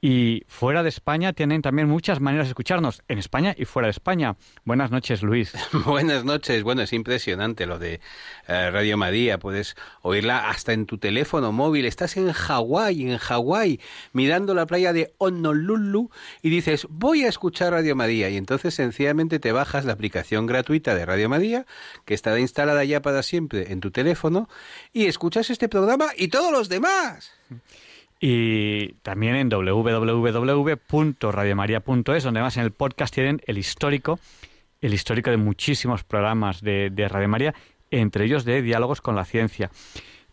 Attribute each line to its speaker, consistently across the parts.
Speaker 1: y fuera de España tienen también muchas maneras de escucharnos, en España y fuera de España. Buenas noches, Luis.
Speaker 2: Buenas noches. Bueno, es impresionante lo de eh, Radio María. Puedes oírla hasta en tu teléfono móvil. Estás en Hawái, en Hawái, mirando la playa de Honolulu y dices, voy a escuchar Radio María. Y entonces sencillamente te bajas la aplicación gratuita de Radio María, que estará instalada ya para siempre en tu teléfono, y escuchas este programa y todos los demás
Speaker 1: y también en www.radiomaria.es, donde además en el podcast tienen el histórico, el histórico de muchísimos programas de, de Radio María, entre ellos de Diálogos con la Ciencia.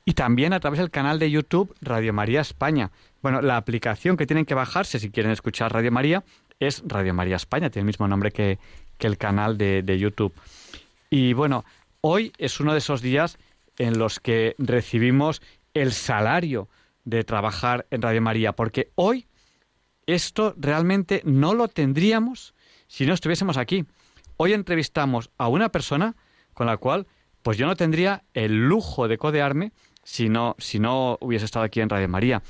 Speaker 1: Y también a través del canal de YouTube Radio María España. Bueno, la aplicación que tienen que bajarse si quieren escuchar Radio María es Radio María España, tiene el mismo nombre que, que el canal de, de YouTube. Y bueno, hoy es uno de esos días en los que recibimos el salario de trabajar en Radio María, porque hoy esto realmente no lo tendríamos si no estuviésemos aquí. Hoy entrevistamos a una persona con la cual pues yo no tendría el lujo de codearme si no, si no hubiese estado aquí en Radio María.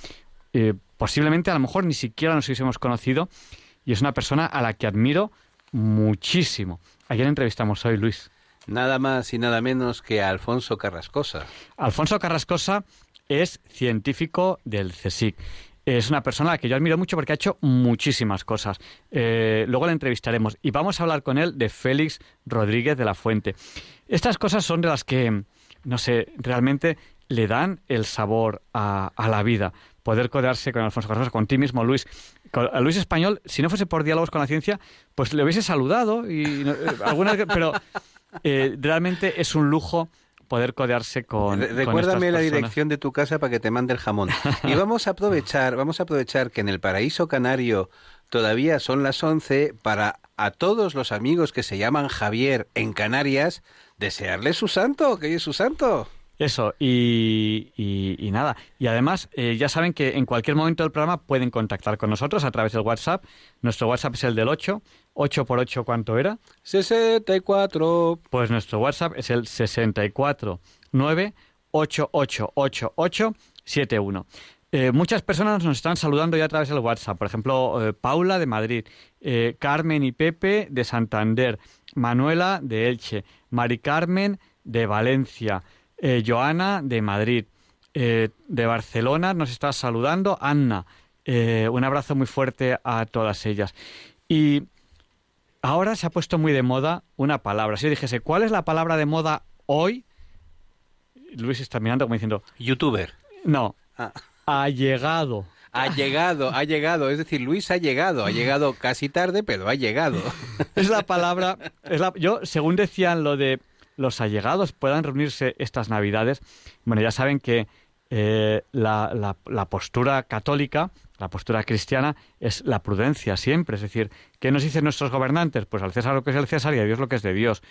Speaker 1: Eh, posiblemente a lo mejor ni siquiera nos hubiésemos conocido y es una persona a la que admiro muchísimo. Ayer entrevistamos hoy, Luis.
Speaker 2: Nada más y nada menos que a Alfonso Carrascosa.
Speaker 1: Alfonso Carrascosa es científico del CSIC. Es una persona a la que yo admiro mucho porque ha hecho muchísimas cosas. Eh, luego la entrevistaremos y vamos a hablar con él de Félix Rodríguez de la Fuente. Estas cosas son de las que, no sé, realmente le dan el sabor a, la vida. Poder codearse con Alfonso Carrascosa, con ti mismo, Luis. a Luis Español, si no fuese por diálogos con la ciencia, pues le hubiese saludado y eh, algunas, pero eh, realmente es un lujo poder codearse con.
Speaker 2: recuérdame la dirección de tu casa para que te mande el jamón. Y vamos a aprovechar, vamos a aprovechar que en el paraíso canario todavía son las 11 para a todos los amigos que se llaman Javier en Canarias desearle su santo, que es su santo.
Speaker 1: Eso, y, y, nada. Y además, eh, ya saben que en cualquier momento del programa pueden contactar con nosotros a través del WhatsApp. Nuestro WhatsApp es el del 8. ¿8 por 8 cuánto era?
Speaker 2: 64.
Speaker 1: Pues nuestro WhatsApp es el 64 Eh, muchas personas nos están saludando ya a través del WhatsApp. Por ejemplo, eh, Paula de Madrid, eh, Carmen y Pepe de Santander, Manuela de Elche, Mari Carmen de Valencia, eh, Joana de Madrid, de Barcelona nos está saludando Anna. Un abrazo muy fuerte a todas ellas. Y ahora se ha puesto muy de moda una palabra. Si yo dijese, ¿cuál es la palabra de moda hoy? Luis está mirando como diciendo...
Speaker 2: Youtuber.
Speaker 1: No. Ah. Ha llegado.
Speaker 2: Ha llegado, ha llegado. Es decir, Luis ha llegado. Ha llegado casi tarde, pero ha llegado.
Speaker 1: Es la palabra... Es la, yo, según decían lo de los allegados puedan reunirse estas Navidades. Bueno, ya saben que eh, la, la, postura católica, la postura cristiana, es la prudencia siempre. Es decir, ¿qué nos dicen nuestros gobernantes? Pues al César lo que es el César y a Dios lo que es de Dios.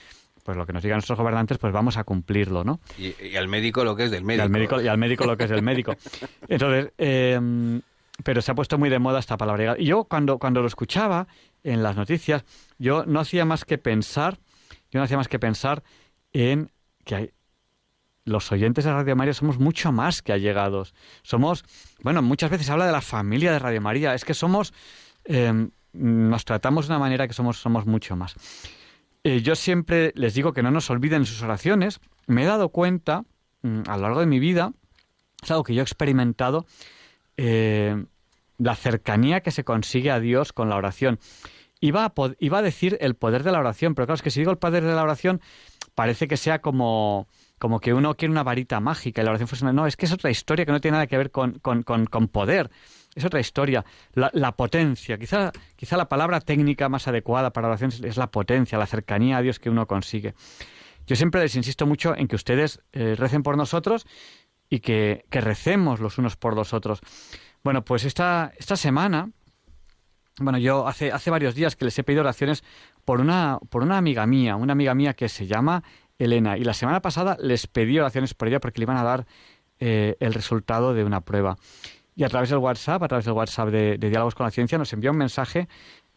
Speaker 1: Pues lo que nos digan nuestros gobernantes, pues vamos a cumplirlo, ¿no?
Speaker 2: Y, al médico lo que es del médico.
Speaker 1: Y al médico, y al médico lo que es del médico. Entonces, em, pero se ha puesto muy de moda esta palabra. Y yo cuando, cuando lo escuchaba en las noticias, yo no hacía más que pensar, yo no hacía más que pensar en que hay, los oyentes de Radio María somos mucho más que allegados. Somos, bueno, muchas veces se habla de la familia de Radio María. Es que somos, em, nos tratamos de una manera que somos, somos mucho más. Eh, yo siempre les digo que no nos olviden sus oraciones. Me he dado cuenta mm, a lo largo de mi vida, es algo que yo he experimentado, eh, la cercanía que se consigue a Dios con la oración. iba a, iba a decir el poder de la oración, pero claro, es que si digo el poder de la oración, parece que sea como, como que uno quiere una varita mágica y la oración funciona. No, es que es otra historia que no tiene nada que ver con, con, con, poder. Es otra historia. La, potencia. Quizá, quizá la palabra técnica más adecuada para oración es, la potencia, la cercanía a Dios que uno consigue. Yo siempre les insisto mucho en que ustedes eh, recen por nosotros y que, que, recemos los unos por los otros. Bueno, pues esta, esta semana, bueno, yo hace, hace varios días que les he pedido oraciones por una, por una amiga mía, una amiga mía que se llama Elena. Y la semana pasada les pedí oraciones por ella porque le iban a dar eh, el resultado de una prueba. Y a través del WhatsApp, a través del WhatsApp de, Diálogos con la Ciencia, nos envió un mensaje,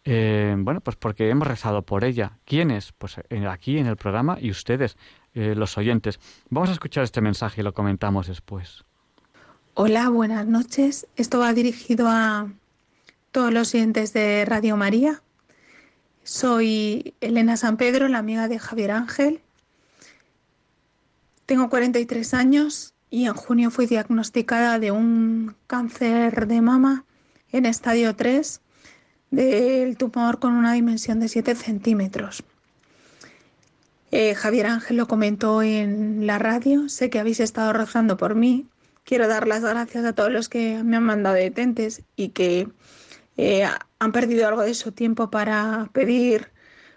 Speaker 1: eh, bueno, pues porque hemos rezado por ella. ¿Quiénes? Pues aquí en el programa y ustedes, eh, los oyentes. Vamos a escuchar este mensaje y lo comentamos después.
Speaker 3: Hola, buenas noches. Esto va dirigido a todos los oyentes de Radio María. Soy Elena San Pedro, la amiga de Javier Ángel, tengo 43 años y en junio fui diagnosticada de un cáncer de mama en estadio 3 del tumor con una dimensión de 7 centímetros. Eh, Javier Ángel lo comentó en la radio, sé que habéis estado rezando por mí. Quiero dar las gracias a todos los que me han mandado detentes y que eh, han perdido algo de su tiempo para pedir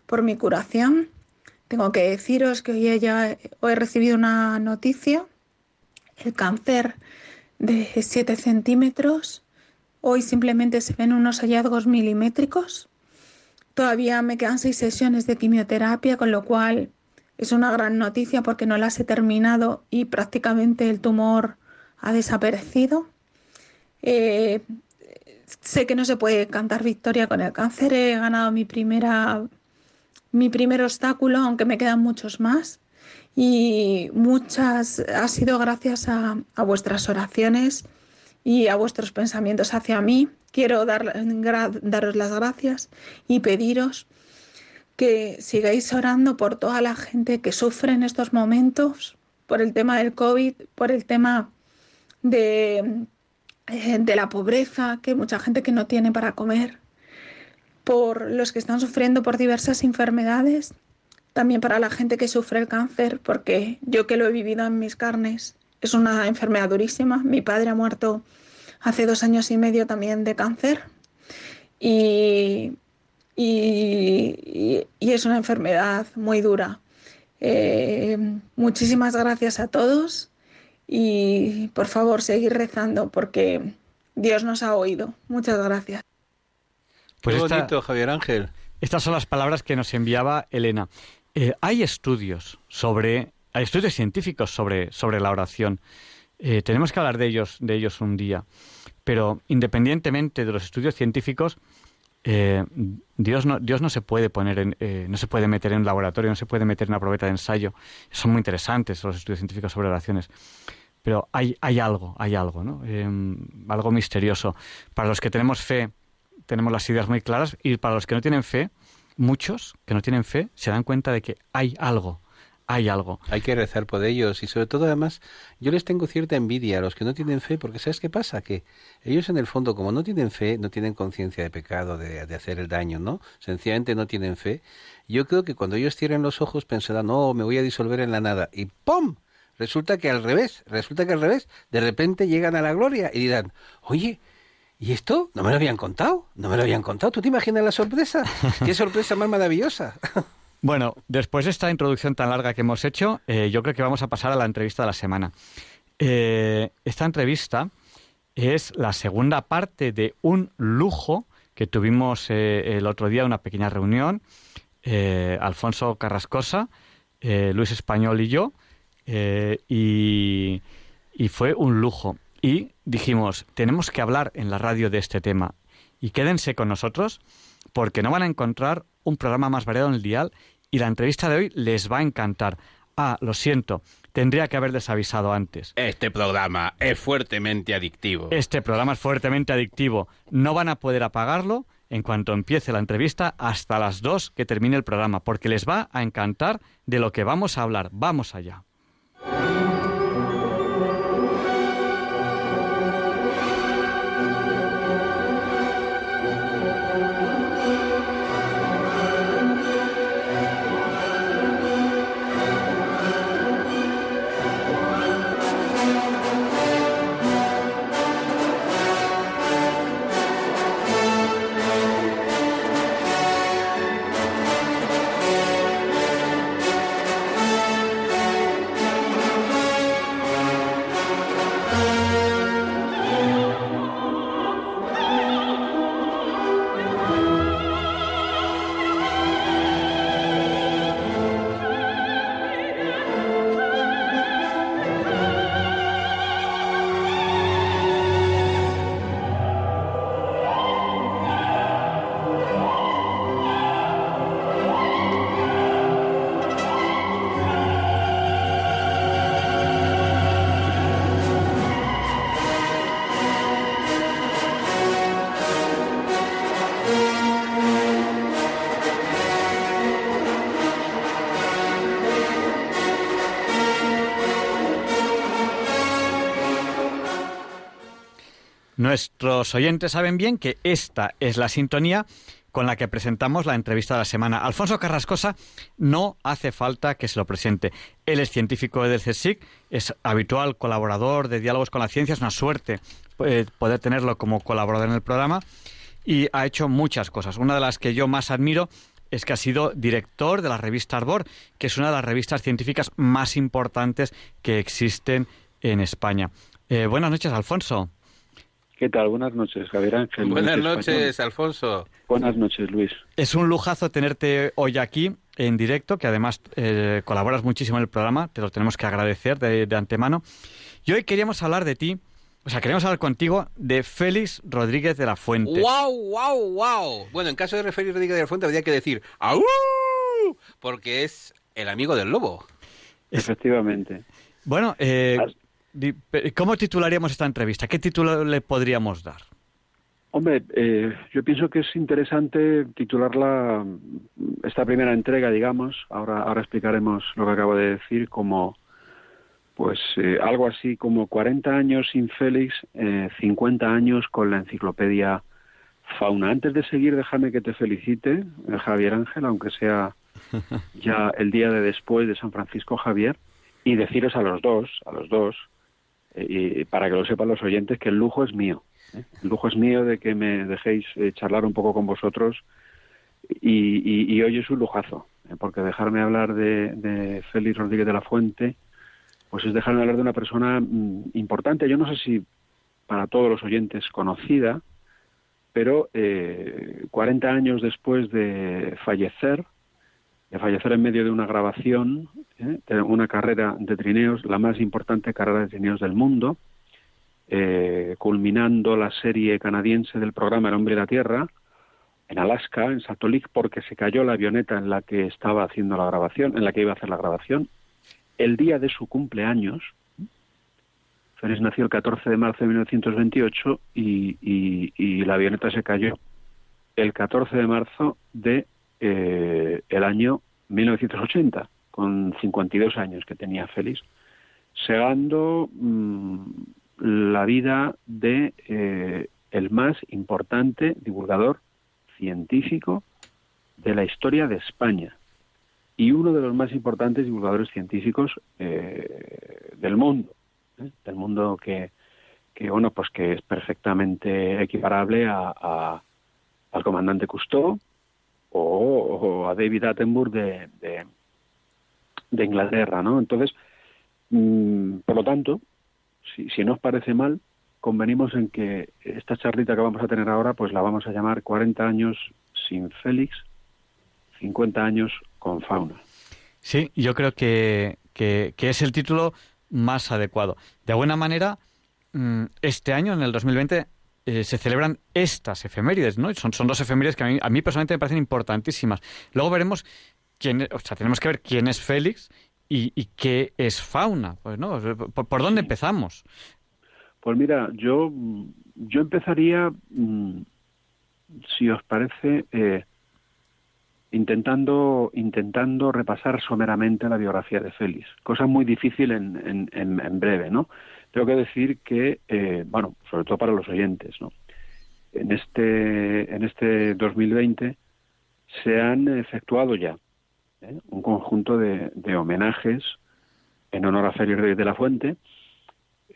Speaker 3: por mi curación. Tengo que deciros que hoy, he recibido una noticia, el cáncer de 7 centímetros. Hoy simplemente se ven unos hallazgos milimétricos. Todavía me quedan seis sesiones de quimioterapia, con lo cual es una gran noticia porque no las he terminado y prácticamente el tumor ha desaparecido. Eh, sé que no se puede cantar victoria con el cáncer. He ganado mi primera mi primer obstáculo, aunque me quedan muchos más. Y muchas ha sido gracias a, vuestras oraciones y a vuestros pensamientos hacia mí. Quiero dar, daros las gracias y pediros que sigáis orando por toda la gente que sufre en estos momentos, por el tema del COVID, por el tema de, eh, de la pobreza, que mucha gente que no tiene para comer, por los que están sufriendo por diversas enfermedades, también para la gente que sufre el cáncer, porque yo que lo he vivido en mis carnes, es una enfermedad durísima. Mi padre ha muerto hace dos años y medio también de cáncer y, y, es una enfermedad muy dura. Eh, muchísimas gracias a todos y por favor seguir rezando porque Dios nos ha oído. Muchas gracias.
Speaker 2: Pues bonito, Javier Ángel.
Speaker 1: Estas son las palabras que nos enviaba Elena. Eh, hay estudios sobre, hay estudios científicos sobre, sobre la oración. Eh, tenemos que hablar de ellos, de ellos un día. Pero independientemente de los estudios científicos, eh, Dios no, Dios no se puede poner en, no se puede meter en un laboratorio, no se puede meter en una probeta de ensayo. Son muy interesantes los estudios científicos sobre oraciones. Pero hay, hay algo, hay algo, ¿no? algo misterioso. Para los que tenemos fe tenemos las ideas muy claras y para los que no tienen fe, muchos que no tienen fe se dan cuenta de que hay algo, hay algo.
Speaker 2: Hay que rezar por ellos y sobre todo además yo les tengo cierta envidia a los que no tienen fe porque ¿sabes qué pasa? Que ellos en el fondo como no tienen fe, no tienen conciencia de pecado, de, de, hacer el daño, ¿no? Sencillamente no tienen fe. Yo creo que cuando ellos cierren los ojos pensarán, no, me voy a disolver en la nada y ¡pum! Resulta que al revés, resulta que al revés, de repente llegan a la gloria y dirán, oye, ¿Y esto? ¿No me lo habían contado? ¿No me lo habían contado? ¿Tú te imaginas la sorpresa? ¡Qué sorpresa más maravillosa!
Speaker 1: Bueno, después de esta introducción tan larga que hemos hecho, eh, yo creo que vamos a pasar a la entrevista de la semana. Eh, esta entrevista es la segunda parte de un lujo que tuvimos eh, el otro día, una pequeña reunión, Alfonso Carrascosa, Luis Español y yo, y, y fue un lujo. Y dijimos, tenemos que hablar en la radio de este tema. Y quédense con nosotros porque no van a encontrar un programa más variado en el dial y la entrevista de hoy les va a encantar. Ah, lo siento, tendría que haberles avisado antes.
Speaker 2: Este programa es fuertemente adictivo.
Speaker 1: Este programa es fuertemente adictivo. No van a poder apagarlo en cuanto empiece la entrevista hasta las dos que termine el programa, porque les va a encantar de lo que vamos a hablar. Vamos allá. Nuestros oyentes saben bien que esta es la sintonía con la que presentamos la entrevista de la semana. Alfonso Carrascosa no hace falta que se lo presente. Él es científico del CSIC, es habitual colaborador de Diálogos con la Ciencia, es una suerte eh, poder tenerlo como colaborador en el programa y ha hecho muchas cosas. Una de las que yo más admiro es que ha sido director de la revista Arbor, que es una de las revistas científicas más importantes que existen en España. Eh, buenas noches, Alfonso.
Speaker 4: ¿Qué tal? Buenas noches, Javier Ángel.
Speaker 2: Buenas noches, Alfonso.
Speaker 4: Buenas noches, Luis.
Speaker 1: Es un lujazo tenerte hoy aquí en directo, que además eh, colaboras muchísimo en el programa, te lo tenemos que agradecer de, antemano. Y hoy queríamos hablar de ti, o sea, queríamos hablar contigo de Félix Rodríguez de la Fuente.
Speaker 2: ¡Wow, wow, wow! Bueno, en caso de Félix Rodríguez de la Fuente habría que decir ¡Au! Porque es el amigo del lobo.
Speaker 4: Efectivamente.
Speaker 1: Bueno, eh, ¿Cómo titularíamos esta entrevista? ¿Qué título le podríamos dar?
Speaker 4: Hombre, eh, yo pienso que es interesante titularla esta primera entrega, digamos. Ahora, ahora explicaremos lo que acabo de decir como, pues, eh, algo así como 40 años sin Félix, 50 eh, años con la enciclopedia Fauna. Antes de seguir, déjame que te felicite, Javier Ángel, aunque sea ya el día de después de San Francisco Javier, y deciros a los dos, a los dos, y para que lo sepan los oyentes, que el lujo es mío. ¿eh? El lujo es mío de que me dejéis eh, charlar un poco con vosotros y, hoy es un lujazo, ¿eh? porque dejarme hablar de, Félix Rodríguez de la Fuente, pues es dejarme hablar de una persona mm, importante. Yo no sé si para todos los oyentes conocida, pero 40 años después de fallecer, de fallecer en medio de una grabación, ¿eh? de una carrera de trineos, la más importante carrera de trineos del mundo, eh, culminando la serie canadiense del programa El Hombre y la Tierra, en Alaska, en Salt Lake, porque se cayó la avioneta en la que estaba haciendo la grabación, en la que iba a hacer la grabación, el día de su cumpleaños. Félix nació el 14 de marzo de 1928 y, y la avioneta se cayó el 14 de marzo de eh, el año 1980, con 52 años que tenía Félix, segando mm, la vida de eh, el más importante divulgador científico de la historia de España y uno de los más importantes divulgadores científicos eh, del mundo, del mundo que, que bueno pues que es perfectamente equiparable a, al comandante Cousteau o, a David Attenborough de, de, Inglaterra, ¿no? Entonces, mm, por lo tanto, si, si no os parece mal, convenimos en que esta charlita que vamos a tener ahora, pues la vamos a llamar 40 años sin Félix, 50 años con Fauna.
Speaker 1: Sí, yo creo que, que, que es el título más adecuado. De alguna manera, mm, este año, en el 2020, eh, se celebran estas efemérides, ¿no? Son, son dos efemérides que a mí, a mí personalmente me parecen importantísimas. Luego veremos quién, o sea, tenemos que ver quién es Félix y, y qué es fauna, pues, ¿no? ¿Por, dónde empezamos?
Speaker 4: Pues mira, yo, yo empezaría, mm, si os parece, eh, intentando, intentando repasar someramente la biografía de Félix, cosa muy difícil en, en, en breve, ¿no? Tengo que decir que, eh, bueno, sobre todo para los oyentes, ¿no? En este, en este 2020 se han efectuado ya ¿eh? un conjunto de, homenajes en honor a Félix de la Fuente.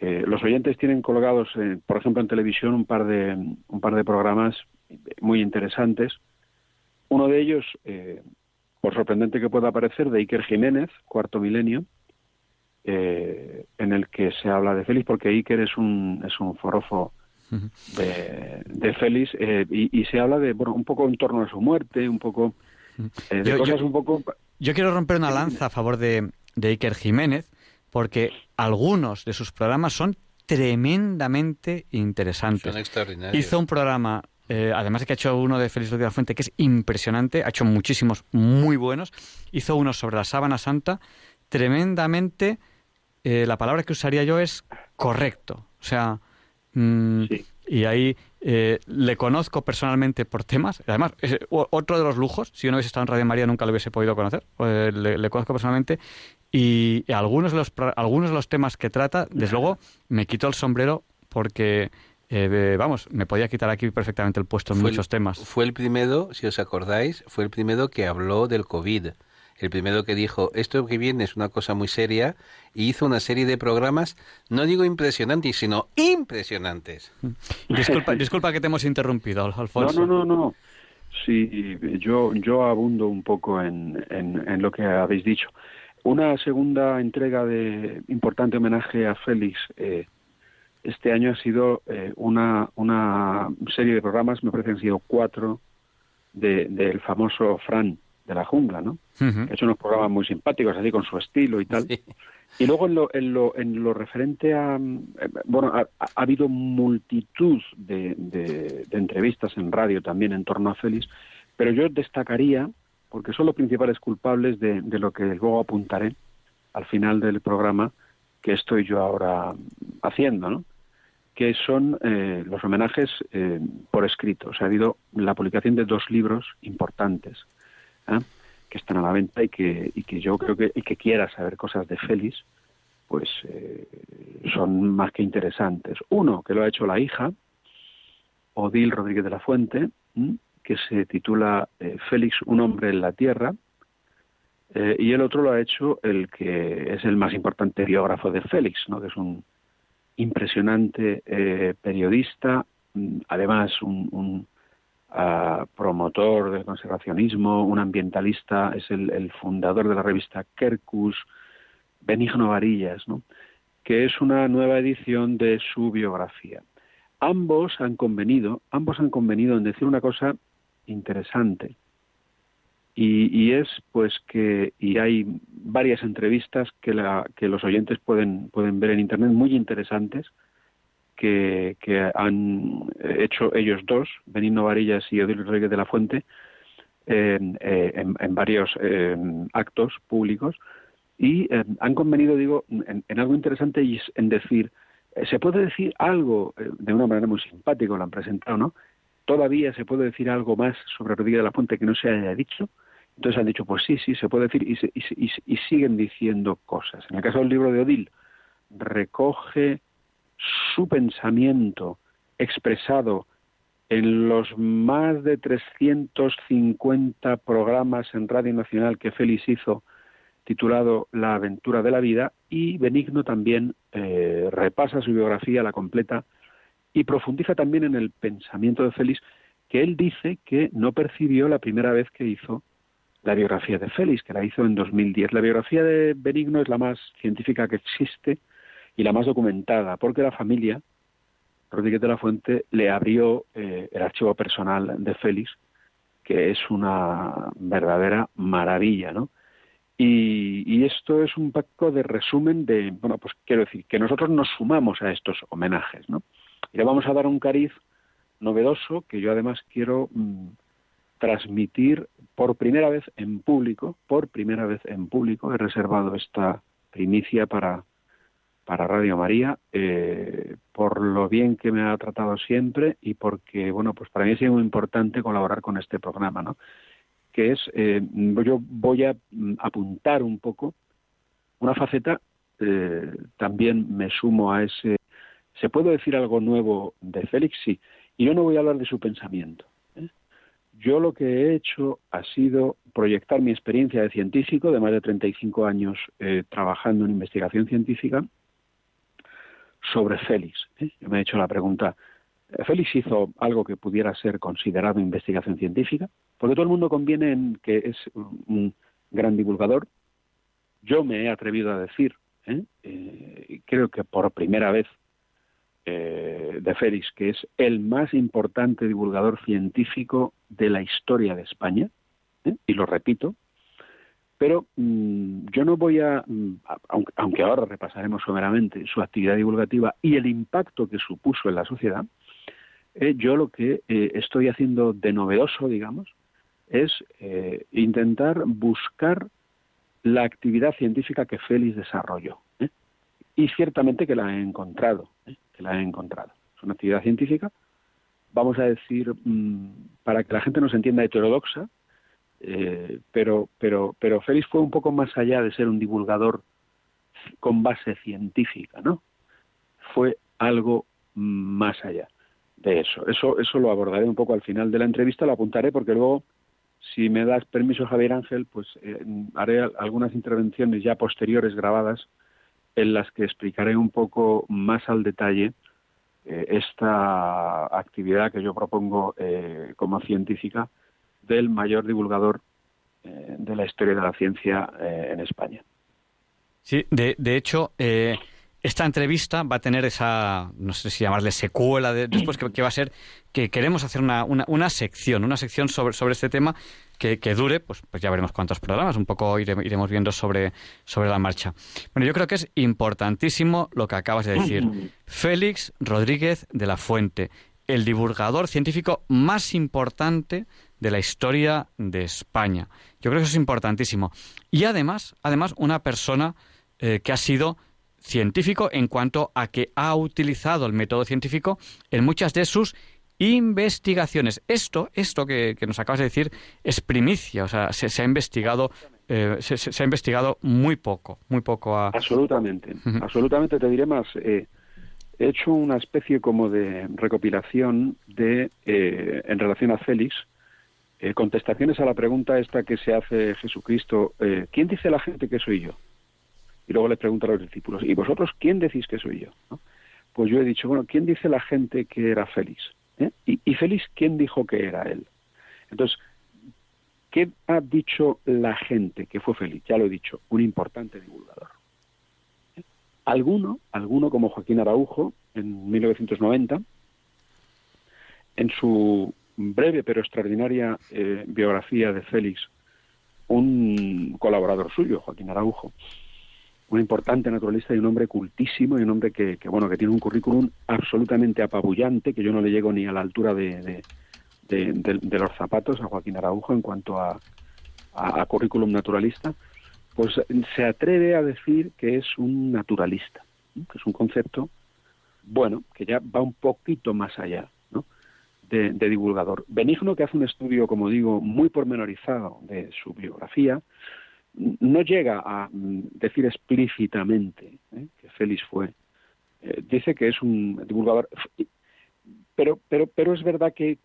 Speaker 4: Eh, los oyentes tienen colgados, por ejemplo, en televisión un par de un par de programas muy interesantes. Uno de ellos, por sorprendente que pueda parecer, de Iker Jiménez, Cuarto Milenio, eh, en el que se habla de Félix, porque Iker es un, es un forofo de, de Félix, eh, y, se habla de bueno, un poco en torno a su muerte, un poco eh, de cosas un poco...
Speaker 1: Yo quiero romper una lanza a favor de, de Iker Jiménez, porque algunos de sus programas son tremendamente interesantes.
Speaker 2: Son extraordinarios.
Speaker 1: Hizo un programa además de que ha hecho uno de Félix de la Fuente que es impresionante, ha hecho muchísimos muy buenos. Hizo uno sobre la sábana santa, tremendamente eh, la palabra que usaría yo es correcto. O sea, mm, y ahí eh, le conozco personalmente por temas. Además, es otro de los lujos, si yo no hubiese estado en Radio María nunca lo hubiese podido conocer. Eh, le, conozco personalmente y, algunos, de los, algunos de los temas que trata, desde luego, me quito el sombrero porque Eh, vamos, me podía quitar aquí perfectamente el puesto en muchos temas.
Speaker 2: Fue el primero, si os acordáis, fue el primero que habló del COVID. El primero que dijo, esto que viene es una cosa muy seria, y hizo una serie de programas, no digo impresionantes, sino impresionantes.
Speaker 1: Disculpa, disculpa que te hemos interrumpido, Alfonso.
Speaker 4: No, no, no, no. Sí, yo, yo abundo un poco en, en, lo que habéis dicho. Una segunda entrega de importante homenaje a Félix eh, este año ha sido eh, una, una serie de programas, me parece que han sido cuatro, del famoso Fran de la jungla, ¿no? Que ha hecho unos programas muy simpáticos, así con su estilo y tal. Y luego en lo, en lo, en lo referente a... Eh, bueno, ha, habido multitud de, de, entrevistas en radio también en torno a Félix, pero yo destacaría, porque son los principales culpables de, de lo que luego apuntaré al final del programa, que estoy yo ahora haciendo, ¿no? que son eh, los homenajes eh, por escrito. O sea, ha habido la publicación de dos libros importantes ¿eh? que están a la venta y que, yo creo que y que quiera saber cosas de Félix, pues son más que interesantes. Uno, que lo ha hecho la hija, Odil Rodríguez de la Fuente, que se titula Félix, un hombre en la tierra, y el otro lo ha hecho el que es el más importante biógrafo de Félix, ¿no? que es un impresionante eh, periodista, además un, promotor del conservacionismo, un ambientalista, es el, fundador de la revista Kerkus, Benigno Varillas, ¿no? que es una nueva edición de su biografía. Ambos han convenido, ambos han convenido en decir una cosa interesante, y, es pues que y hay varias entrevistas que, la, que los oyentes pueden pueden ver en internet muy interesantes que, han hecho ellos dos Benigno Varillas y Odil Rodríguez de la Fuente eh, en, varios eh, actos públicos. Y eh, han convenido digo en, algo interesante y en decir se puede decir algo de una manera muy simpática lo han presentado no todavía se puede decir algo más sobre Rodríguez de la Fuente que no se haya dicho entonces han dicho, pues sí, sí, se puede decir, y, siguen diciendo cosas. En el caso del libro de Odil, recoge su pensamiento expresado en los más de 350 programas en Radio Nacional que Félix hizo, titulado La aventura de la vida, y Benigno también eh, repasa su biografía, la completa, y profundiza también en el pensamiento de Félix, que él dice que no percibió la primera vez que hizo la biografía de Félix, que la hizo en 2010. La biografía de Benigno es la más científica que existe y la más documentada, porque la familia, Rodríguez de la Fuente, le abrió eh, el archivo personal de Félix, que es una verdadera maravilla, ¿no? Y, esto es un poco de resumen de, bueno, pues quiero decir, que nosotros nos sumamos a estos homenajes, ¿no? Y le vamos a dar un cariz novedoso que yo además quiero mm, transmitir por primera vez en público, por primera vez en público, he reservado esta primicia para, para Radio María, eh, por lo bien que me ha tratado siempre y porque, bueno, pues para mí ha sido muy importante colaborar con este programa, ¿no? Que es, eh, yo voy a mm, apuntar un poco una faceta, eh, también me sumo a ese, ¿se puede decir algo nuevo de Félix? Sí, y yo no voy a hablar de su pensamiento, yo lo que he hecho ha sido proyectar mi experiencia de científico, de más de 35 años eh, trabajando en investigación científica, sobre Félix. ¿eh? Yo me he hecho la pregunta, ¿Félix hizo algo que pudiera ser considerado investigación científica? Porque todo el mundo conviene en que es un gran divulgador. Yo me he atrevido a decir, ¿eh? creo que por primera vez eh, de Félix, que es el más importante divulgador científico de la historia de España, ¿eh? y lo repito, pero mm, yo no voy a, mm, aunque, ahora repasaremos someramente su actividad divulgativa y el impacto que supuso en la sociedad, eh, yo lo que estoy haciendo de novedoso, digamos, es intentar buscar la actividad científica que Félix desarrolló. Y ciertamente que la he encontrado que la he encontrado. Es una actividad científica, vamos a decir, mm, para que la gente nos entienda heterodoxa, eh, pero, pero, pero Félix fue un poco más allá de ser un divulgador con base científica, ¿no? Fue algo más allá. de eso. Eso, eso lo abordaré un poco al final de la entrevista, lo apuntaré porque luego, si me das permiso, Javier Ángel, pues eh, haré algunas intervenciones ya posteriores grabadas en las que explicaré un poco más al detalle eh, esta actividad que yo propongo eh, como científica del mayor divulgador de la historia de la ciencia en España.
Speaker 1: Sí, de, de hecho, esta entrevista va a tener esa, no sé si llamarle secuela de, después, que, va a ser que queremos hacer una, una, sección, una sección sobre, sobre este tema que, dure, pues, pues ya veremos cuántos programas, un poco iremos viendo sobre, sobre la marcha. Bueno, yo creo que es importantísimo lo que acabas de decir. Félix Rodríguez de la Fuente, el divulgador científico más importante de la historia de España. Yo creo que eso es importantísimo. Y además, además una persona eh, que ha sido científico en cuanto a que ha utilizado el método científico en muchas de sus investigaciones. Esto, esto que, nos acabas de decir, es primicia, o sea, se, ha investigado, eh, se, ha investigado muy poco, muy poco. A...
Speaker 4: Absolutamente, absolutamente. Te diré más. Eh, he hecho una especie como de recopilación de, eh, en relación a Félix, contestaciones a la pregunta esta que se hace Jesucristo: ¿Quién dice la gente que soy yo? Y luego le pregunta a los discípulos, ¿y vosotros quién decís que soy yo? Pues yo he dicho, bueno, ¿quién dice la gente que era Félix? ¿Eh? Y, y Félix, ¿quién dijo que era él? Entonces, ¿qué ha dicho la gente que fue Félix? Ya lo he dicho, un importante divulgador. Alguno, alguno como Joaquín Araujo, en 1990, en su breve pero extraordinaria eh, biografía de Félix, un colaborador suyo, Joaquín Araujo, un importante naturalista y un hombre cultísimo y un hombre que, bueno que tiene un currículum absolutamente apabullante que yo no le llego ni a la altura de, de, los zapatos a Joaquín Araujo en cuanto a, a, currículum naturalista pues se atreve a decir que es un naturalista que es un concepto bueno que ya va un poquito más allá de divulgador Benigno que hace un estudio como digo muy pormenorizado de su biografía no llega a mm, decir explícitamente ¿eh? que Félix fue. Eh, dice que es un divulgador, pero, pero, pero es verdad que,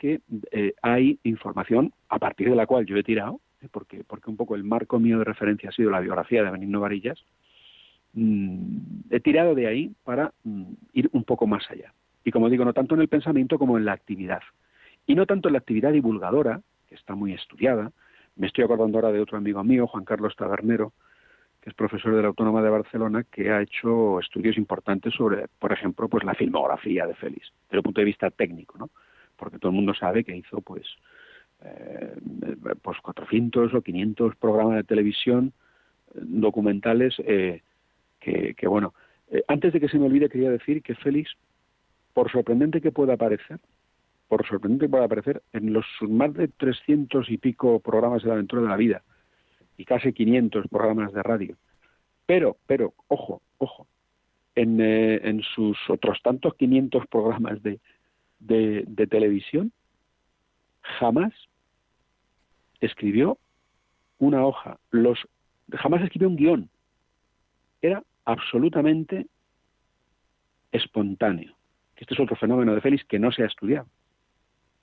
Speaker 4: eh, hay información a partir de la cual yo he tirado, porque, porque un poco el marco mío de referencia ha sido la biografía de Benigno Varillas, mm, he tirado de ahí para mm, ir un poco más allá. Y como digo, no tanto en el pensamiento como en la actividad. Y no tanto en la actividad divulgadora, que está muy estudiada, me estoy acordando ahora de otro amigo mío, Juan Carlos Tabernero, que es profesor de la Autónoma de Barcelona, que ha hecho estudios importantes sobre, por ejemplo, pues la filmografía de Félix, desde el punto de vista técnico, ¿no? Porque todo el mundo sabe que hizo, pues, eh, pues 400 o 500 programas de televisión eh, documentales eh, que, bueno, antes de que se me olvide quería decir que Félix, por sorprendente que pueda parecer, por sorprendente que pueda parecer, en los más de 300 y pico programas de la aventura de la vida y casi 500 programas de radio. Pero, pero, ojo, ojo, en, eh, en sus otros tantos 500 programas de, de televisión, jamás escribió una hoja, los, jamás escribió un guion. Era absolutamente espontáneo. Este es otro fenómeno de Félix que no se ha estudiado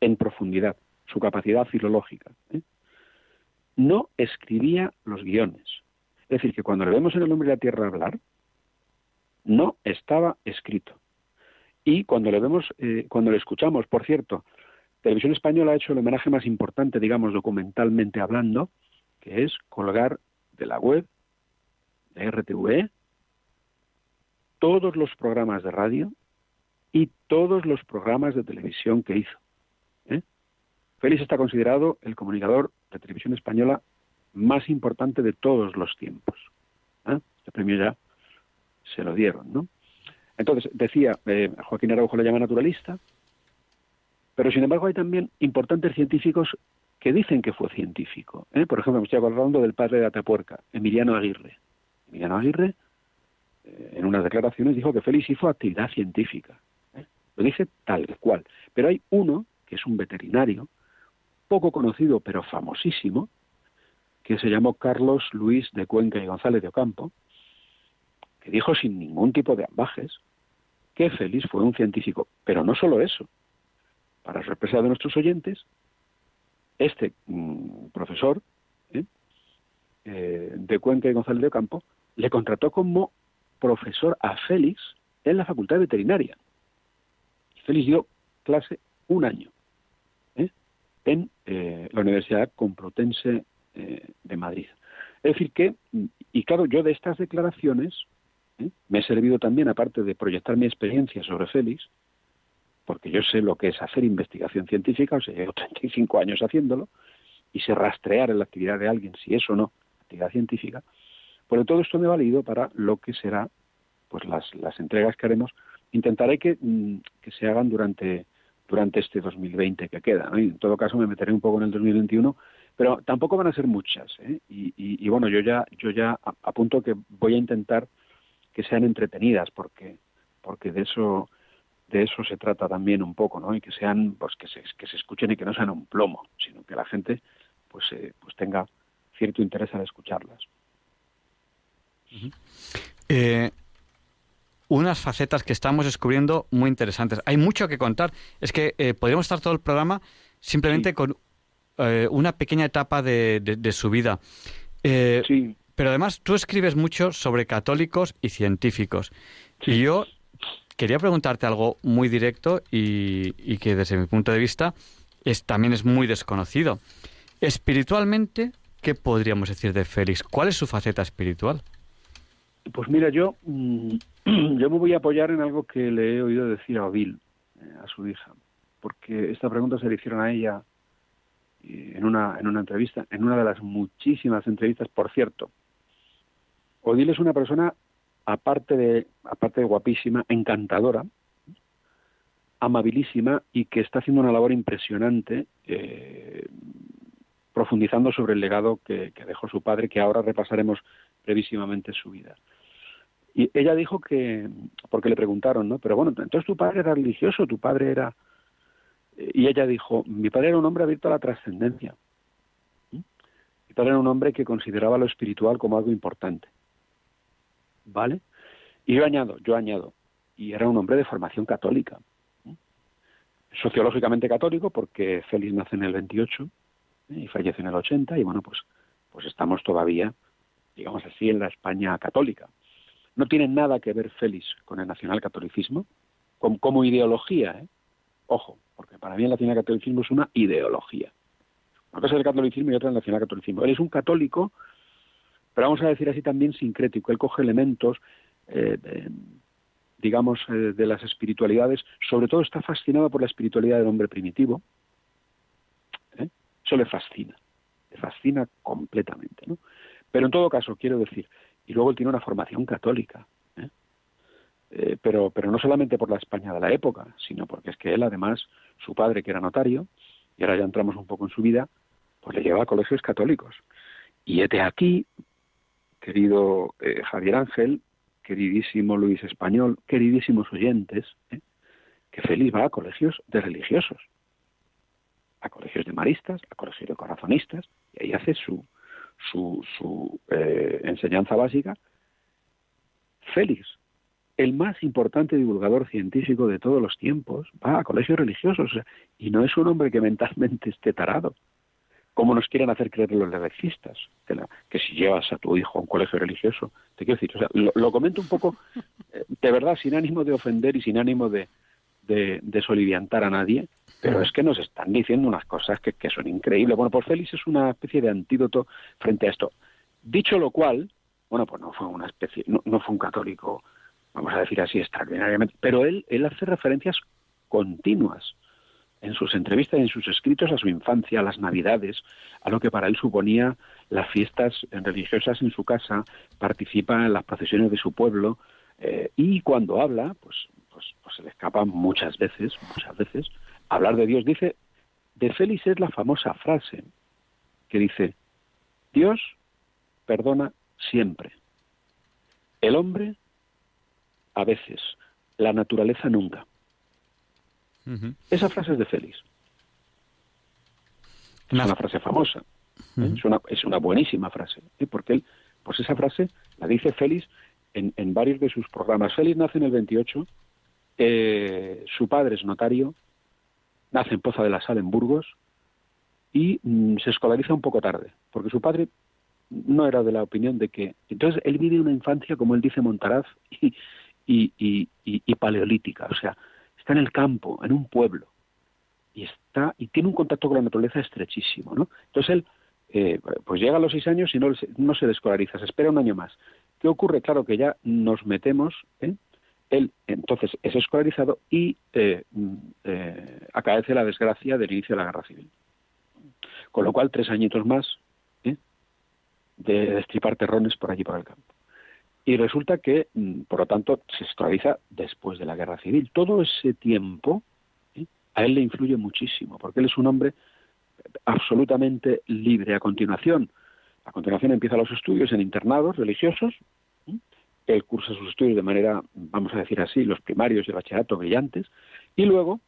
Speaker 4: en profundidad, su capacidad filológica. ¿eh? No escribía los guiones. Es decir, que cuando le vemos en el hombre de la tierra hablar, no estaba escrito. Y cuando le vemos, eh, cuando le escuchamos, por cierto, Televisión Española ha hecho el homenaje más importante, digamos, documentalmente hablando, que es colgar de la web de RTV todos los programas de radio y todos los programas de televisión que hizo. Félix está considerado el comunicador de televisión española más importante de todos los tiempos. ¿eh? Este premio ya se lo dieron, ¿no? Entonces, decía, eh, Joaquín Araujo le llama naturalista, pero sin embargo hay también importantes científicos que dicen que fue científico. ¿eh? Por ejemplo, me estoy acordando del padre de Atapuerca, Emiliano Aguirre. Emiliano Aguirre, en unas declaraciones, dijo que Félix hizo actividad científica. Lo dice tal cual. Pero hay uno, que es un veterinario, poco conocido pero famosísimo, que se llamó Carlos Luis de Cuenca y González de Ocampo, que dijo sin ningún tipo de ambajes que Félix fue un científico. Pero no solo eso, para sorpresa de nuestros oyentes, este mm, profesor ¿eh? Eh, de Cuenca y González de Campo le contrató como profesor a Félix en la Facultad Veterinaria. Félix dio clase un año ¿eh? en la Universidad Complutense de Madrid. Es decir que, y claro, yo de estas declaraciones me he servido también, aparte de proyectar mi experiencia sobre Félix, porque yo sé lo que es hacer investigación científica, o sea, llevo 35 años haciéndolo, y sé rastrear en la actividad de alguien si es o no actividad científica, por todo esto me ha valido para lo que será pues las, las entregas que haremos. Intentaré que, mm, que se hagan durante, durante este 2020 que queda. Y en todo caso me meteré un poco en el 2021, pero tampoco van a ser muchas. ¿eh? Y, y, bueno, yo ya, yo ya apunto que voy a intentar que sean entretenidas, porque, porque de eso de eso se trata también un poco, ¿no? Y que sean, pues que se, que se escuchen y que no sean un plomo, sino que la gente, pues, eh, pues tenga cierto interés al escucharlas.
Speaker 1: Eh, unas facetas que estamos descubriendo muy interesantes. Hay mucho que contar. Es que eh, podríamos estar todo el programa simplemente con una pequeña etapa de, su vida.
Speaker 4: sí.
Speaker 1: Pero además tú escribes mucho sobre católicos y científicos. Y yo Quería preguntarte algo muy directo y, que desde mi punto de vista también es muy desconocido. Espiritualmente, ¿qué podríamos decir de Félix? ¿Cuál es su faceta espiritual?
Speaker 4: Pues mira, yo, mm, yo me voy a apoyar en algo que le he oído decir a Odil, eh, a su hija, porque esta pregunta se le hicieron a ella eh, en una, en una entrevista, en una de las muchísimas entrevistas, por cierto. Odil es una persona aparte de, aparte de guapísima, encantadora, amabilísima y que está haciendo una labor impresionante eh, profundizando sobre el legado que, dejó su padre, que ahora repasaremos brevísimamente su vida. Y ella dijo que, porque le preguntaron, ¿no? Pero bueno, entonces tu padre era religioso, tu padre era... Y ella dijo, mi padre era un hombre abierto a la trascendencia. ¿Mm? Mi padre era un hombre que consideraba lo espiritual como algo importante. ¿Vale? Y yo añado, yo añado, y era un hombre de formación católica, sociológicamente católico, porque Félix nace en el 28 ¿eh? y fallece en el 80, y bueno, pues, pues estamos todavía, digamos así, en la España católica. No tiene nada que ver Félix con el nacionalcatolicismo, como, como ideología, ¿eh? Ojo, porque para mí el nacionalcatolicismo es una ideología. Una cosa es el catolicismo y otra el nacionalcatolicismo. Él es un católico pero vamos a decir así también sincrético. Él coge elementos, eh, digamos, eh, de las espiritualidades, sobre todo está fascinado por la espiritualidad del hombre primitivo. ¿eh? Eso le fascina, le fascina completamente. ¿no? Pero en todo caso, quiero decir, y luego él tiene una formación católica. pero, pero no solamente por la España de la época, sino porque es que él, además, su padre, que era notario, y ahora ya entramos un poco en su vida, pues le lleva a colegios católicos. Y este aquí querido eh, Javier Ángel, queridísimo Luis Español, queridísimos oyentes, ¿eh? que Félix va a colegios de religiosos, a colegios de maristas, a colegios de corazonistas, y ahí hace su, su, su eh, enseñanza básica. Félix, el más importante divulgador científico de todos los tiempos, va a colegios religiosos, y no es un hombre que mentalmente esté tarado, ¿Cómo nos quieren hacer creer los levecistas? Que, si llevas a tu hijo a un colegio religioso, te quiero decir, o sea, lo, comento un poco, eh, de verdad, sin ánimo de ofender y sin ánimo de, de, soliviantar a nadie, pero es que nos están diciendo unas cosas que, son increíbles. Bueno, pues Félix es una especie de antídoto frente a esto. Dicho lo cual, bueno, pues no fue una especie, no fue un católico, vamos a decir así, extraordinariamente, pero él, él hace referencias continuas en sus entrevistas en sus escritos a su infancia, a las navidades, a lo que para él suponía las fiestas religiosas en su casa, participa en las procesiones de su pueblo eh, y cuando habla, pues, pues, pues, se le escapa muchas veces, muchas veces, hablar de Dios. Dice, de Félix es la famosa frase que dice, Dios perdona siempre, el hombre a veces, la naturaleza nunca. Esa frase es de Félix. Es una frase famosa. ¿eh? es, una, es una buenísima frase. ¿eh? Porque él, pues esa frase la dice Félix en, en varios de sus programas. Félix nace en el 28, eh, su padre es notario, nace en Poza de la Sal, en Burgos, y mm, se escolariza un poco tarde, porque su padre no era de la opinión de que... Entonces, él vive una infancia, como él dice, montaraz y, y, y, paleolítica, o sea, está en el campo, en un pueblo, y está y tiene un contacto con la naturaleza estrechísimo, ¿no? Entonces él eh, pues llega a los seis años y no, no se descolariza, se espera un año más. ¿Qué ocurre? Claro que ya nos metemos, ¿eh? él entonces es escolarizado y eh, mm, eh, acaece la desgracia del inicio de la guerra civil. Con lo cual, tres añitos más ¿eh? de destripar terrones por allí por el campo. Y resulta que, mm, por lo tanto, se escolariza después de la guerra civil. Todo ese tiempo a él le influye muchísimo, porque él es un hombre absolutamente libre. A continuación, a continuación empieza los estudios en internados religiosos. Él cursa sus estudios de manera, vamos a decir así, los primarios de bachillerato brillantes. Y luego,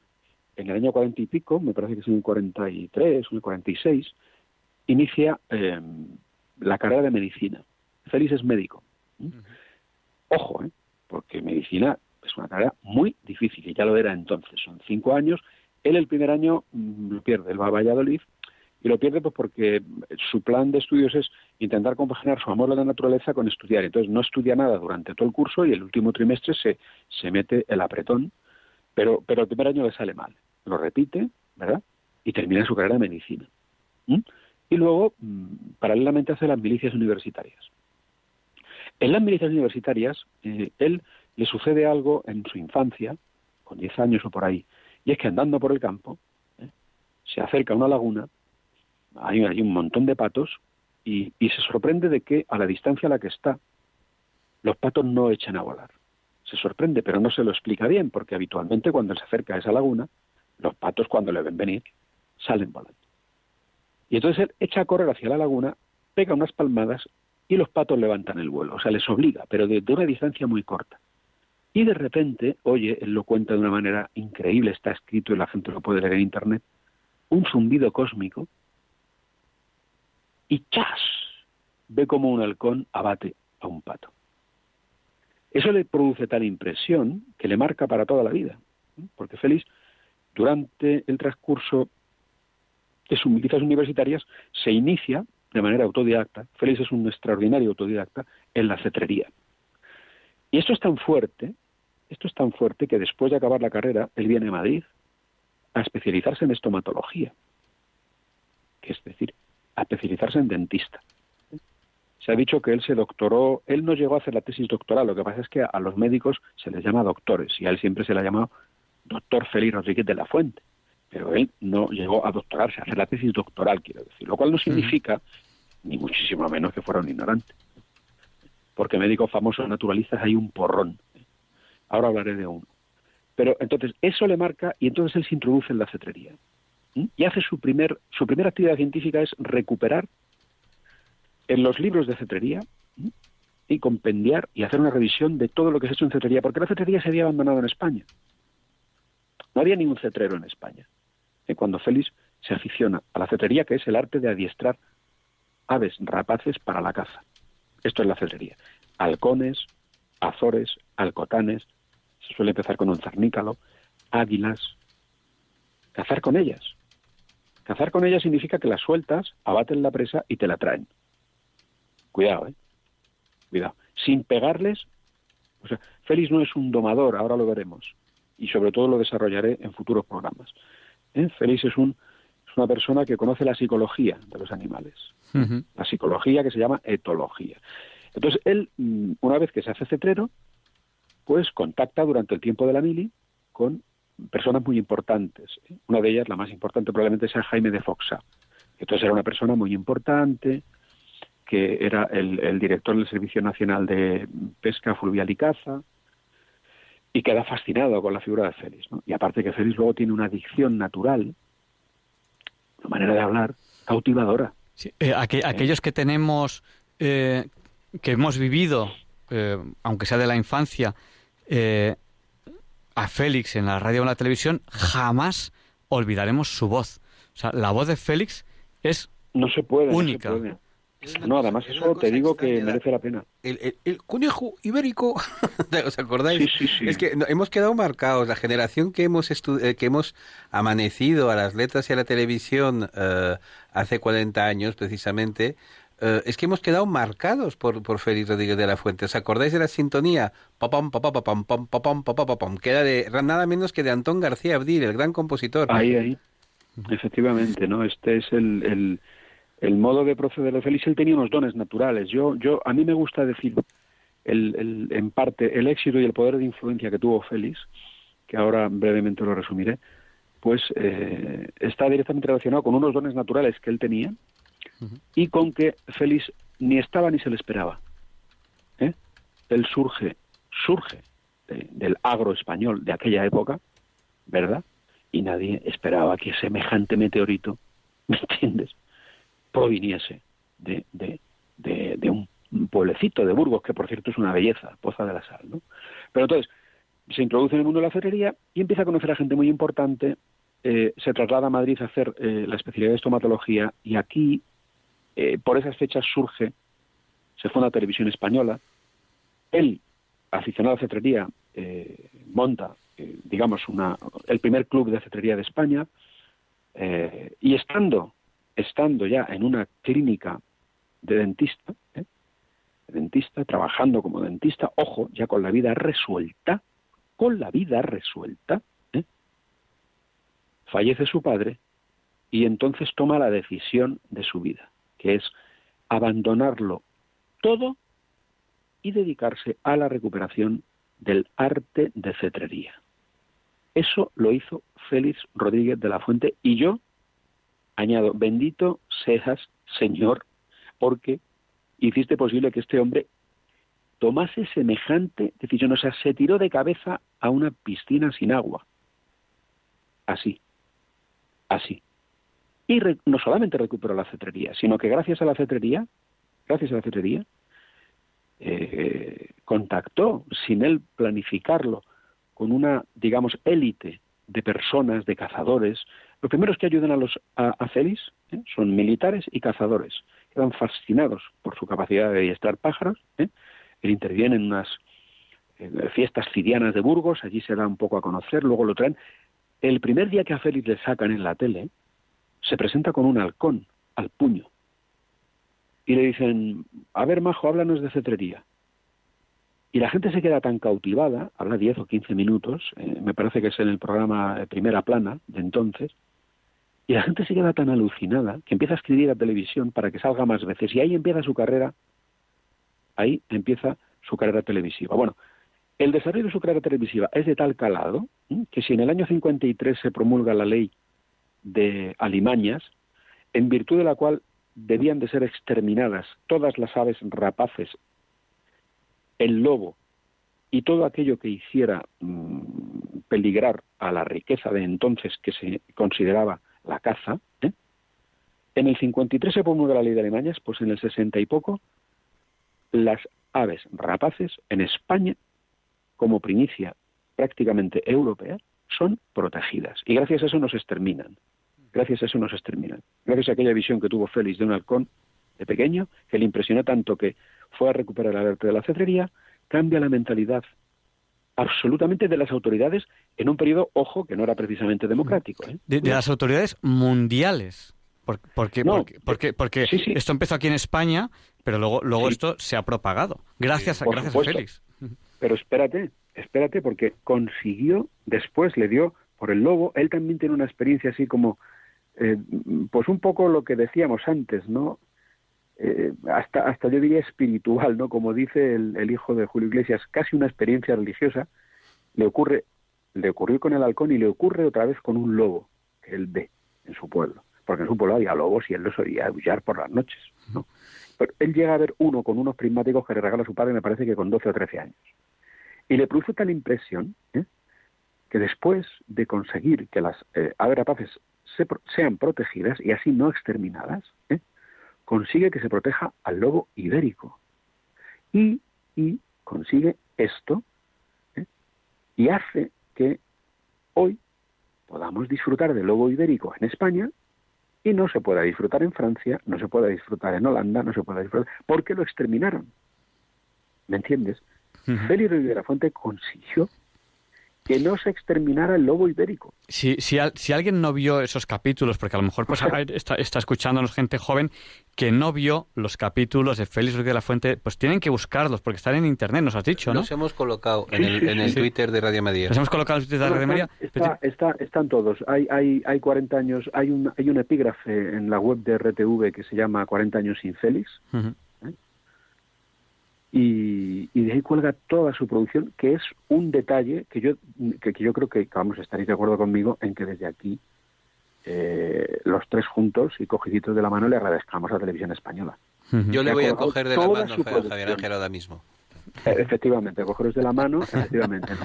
Speaker 4: en el año cuarenta y pico, me parece que es en el 43 o en el 46, inicia eh, la carrera de medicina. Félix es médico. Ojo, ¿eh? porque medicina es una carrera muy difícil y ya lo era entonces. Son cinco años. Él el primer año mm, lo pierde, él va a Valladolid y lo pierde pues porque su plan de estudios es intentar compaginar su amor a la naturaleza con estudiar. Entonces no estudia nada durante todo el curso y el último trimestre se, se mete el apretón, pero, pero el primer año le sale mal. Lo repite, ¿verdad? Y termina su carrera de medicina. Y luego, mm, paralelamente, hace las milicias universitarias. En las milicias universitarias, eh, él le sucede algo en su infancia, con 10 años o por ahí, y es que andando por el campo, ¿eh? se acerca a una laguna hay, un montón de patos y, se sorprende de que a la distancia a la que está, los patos no echan a volar. Se sorprende, pero no se lo explica bien, porque habitualmente cuando se acerca a esa laguna, los patos cuando le ven venir, salen volando. Y entonces él echa a correr hacia la laguna, pega unas palmadas y los patos levantan el vuelo. O sea, les obliga, pero de, de una distancia muy corta. Y de repente, oye, él lo cuenta de una manera increíble, está escrito y la gente lo puede leer en Internet, un zumbido cósmico y ¡chas! ve como un halcón abate a un pato. Eso le produce tal impresión que le marca para toda la vida, porque Félix, durante el transcurso de sus milicias universitarias, se inicia de manera autodidacta, Félix es un extraordinario autodidacta, en la cetrería. Y esto es tan fuerte, esto es tan fuerte que después de acabar la carrera, él viene a Madrid a especializarse en estomatología, que es decir, a especializarse en dentista. Se ha dicho que él se doctoró, él no llegó a hacer la tesis doctoral, lo que pasa es que a los médicos se les llama doctores y a él siempre se le ha llamado doctor Félix Rodríguez de la Fuente, pero él no llegó a doctorarse, a hacer la tesis doctoral, quiero decir, lo cual no significa, ni muchísimo menos que fuera un ignorante, porque médicos famosos naturalistas hay un porrón. Ahora hablaré de uno. Pero entonces eso le marca y entonces él se introduce en la cetrería y hace su primer su primera actividad científica es recuperar en los libros de cetrería y compendiar y hacer una revisión de todo lo que se ha hecho en cetrería, porque la cetrería se había abandonado en España. No había ningún cetrero en España. Y cuando Félix se aficiona a la cetrería, que es el arte de adiestrar aves rapaces para la caza. Esto es la cetrería. Halcones, azores, alcotanes, se suele empezar con un cernícalo, águilas, cazar con ellas. Cazar con ellas significa que las sueltas, abaten la presa y te la traen. Cuidado, ¿eh? Cuidado. Sin pegarles. O sea, Félix no es un domador, ahora lo veremos. Y sobre todo lo desarrollaré en futuros programas. ¿Eh? Félix es, un, una persona que conoce la psicología de los animales. La psicología que se llama etología. Entonces, él, mm, una vez que se hace cetrero, pues contacta durante el tiempo de la mili con personas muy importantes. Una de ellas, la más importante probablemente sea Jaime de Foxa. Entonces era una persona muy importante, que era el, director del Servicio Nacional de Pesca Fluvial y Caza, y queda fascinado con la figura de Félix. Y aparte que Félix luego tiene una adicción natural, una manera de hablar cautivadora.
Speaker 1: Eh, aquellos que tenemos, eh, que hemos vivido, eh, aunque sea de la infancia, a Félix en la radio o en la televisión, jamás olvidaremos su voz. O sea, la voz de Félix es
Speaker 4: no se puede,
Speaker 1: única.
Speaker 4: No, además eso te digo que merece la pena.
Speaker 2: El, el, conejo ibérico, ¿os acordáis?
Speaker 4: Sí, sí, sí.
Speaker 2: Es que hemos quedado marcados, la generación que hemos eh, que hemos amanecido a las letras y a la televisión uh, hace 40 años precisamente, uh, es que hemos quedado marcados por, por Félix Rodríguez de la Fuente. ¿Os acordáis de la sintonía? Papam, papam, papam, papam, papam, papam, que era de nada menos que de Antón García Abdil, el gran compositor.
Speaker 4: Ahí, ahí. Efectivamente, ¿no? Este es el, el el modo de proceder de Félix, él tenía unos dones naturales. Yo, yo, a mí me gusta decir, el, el, en parte, el éxito y el poder de influencia que tuvo Félix, que ahora brevemente lo resumiré, pues eh, está directamente relacionado con unos dones naturales que él tenía y con que Félix ni estaba ni se le esperaba. ¿eh? Él surge, surge del agro español de aquella época, ¿verdad? Y nadie esperaba que semejante meteorito, ¿me entiendes? Proviniese de, de, un pueblecito de Burgos, que por cierto es una belleza, Poza de la Sal. ¿no? Pero entonces, se introduce en el mundo de la ferrería y empieza a conocer a gente muy importante, eh, se traslada a Madrid a hacer eh, la especialidad de estomatología y aquí, eh, por esas fechas, surge, se funda Televisión Española, él, aficionado a cetrería, monta, digamos, una, el primer club de cetrería de España, y estando estando ya en una clínica de dentista, ¿eh? dentista, trabajando como dentista, ojo, ya con la vida resuelta, con la vida resuelta, ¿eh? fallece su padre y entonces toma la decisión de su vida, que es abandonarlo todo y dedicarse a la recuperación del arte de cetrería. Eso lo hizo Félix Rodríguez de la Fuente y yo añado, bendito seas, Señor, porque hiciste posible que este hombre tomase semejante decisión, o sea, se tiró de cabeza a una piscina sin agua. Así, así. Y no solamente recuperó la cetrería, sino que gracias a la cetrería, gracias a la cetrería, eh, contactó, sin él planificarlo, con una, digamos, élite de personas, de cazadores, los primeros que ayudan a, los, a, ¿eh? son militares y cazadores. Quedan fascinados por su capacidad de adiestrar pájaros. ¿eh? Él interviene en unas eh, fiestas cidianas de Burgos, allí se da un poco a conocer, luego lo traen. El primer día que a Félix le sacan en la tele, se presenta con un halcón al puño. Y le dicen, a ver, Majo, háblanos de cetrería. Y la gente se queda tan cautivada, habla 10 o 15 minutos, me parece que es en el programa Primera Plana de entonces, y la gente se queda tan alucinada que empieza a escribir a televisión para que salga más veces. Y ahí empieza su carrera, ahí empieza su carrera televisiva. Bueno, el desarrollo de su carrera televisiva es de tal calado que si en el año 53 se promulga la ley de alimañas, en virtud de la cual debían de ser exterminadas todas las aves rapaces, el lobo y todo aquello que hiciera mm, peligrar a la riqueza de entonces que se consideraba la caza. ¿eh? En el 53 se promulga la ley de Alemania, pues en el 60 y poco las aves rapaces en España, como primicia prácticamente europea, son protegidas. Y gracias a eso nos exterminan. Gracias a eso nos exterminan. Gracias a aquella visión que tuvo Félix de un halcón de pequeño, que le impresionó tanto que fue a recuperar el arte de la cetrería, cambia la mentalidad absolutamente de las autoridades en un periodo, ojo, que no era precisamente democrático. ¿eh?
Speaker 1: De, las autoridades mundiales. porque, porque, porque, esto empezó aquí en España, pero luego, luego esto se ha propagado. Gracias, a, gracias a Félix.
Speaker 4: Pero espérate, espérate, porque consiguió, después le dio por el lobo, él también tiene una experiencia así como, eh, pues un poco lo que decíamos antes, ¿no? Eh, hasta, hasta yo diría espiritual, ¿no? Como dice el, hijo de Julio Iglesias, casi una experiencia religiosa, le ocurre, le ocurrió con el halcón y le ocurre otra vez con un lobo que él ve en su pueblo, porque en su pueblo había lobos y él los oía aullar por las noches, ¿no? Pero él llega a ver uno con unos prismáticos que le regala a su padre, me parece que con 12 o 13 años. Y le produce tal impresión ¿eh? que después de conseguir que las eh, aves rapaces sean protegidas y así no exterminadas, ¿eh? Consigue que se proteja al lobo ibérico. Y, y consigue esto ¿eh? y hace que hoy podamos disfrutar del lobo ibérico en España y no se pueda disfrutar en Francia, no se pueda disfrutar en Holanda, no se pueda disfrutar, porque lo exterminaron. ¿Me entiendes? Félix de la Fuente consiguió que no se exterminara el lobo ibérico.
Speaker 1: Si, si, si, alguien no vio esos capítulos, porque a lo mejor pues, está, está, escuchándonos gente joven que no vio los capítulos de Félix Ruiz de la Fuente, pues tienen que buscarlos, porque están en internet, nos has dicho, ¿no?
Speaker 2: Los hemos colocado en el, en el Twitter de Radio María.
Speaker 1: Los hemos colocado en el Twitter de Radio María.
Speaker 4: Está, está, están todos. Hay, hay, hay 40 años, hay un, hay un epígrafe en la web de RTV que se llama 40 años sin Félix y, de ahí cuelga toda su producción, que es un detalle que yo, que, yo creo que, vamos, estaréis de acuerdo conmigo en que desde aquí eh, los tres juntos y cogiditos de la mano le agradezcamos a Televisión Española.
Speaker 2: Yo le voy a coger de la mano a Javier Ángel ahora mismo.
Speaker 4: Eh, efectivamente, cogeros de la mano, efectivamente.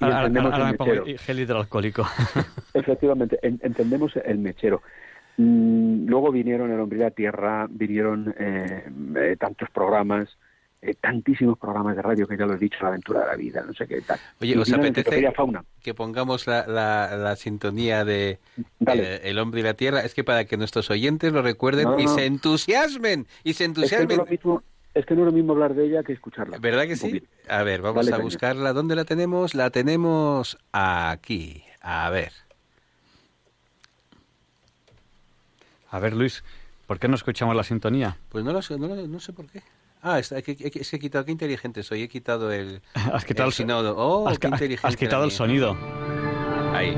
Speaker 1: Y entendemos ahora, el mechero. gel hidroalcohólico.
Speaker 4: efectivamente, entendemos el mechero. Mm, luego vinieron El Hombre y la Tierra, vinieron eh, tantos programas, eh, tantísimos programas de radio que ya lo he dicho, La aventura de la vida, no sé qué tal.
Speaker 2: Oye, ¿os apetece que pongamos la, la, sintonía de eh, El hombre y la tierra? Es que para que nuestros oyentes lo recuerden y se entusiasmen, y se entusiasmen.
Speaker 4: Es que, no es lo mismo hablar de ella que escucharla.
Speaker 2: ¿Verdad que sí? A ver, vamos a buscarla. ¿Dónde la tenemos? La tenemos aquí. A ver.
Speaker 1: A ver, Luis, ¿por qué no escuchamos la sintonía?
Speaker 2: Pues no lo sé, no, no sé por qué. Ah, es que, he quitado, qué inteligente soy, he quitado el,
Speaker 1: has quitado el,
Speaker 2: sinodo. Oh,
Speaker 1: has,
Speaker 2: qué inteligente.
Speaker 1: Has quitado el sonido.
Speaker 2: Ahí.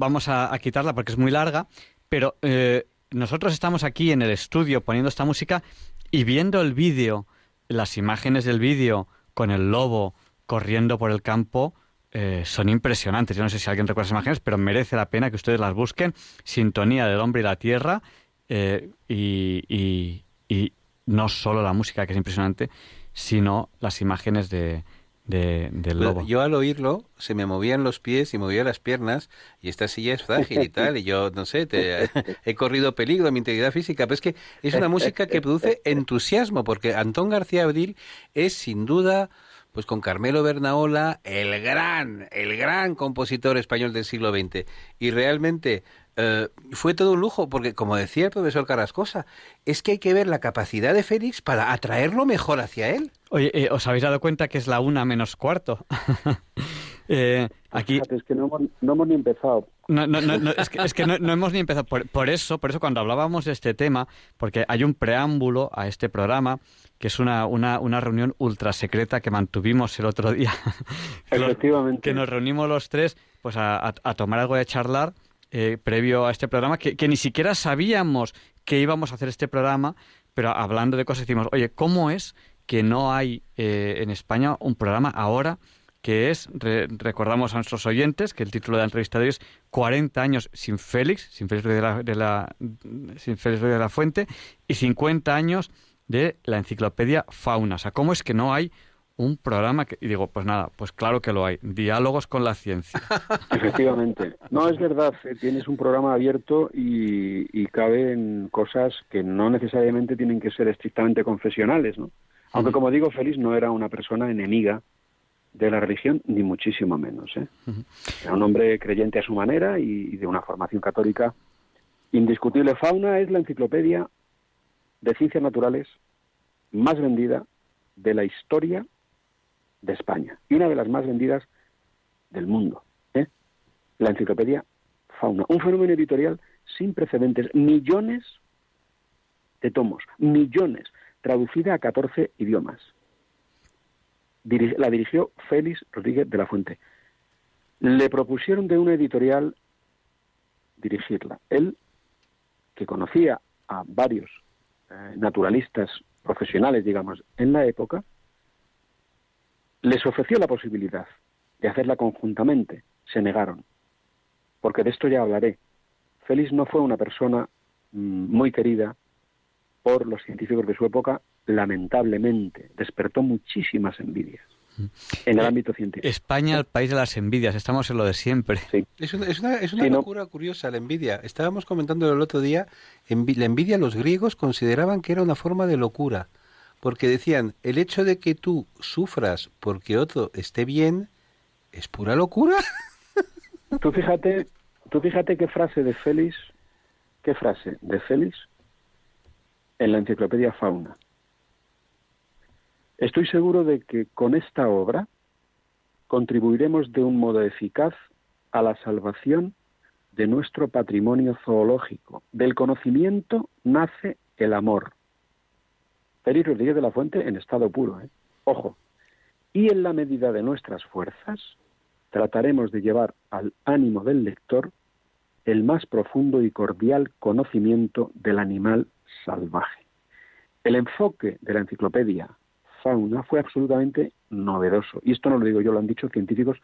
Speaker 1: Vamos a, quitarla porque es muy larga, pero eh, nosotros estamos aquí en el estudio poniendo esta música y viendo el vídeo, las imágenes del vídeo con el lobo corriendo por el campo, eh, son impresionantes. Yo no sé si alguien recuerda esas imágenes, pero merece la pena que ustedes las busquen. Sintonía del hombre y la tierra eh, y, y, no solo la música, que es impresionante, sino las imágenes de, del lobo.
Speaker 2: Yo al oírlo se me movían los pies y movía las piernas y esta silla es frágil y tal y yo no sé, te, he corrido peligro mi integridad física, pero es que es una música que produce entusiasmo porque Antón García Abril es sin duda pues con Carmelo Bernaola, el gran, el gran compositor español del siglo XX. Y realmente eh, fue todo un lujo, porque como decía el profesor Carrascosa, es que hay que ver la capacidad de Félix para atraerlo mejor hacia él.
Speaker 1: Oye, eh, ¿os habéis dado cuenta que es la una menos cuarto?
Speaker 4: eh, aquí... es que no hemos, ni empezado.
Speaker 1: No, no, no, es que, es que no, hemos ni empezado. Por, eso, por eso cuando hablábamos de este tema, porque hay un preámbulo a este programa, que es una, una, una reunión ultra secreta que mantuvimos el otro día.
Speaker 4: Efectivamente.
Speaker 1: que nos reunimos los tres pues a, a tomar algo de charlar eh, previo a este programa, que, ni siquiera sabíamos que íbamos a hacer este programa, pero hablando de cosas decimos, oye, ¿cómo es que no hay eh, en España un programa ahora que es, recordamos a nuestros oyentes, que el título de la entrevista de hoy es 40 años sin Félix, sin Félix de la, de la, sin Félix de la Fuente, y 50 años de la enciclopedia Fauna. O sea, ¿cómo es que no hay un programa que, y digo, pues nada, pues claro que lo hay, diálogos con la ciencia.
Speaker 4: Efectivamente. No, es verdad, eh, tienes un programa abierto y, y caben cosas que no necesariamente tienen que ser estrictamente confesionales, ¿no? Aunque, como digo, Félix no era una persona enemiga de la religión, ni muchísimo menos. ¿eh? Era un hombre creyente a su manera y de una formación católica indiscutible. Fauna es la enciclopedia de ciencias naturales más vendida de la historia de España y una de las más vendidas del mundo. ¿eh? la enciclopedia Fauna. Un fenómeno editorial sin precedentes. Millones de tomos, millones, traducida a 14 idiomas. la dirigió Félix Rodríguez de la Fuente. Le propusieron de una editorial dirigirla. Él, que conocía a varios eh, naturalistas profesionales, digamos, en la época, les ofreció la posibilidad de hacerla conjuntamente. Se negaron, porque de esto ya hablaré. Félix no fue una persona mm, muy querida por los científicos de su época, lamentablemente. Despertó muchísimas envidias en el eh, ámbito científico.
Speaker 1: España, el país de las envidias, estamos en lo de siempre.
Speaker 2: Es una, es una, locura curiosa la envidia. Estábamos comentando el otro día, la envidia los griegos consideraban que era una forma de locura, porque decían, el hecho de que tú sufras porque otro esté bien, ¿es pura locura?
Speaker 4: Tú fíjate, tú fíjate qué frase de Félix, qué frase de Félix en la enciclopedia Fauna. Estoy seguro de que con esta obra contribuiremos de un modo eficaz a la salvación de nuestro patrimonio zoológico. Del conocimiento nace el amor. Félix Rodríguez de la Fuente en estado puro, ¿eh? ojo. Y en la medida de nuestras fuerzas, trataremos de llevar al ánimo del lector el más profundo y cordial conocimiento del animal salvaje. El enfoque de la enciclopedia fauna fue absolutamente novedoso. Y esto no lo digo yo, lo han dicho científicos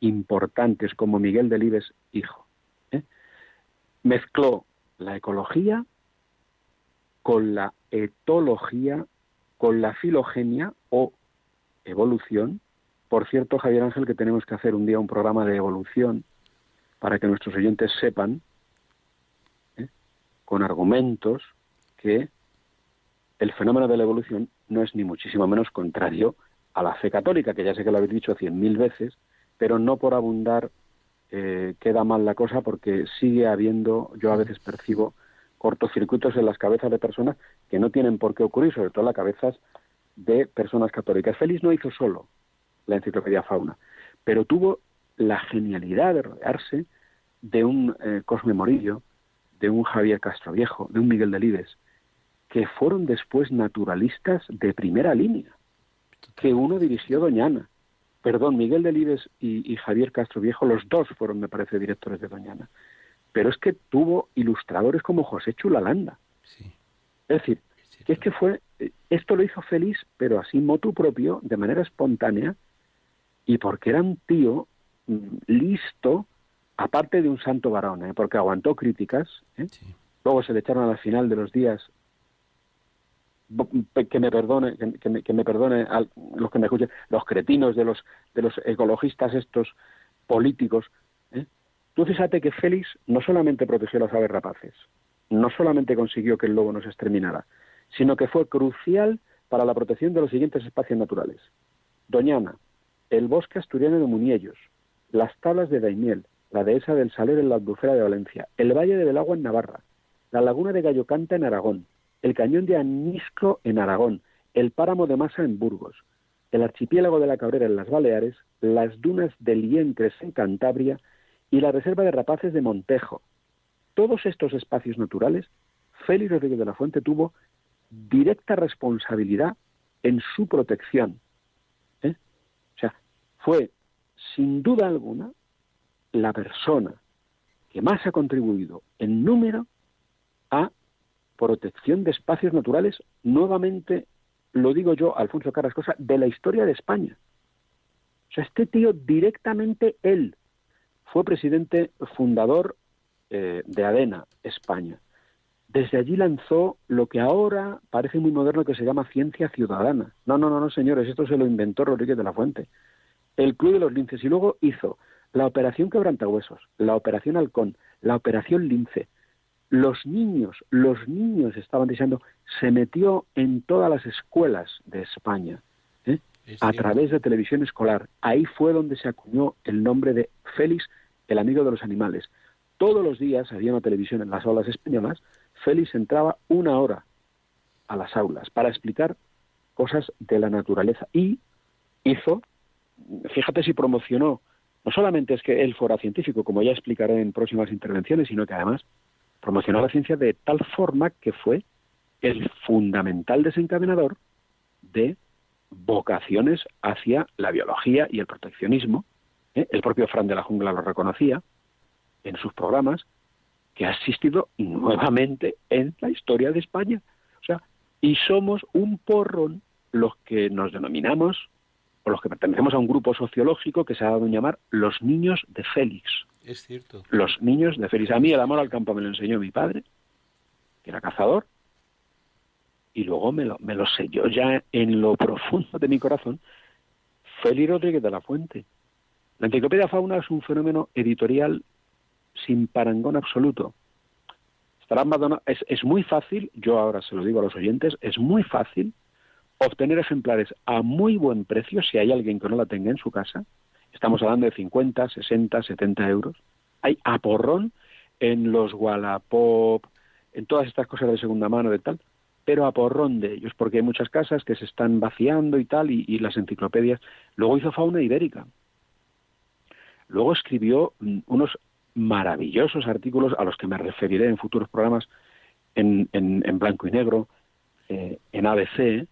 Speaker 4: importantes como Miguel Delibes, hijo. ¿eh? Mezcló la ecología con la etología, con la filogenia o evolución. Por cierto, Javier Ángel, que tenemos que hacer un día un programa de evolución para que nuestros oyentes sepan, ¿eh? con argumentos, que el fenómeno de la evolución no es ni muchísimo menos contrario a la fe católica, que ya sé que lo habéis dicho cien mil veces, pero no por abundar eh, queda mal la cosa porque sigue habiendo, yo a veces percibo cortocircuitos en las cabezas de personas que no tienen por qué ocurrir, sobre todo en las cabezas de personas católicas. Félix no hizo solo la enciclopedia Fauna, pero tuvo la genialidad de rodearse de un eh, Cosme Morillo, de un Javier Castroviejo, de un Miguel Delibes, que fueron después naturalistas de primera línea, que uno dirigió Doñana. Perdón, Miguel Delibes y, y Javier Castro Viejo, los dos fueron, me parece, directores de Doñana. Pero es que tuvo ilustradores como José Chulalanda. Sí. Es decir, que es que fue, esto lo hizo feliz, pero así motu propio, de manera espontánea, y porque era un tío mm, listo, aparte de un santo varón, ¿eh? porque aguantó críticas, ¿eh? luego se le echaron al final de los días que me perdone que me, que me perdone a los que me escuchen los cretinos de los de los ecologistas estos políticos ¿eh? Tú fíjate que Félix no solamente protegió las aves rapaces no solamente consiguió que el lobo no se exterminara sino que fue crucial para la protección de los siguientes espacios naturales. Doñana el bosque asturiano de Muniellos las tablas de Daimiel la dehesa del Saler en la albufera de Valencia el valle de Belagua en Navarra la laguna de Gallocanta en Aragón el cañón de Anisco en Aragón, el páramo de Masa en Burgos, el archipiélago de la Cabrera en las Baleares, las dunas de Lientres en Cantabria y la reserva de rapaces de Montejo. Todos estos espacios naturales, Félix Rodríguez de la Fuente tuvo directa responsabilidad en su protección. ¿eh? O sea, fue sin duda alguna la persona que más ha contribuido en número a protección de espacios naturales, nuevamente, lo digo yo, Alfonso Carrascosa, de la historia de España. O sea, este tío directamente él fue presidente fundador eh, de ADENA, España. Desde allí lanzó lo que ahora parece muy moderno que se llama ciencia ciudadana. No, no, no, no, señores, esto se lo inventó Rodríguez de la Fuente. El Club de los Linces y luego hizo la Operación Quebrantahuesos, la Operación Halcón, la Operación Lince, los niños, los niños estaban diciendo, se metió en todas las escuelas de España ¿eh? a través de televisión escolar. Ahí fue donde se acuñó el nombre de Félix, el amigo de los animales. Todos los días había una televisión en las aulas españolas. Félix entraba una hora a las aulas para explicar cosas de la naturaleza y hizo, fíjate si promocionó no solamente es que él fuera científico, como ya explicaré en próximas intervenciones, sino que además promocionó la ciencia de tal forma que fue el fundamental desencadenador de vocaciones hacia la biología y el proteccionismo. ¿Eh? El propio Fran de la Jungla lo reconocía en sus programas, que ha existido nuevamente en la historia de España. O sea, y somos un porrón los que nos denominamos o los que pertenecemos a un grupo sociológico que se ha dado a llamar los niños de Félix.
Speaker 2: Es cierto.
Speaker 4: Los niños de Félix. A mí el amor al campo me lo enseñó mi padre, que era cazador, y luego me lo, me lo selló ya en lo profundo de mi corazón Félix Rodríguez de la Fuente. La Enciclopedia Fauna es un fenómeno editorial sin parangón absoluto. Estará es, es muy fácil, yo ahora se lo digo a los oyentes, es muy fácil obtener ejemplares a muy buen precio si hay alguien que no la tenga en su casa. Estamos hablando de 50, 60, 70 euros. Hay aporrón en los Wallapop, en todas estas cosas de segunda mano de tal, pero aporrón de ellos, porque hay muchas casas que se están vaciando y tal, y las enciclopedias. Luego hizo fauna ibérica. Luego escribió unos maravillosos artículos a los que me referiré en futuros programas en, en, blanco y negro, eh, en ABC.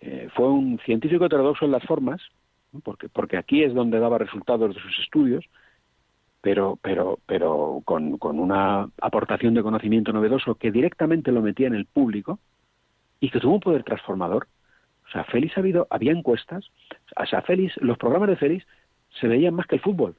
Speaker 4: Eh, fue un científico heterodoxo en las formas, porque, porque aquí es donde daba resultados de sus estudios, pero, pero, pero con, con una aportación de conocimiento novedoso que directamente lo metía en el público y que tuvo un poder transformador. O sea, Félix ha habido, había encuestas, o sea, Félix, los programas de Félix se veían más que el fútbol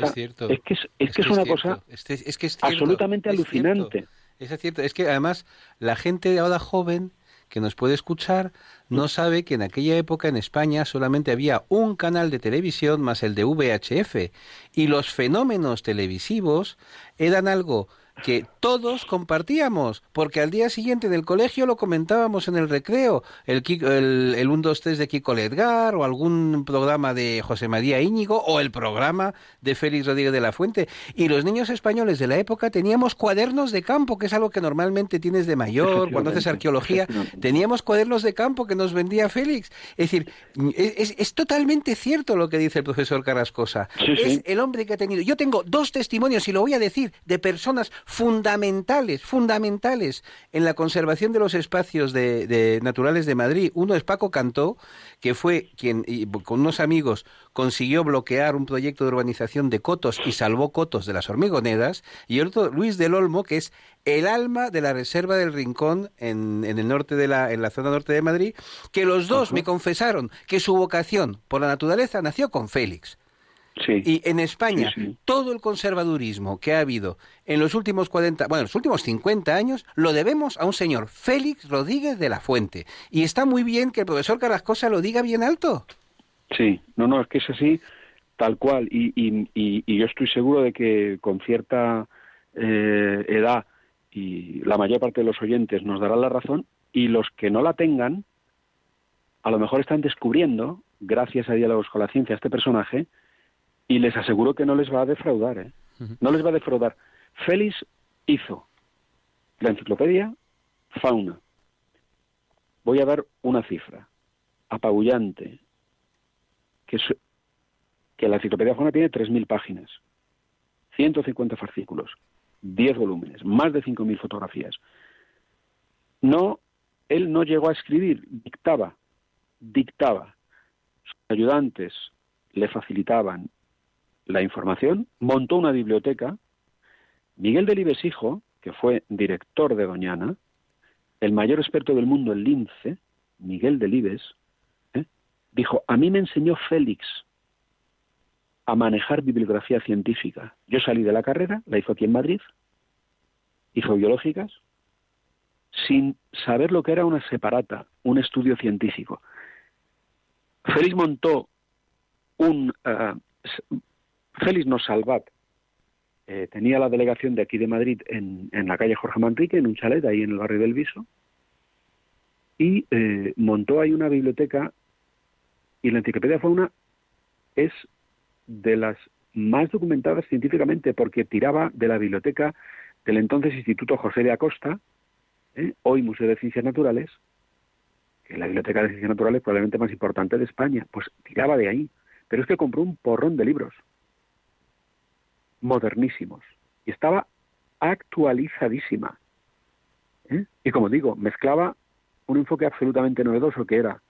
Speaker 2: es cierto.
Speaker 4: Es que es, que es, una cosa
Speaker 2: es, que
Speaker 4: absolutamente alucinante.
Speaker 2: Es cierto. Es que además la gente de ahora joven que nos puede escuchar no sabe que en aquella época en España solamente había un canal de televisión más el de VHF y los fenómenos televisivos eran algo que todos compartíamos, porque al día siguiente en el colegio lo comentábamos en el recreo, el, el, el 1, 2, 3 de Kiko Ledgar, o algún programa de José María Íñigo, o el programa de Félix Rodríguez de la Fuente. Y los niños españoles de la época teníamos cuadernos de campo, que es algo que normalmente tienes de mayor, cuando haces arqueología, teníamos cuadernos de campo que nos vendía Félix. Es decir, es, es totalmente cierto lo que dice el profesor Carrascosa. es el hombre que ha tenido. Yo tengo dos testimonios, y lo voy a decir, de personas fundamentales, fundamentales en la conservación de los espacios de, naturales de Madrid. Uno es Paco Cantó, que fue quien con unos amigos consiguió bloquear un proyecto de urbanización de cotos y salvó cotos de las hormigonedas, y el otro Luis del Olmo, que es el alma de la reserva del Rincón en, en el norte de la, en la zona norte de Madrid, que los dos me confesaron que su vocación por la naturaleza nació con Félix. Y en España, todo el conservadurismo que ha habido en los últimos 40, bueno, los últimos 50 años, lo debemos a un señor, Félix Rodríguez de la Fuente. Y está muy bien que el profesor Carrascosa lo diga bien alto.
Speaker 4: Sí, no, no, es que es así, tal cual. Y, y, yo estoy seguro de que con cierta eh, edad y la mayor parte de los oyentes nos darán la razón, y los que no la tengan, a lo mejor están descubriendo, gracias a Diálogos con la Ciencia, este personaje, y les aseguro que no les va a defraudar, ¿eh? No les va a defraudar. Félix hizo la enciclopedia Fauna. Voy a dar una cifra apabullante, que, es, que la enciclopedia Fauna tiene 3.000 páginas, 150 fascículos, 10 volúmenes, más de 5.000 fotografías. No, él no llegó a escribir, dictaba, dictaba. Sus ayudantes le facilitaban la información, montó una biblioteca. Miguel Delibes hijo, que fue director de Doñana, el mayor experto del mundo en lince, Miguel Delibes, ¿eh? dijo, a mí me enseñó Félix a manejar bibliografía científica. Yo salí de la carrera, la hizo aquí en Madrid, hizo biológicas, sin saber lo que era una separata, un estudio científico. Félix montó un, eh, Félix nos salvat. Eh, tenía la delegación de aquí de Madrid en, la calle Jorge Manrique, en un chalet ahí en el barrio del Viso, y eh, montó ahí una biblioteca y la enciclopedia fauna es de las más documentadas científicamente porque tiraba de la biblioteca del entonces Instituto José de Acosta, ¿eh? hoy Museo de Ciencias Naturales, que es la biblioteca de ciencias naturales probablemente más importante de España, pues tiraba de ahí Pero es que compró un porrón de libros modernísimos y estaba actualizadísima. ¿eh? Y como digo, mezclaba un enfoque absolutamente novedoso que era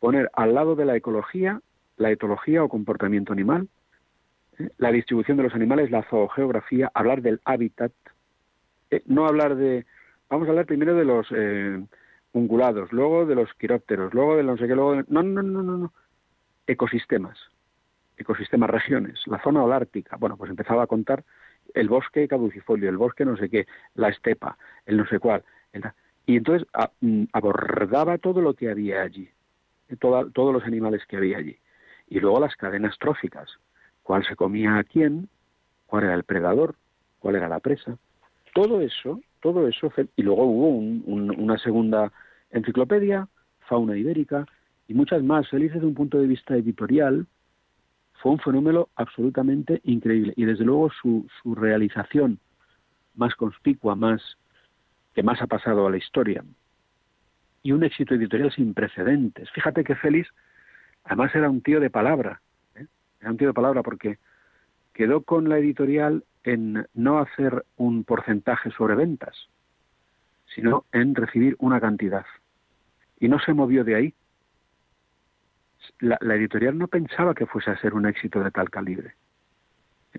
Speaker 4: poner al lado de la ecología la etología o comportamiento animal, ¿eh? la distribución de los animales, la zoogeografía, hablar del hábitat, ¿eh? no hablar de... Vamos a hablar primero de los ungulados, luego de los quirópteros, luego de no sé qué, luego No, no, no, no, no. Ecosistemas, ecosistemas, regiones, la zona holártica. Bueno, pues empezaba a contar el bosque caducifolio, el bosque no sé qué, la estepa, el no sé cuál. y entonces mm, abordaba todo lo que había allí, todos los animales que había allí. Y luego las cadenas tróficas, cuál se comía a quién, cuál era el predador, cuál era la presa. Todo eso, todo eso, y luego hubo una segunda enciclopedia, fauna ibérica, y muchas más. Feliz desde un punto de vista editorial, fue un fenómeno absolutamente increíble y desde luego su, realización más conspicua, más que más ha pasado a la historia y un éxito editorial sin precedentes. Fíjate que Félix además era un tío de palabra, ¿eh? era un tío de palabra porque quedó con la editorial en no hacer un porcentaje sobre ventas, sino en recibir una cantidad. Y no se movió de ahí la, editorial no pensaba que fuese a ser un éxito de tal calibre.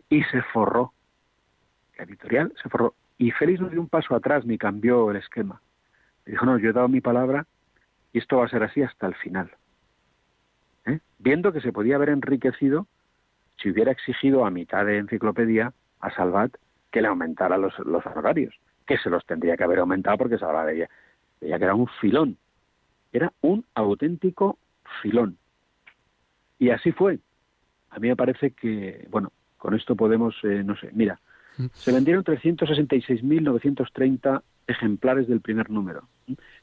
Speaker 4: Y se forró. La editorial se forró. Y Félix no dio un paso atrás ni cambió el esquema. Dijo, no, yo he dado mi palabra y esto va a ser así hasta el final. ¿Eh? Viendo que se podía haber enriquecido si hubiera exigido a mitad de enciclopedia a Salvat que le aumentara los, los horarios, que se los tendría que haber aumentado porque Salvat veía, veía que era un filón. Era un auténtico filón. Y así fue. A mí me parece que, bueno, con esto podemos, eh, no sé, mira, mm. se vendieron 366.930 ejemplares del primer número.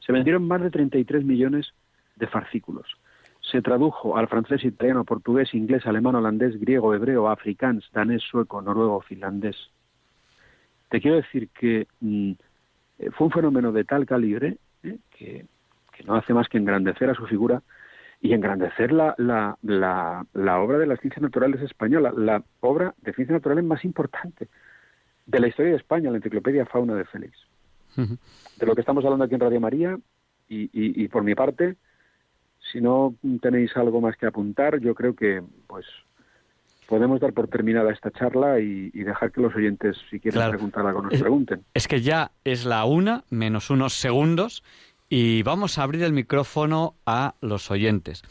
Speaker 4: Se vendieron más de 33 millones de fascículos. Se tradujo al francés, italiano, portugués, inglés, alemán, holandés, griego, hebreo, africans, danés, sueco, noruego, finlandés. Te quiero decir que mm, eh, fue un fenómeno de tal calibre eh, que, que no hace más que engrandecer a su figura y engrandecer la, la, la, obra de las ciencias naturales española, la obra de ciencias naturales más importante de la historia de España, la Enciclopedia Fauna de Félix. De lo que estamos hablando aquí en Radio María, y, y, por mi parte, si no tenéis algo más que apuntar, yo creo que pues podemos dar por terminada esta charla y, dejar que los oyentes, si quieren preguntar algo, nos pregunten.
Speaker 1: Es que ya es la una menos unos segundos y vamos a abrir el micrófono a los oyentes.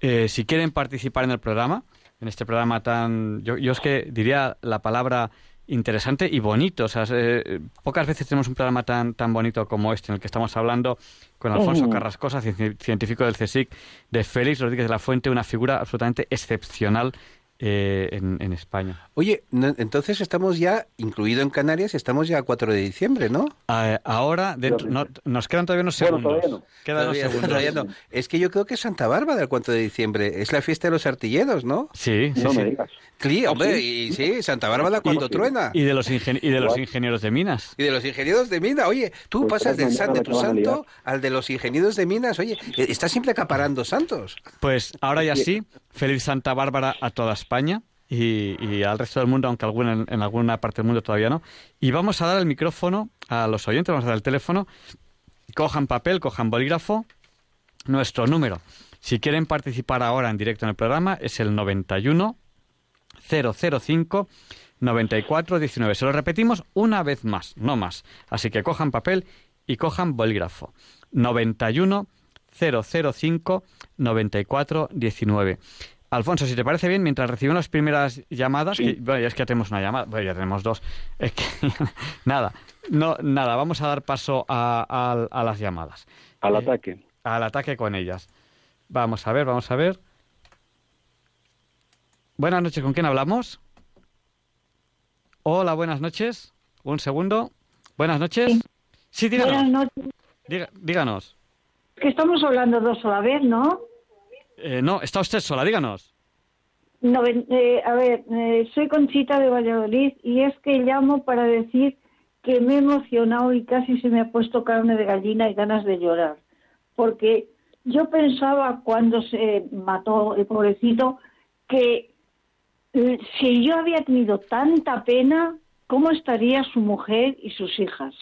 Speaker 1: Eh, si quieren participar en el programa, en este programa tan... Yo, yo es que diría la palabra interesante y bonito. O sea, eh, pocas veces tenemos un programa tan, tan bonito como este, en el que estamos hablando con Alfonso Carrascosa, científico del CSIC, de Félix Rodríguez de la Fuente, una figura absolutamente excepcional eh, en, España.
Speaker 2: Oye, entonces estamos ya, incluido en Canarias, estamos ya a 4 de diciembre, ¿no?
Speaker 1: ahora, nos quedan todavía unos segundos.
Speaker 2: Es que yo creo que Santa Bárbara el 4 de diciembre es la fiesta de los artilleros, ¿no?
Speaker 1: Sí, sí,
Speaker 4: no me digas.
Speaker 2: Sí, hombre, y sí, Santa Bárbara cuando truena.
Speaker 1: Y de los, y de los ingenieros de minas.
Speaker 2: Y de los ingenieros de minas. Oye, tú pues pasas del de tu santo al de los ingenieros de minas. Oye, eh, estás siempre acaparando santos.
Speaker 1: Pues ahora ya sí, feliz Santa Bárbara a toda España. Y, al resto del mundo, aunque en, en, alguna parte del mundo todavía no. Y vamos a dar el micrófono a los oyentes, vamos a dar el teléfono. Cojan papel, cojan bolígrafo. Nuestro número, si quieren participar ahora en directo en el programa, es el 91 005 9419. Se lo repetimos una vez más, no más. Así que cojan papel y cojan bolígrafo. 91 005 9419. Alfonso, si te parece bien, mientras recibimos las primeras llamadas, bueno, ya es que ya tenemos una llamada, bueno, ya tenemos dos, es que nada, no, nada, vamos a dar paso a, a, las llamadas.
Speaker 4: Al ataque.
Speaker 1: Al ataque con ellas. Vamos a ver, vamos a ver. Buenas noches, ¿con quién hablamos? Hola, buenas noches. Un segundo. Buenas noches. Sí, díganos. Buenas noches. díganos.
Speaker 5: Que estamos hablando dos a la vez, ¿no?
Speaker 1: Eh, no, está usted sola, díganos.
Speaker 5: No, eh, a ver, eh, soy Conchita de Valladolid y es que llamo para decir que me he emocionado y casi se me ha puesto carne de gallina y ganas de llorar. Porque yo pensaba cuando se mató el pobrecito que eh, si yo había tenido tanta pena, ¿cómo estaría su mujer y sus hijas?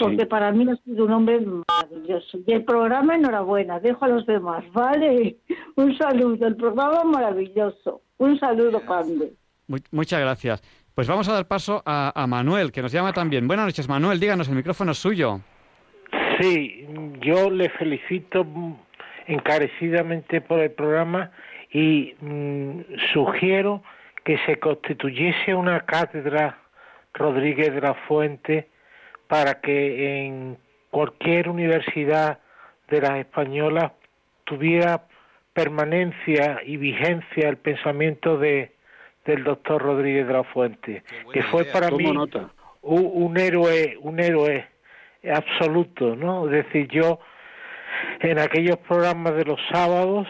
Speaker 5: Porque para mí ha sido un hombre maravilloso. Y el programa, enhorabuena, dejo a los demás, ¿vale? Un saludo, el programa maravilloso. Un saludo, Pande.
Speaker 1: Muchas gracias. Pues vamos a dar paso a, Manuel, que nos llama también. Buenas noches, Manuel, díganos, el micrófono es suyo.
Speaker 6: Sí, yo le felicito encarecidamente por el programa y mm, sugiero que se constituyese una cátedra Rodríguez de la Fuente para que en cualquier universidad de las españolas tuviera permanencia y vigencia el pensamiento de del doctor Rodríguez de la Fuente, que fue para mí un, héroe, un héroe absoluto, ¿no? Es decir, yo en aquellos programas de los sábados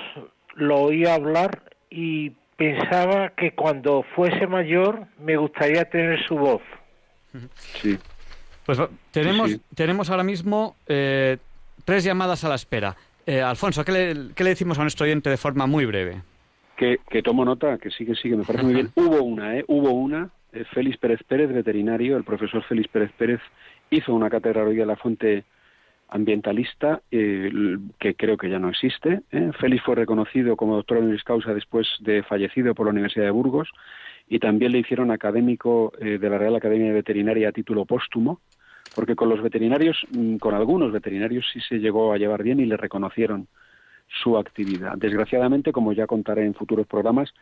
Speaker 6: lo oía hablar y pensaba que cuando fuese mayor me gustaría tener su voz.
Speaker 1: Sí. Pues tenemos, tenemos ahora mismo eh, tres llamadas a la espera. Eh, Alfonso, ¿qué le, ¿qué le, decimos a nuestro oyente de forma muy breve?
Speaker 4: Que, que tomo nota, que sí, que sí, que me parece muy bien. Hubo una, ¿eh? Hubo una. Eh, Félix Pérez Pérez, veterinario, el profesor Félix Pérez Pérez, hizo una cátedra hoy de la fuente ambientalista eh, que creo que ya no existe. ¿eh? Félix fue reconocido como doctor honoris causa después de fallecido por la Universidad de Burgos y también le hicieron académico de la Real Academia de Veterinaria a título póstumo porque con los veterinarios, mm, con algunos veterinarios sí se llegó a llevar bien y le reconocieron su actividad. Desgraciadamente, como ya contaré en futuros programas,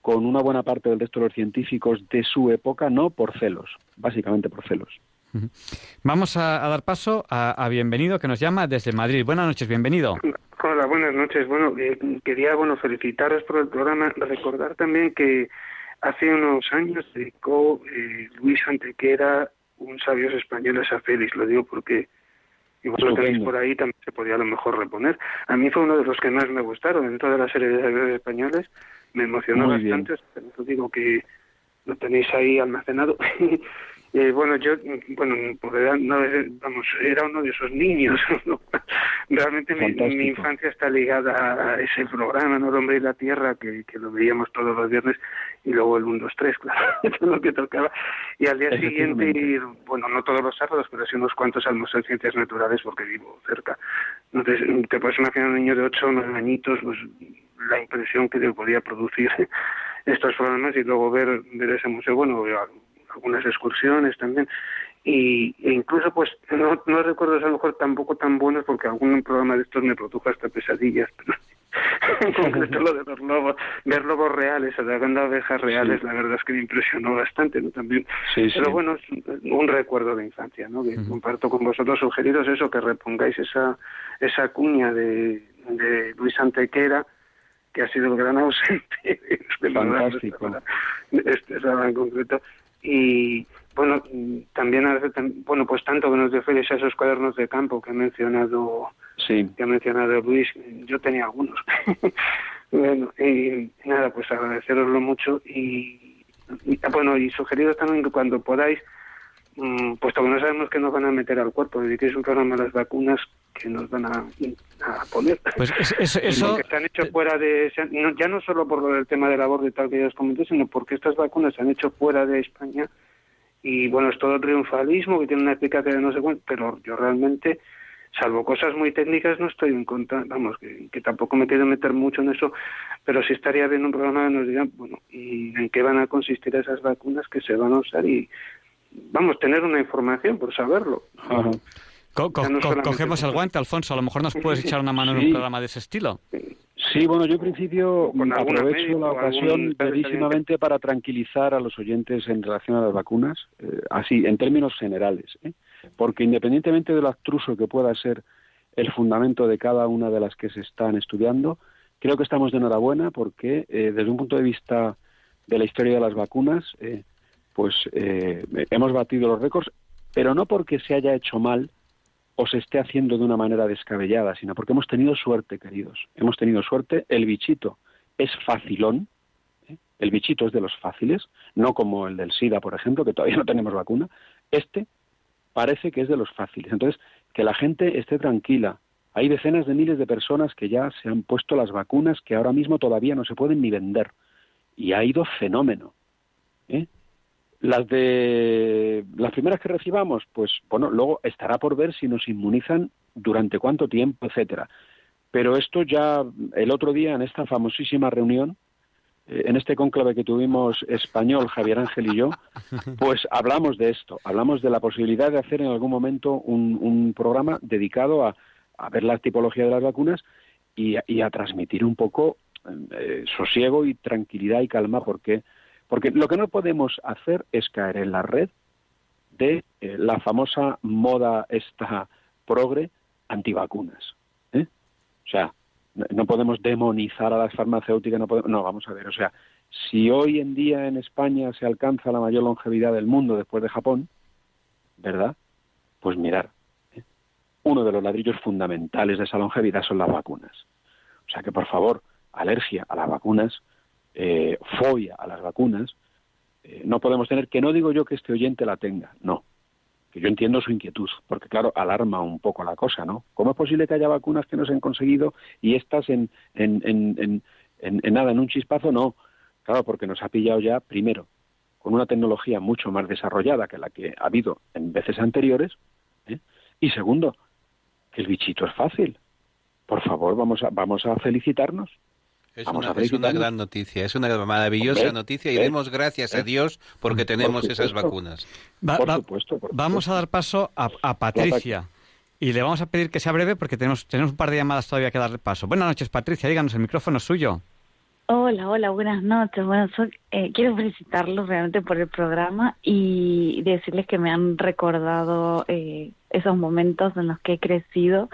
Speaker 4: con una buena parte del resto de los científicos de su época, no por celos, básicamente por celos.
Speaker 1: Vamos a, dar paso a, Bienvenido, que nos llama desde Madrid. Buenas noches, bienvenido.
Speaker 7: Hola, buenas noches. Bueno, eh, quería bueno felicitaros por el programa, recordar también que hace unos años dedicó eh, Luis Antequera un sabios españoles a Félix, lo digo porque igual lo tenéis por ahí, también se podía a lo mejor reponer. A mí fue uno de los que más me gustaron en toda la serie de sabios españoles, me emocionó bastante, os digo que lo tenéis ahí almacenado Eh, bueno, yo, bueno, no, vamos, era uno de esos niños. Realmente mi, infancia está ligada a ese programa, ¿no? El hombre y la tierra, que, que lo veíamos todos los viernes, y luego el 1, 2, 3, claro, lo que tocaba. Y al día siguiente, bueno, no todos los sábados, pero sí unos cuantos almorzos en ciencias naturales, porque vivo cerca. Entonces, te puedes imaginar un niño de 8 o 9 añitos, pues la impresión que te podía producir estos programas y luego ver, ver ese museo, bueno, algunas excursiones también. Y e incluso pues no, no recuerdo a lo mejor tampoco tan buenos porque algún programa de estos me produjo hasta pesadillas pero en concreto lo de los lobos ver lobos reales o de abejas reales la verdad es que me impresionó bastante no también. Pero bueno es un recuerdo de infancia no que comparto con vosotros sugeridos eso que repongáis esa esa cuña de, de Luis Antequera que ha sido el gran ausente este
Speaker 4: Fantástico.
Speaker 7: este en concreto y bueno también bueno pues tanto que nos refieres a esos cuadernos de campo que ha mencionado
Speaker 4: sí.
Speaker 7: que ha mencionado Luis yo tenía algunos bueno y nada pues agradeceroslo mucho y, bueno y sugeriros también que cuando podáis puesto que no sabemos qué nos van a meter al cuerpo dediquéis un programa a las vacunas que nos van a, poner.
Speaker 1: Pues eso,
Speaker 7: porque se han hecho fuera de ya no solo por el tema del aborto y tal que ya os comenté sino porque estas vacunas se han hecho fuera de España y bueno es todo triunfalismo que tiene una explicación de no sé cuánto pero yo realmente salvo cosas muy técnicas no estoy en contra vamos que, tampoco me quiero meter mucho en eso pero sí estaría bien un programa que nos digan bueno y en qué van a consistir esas vacunas que se van a usar y vamos tener una información por saberlo
Speaker 1: cogemos el guante, Alfonso. A lo mejor nos puedes echar una mano en un programa de ese estilo.
Speaker 4: Sí, bueno, yo en principio aprovecho la ocasión brevísimamente para tranquilizar a los oyentes en relación a las vacunas, eh, así, en términos generales, ¿eh? porque independientemente de lo abstruso que pueda ser el fundamento de cada una de las que se están estudiando, creo que estamos de enhorabuena porque eh, desde un punto de vista de la historia de las vacunas, pues hemos batido los récords, pero no porque se haya hecho mal, o se esté haciendo de una manera descabellada, sino porque hemos tenido suerte, queridos. Hemos tenido suerte. El bichito es facilón. ¿eh? El bichito es de los fáciles, no como el del SIDA, por ejemplo, que todavía no tenemos vacuna. Este parece que es de los fáciles. Entonces, que la gente esté tranquila, Hay decenas de miles de personas que ya se han puesto las vacunas que ahora mismo todavía no se pueden ni vender. Y ha ido fenómeno. ¿eh? Las de las primeras que recibamos, pues bueno, luego estará por ver si nos inmunizan durante cuánto tiempo, etcétera. Pero esto ya el otro día en esta famosísima reunión, eh, en este cónclave que tuvimos español Javier Ángel y yo, pues hablamos de esto, hablamos de la posibilidad de hacer en algún momento un, programa dedicado a, ver la tipología de las vacunas y, a transmitir un poco eh, sosiego y tranquilidad y calma, porque porque lo que no podemos hacer es caer en la red de eh, la famosa moda esta progre antivacunas. ¿eh? O sea, no podemos demonizar a las farmacéuticas, no, no, vamos a ver, o sea, si hoy en día en España se alcanza la mayor longevidad del mundo después de Japón, ¿verdad? Pues mirar, ¿eh? uno de los ladrillos fundamentales de esa longevidad son las vacunas. O sea que, por favor, alergia a las vacunas eh, fobia a las vacunas, eh, no podemos tener, que no digo yo que este oyente la tenga, no, que yo entiendo su inquietud, porque claro, alarma un poco la cosa, ¿no? ¿Cómo es posible que haya vacunas que no se han conseguido y estas en, en, en, en, nada, en un chispazo? No, claro, porque nos ha pillado ya, primero, con una tecnología mucho más desarrollada que la que ha habido en veces anteriores, ¿eh? y segundo, que el bichito es fácil. Por favor, vamos a, vamos a felicitarnos.
Speaker 2: Es, una, gran noticia, es una maravillosa noticia y demos gracias a Dios porque tenemos esas vacunas.
Speaker 1: Vamos a dar paso a, Patricia y le vamos a pedir que sea breve porque tenemos, tenemos un par de llamadas todavía que darle paso. Buenas noches, Patricia, díganos, el micrófono es suyo.
Speaker 8: Hola, hola, buenas noches. Bueno, eh, quiero felicitarlos realmente por el programa y decirles que me han recordado eh, esos momentos en los que he crecido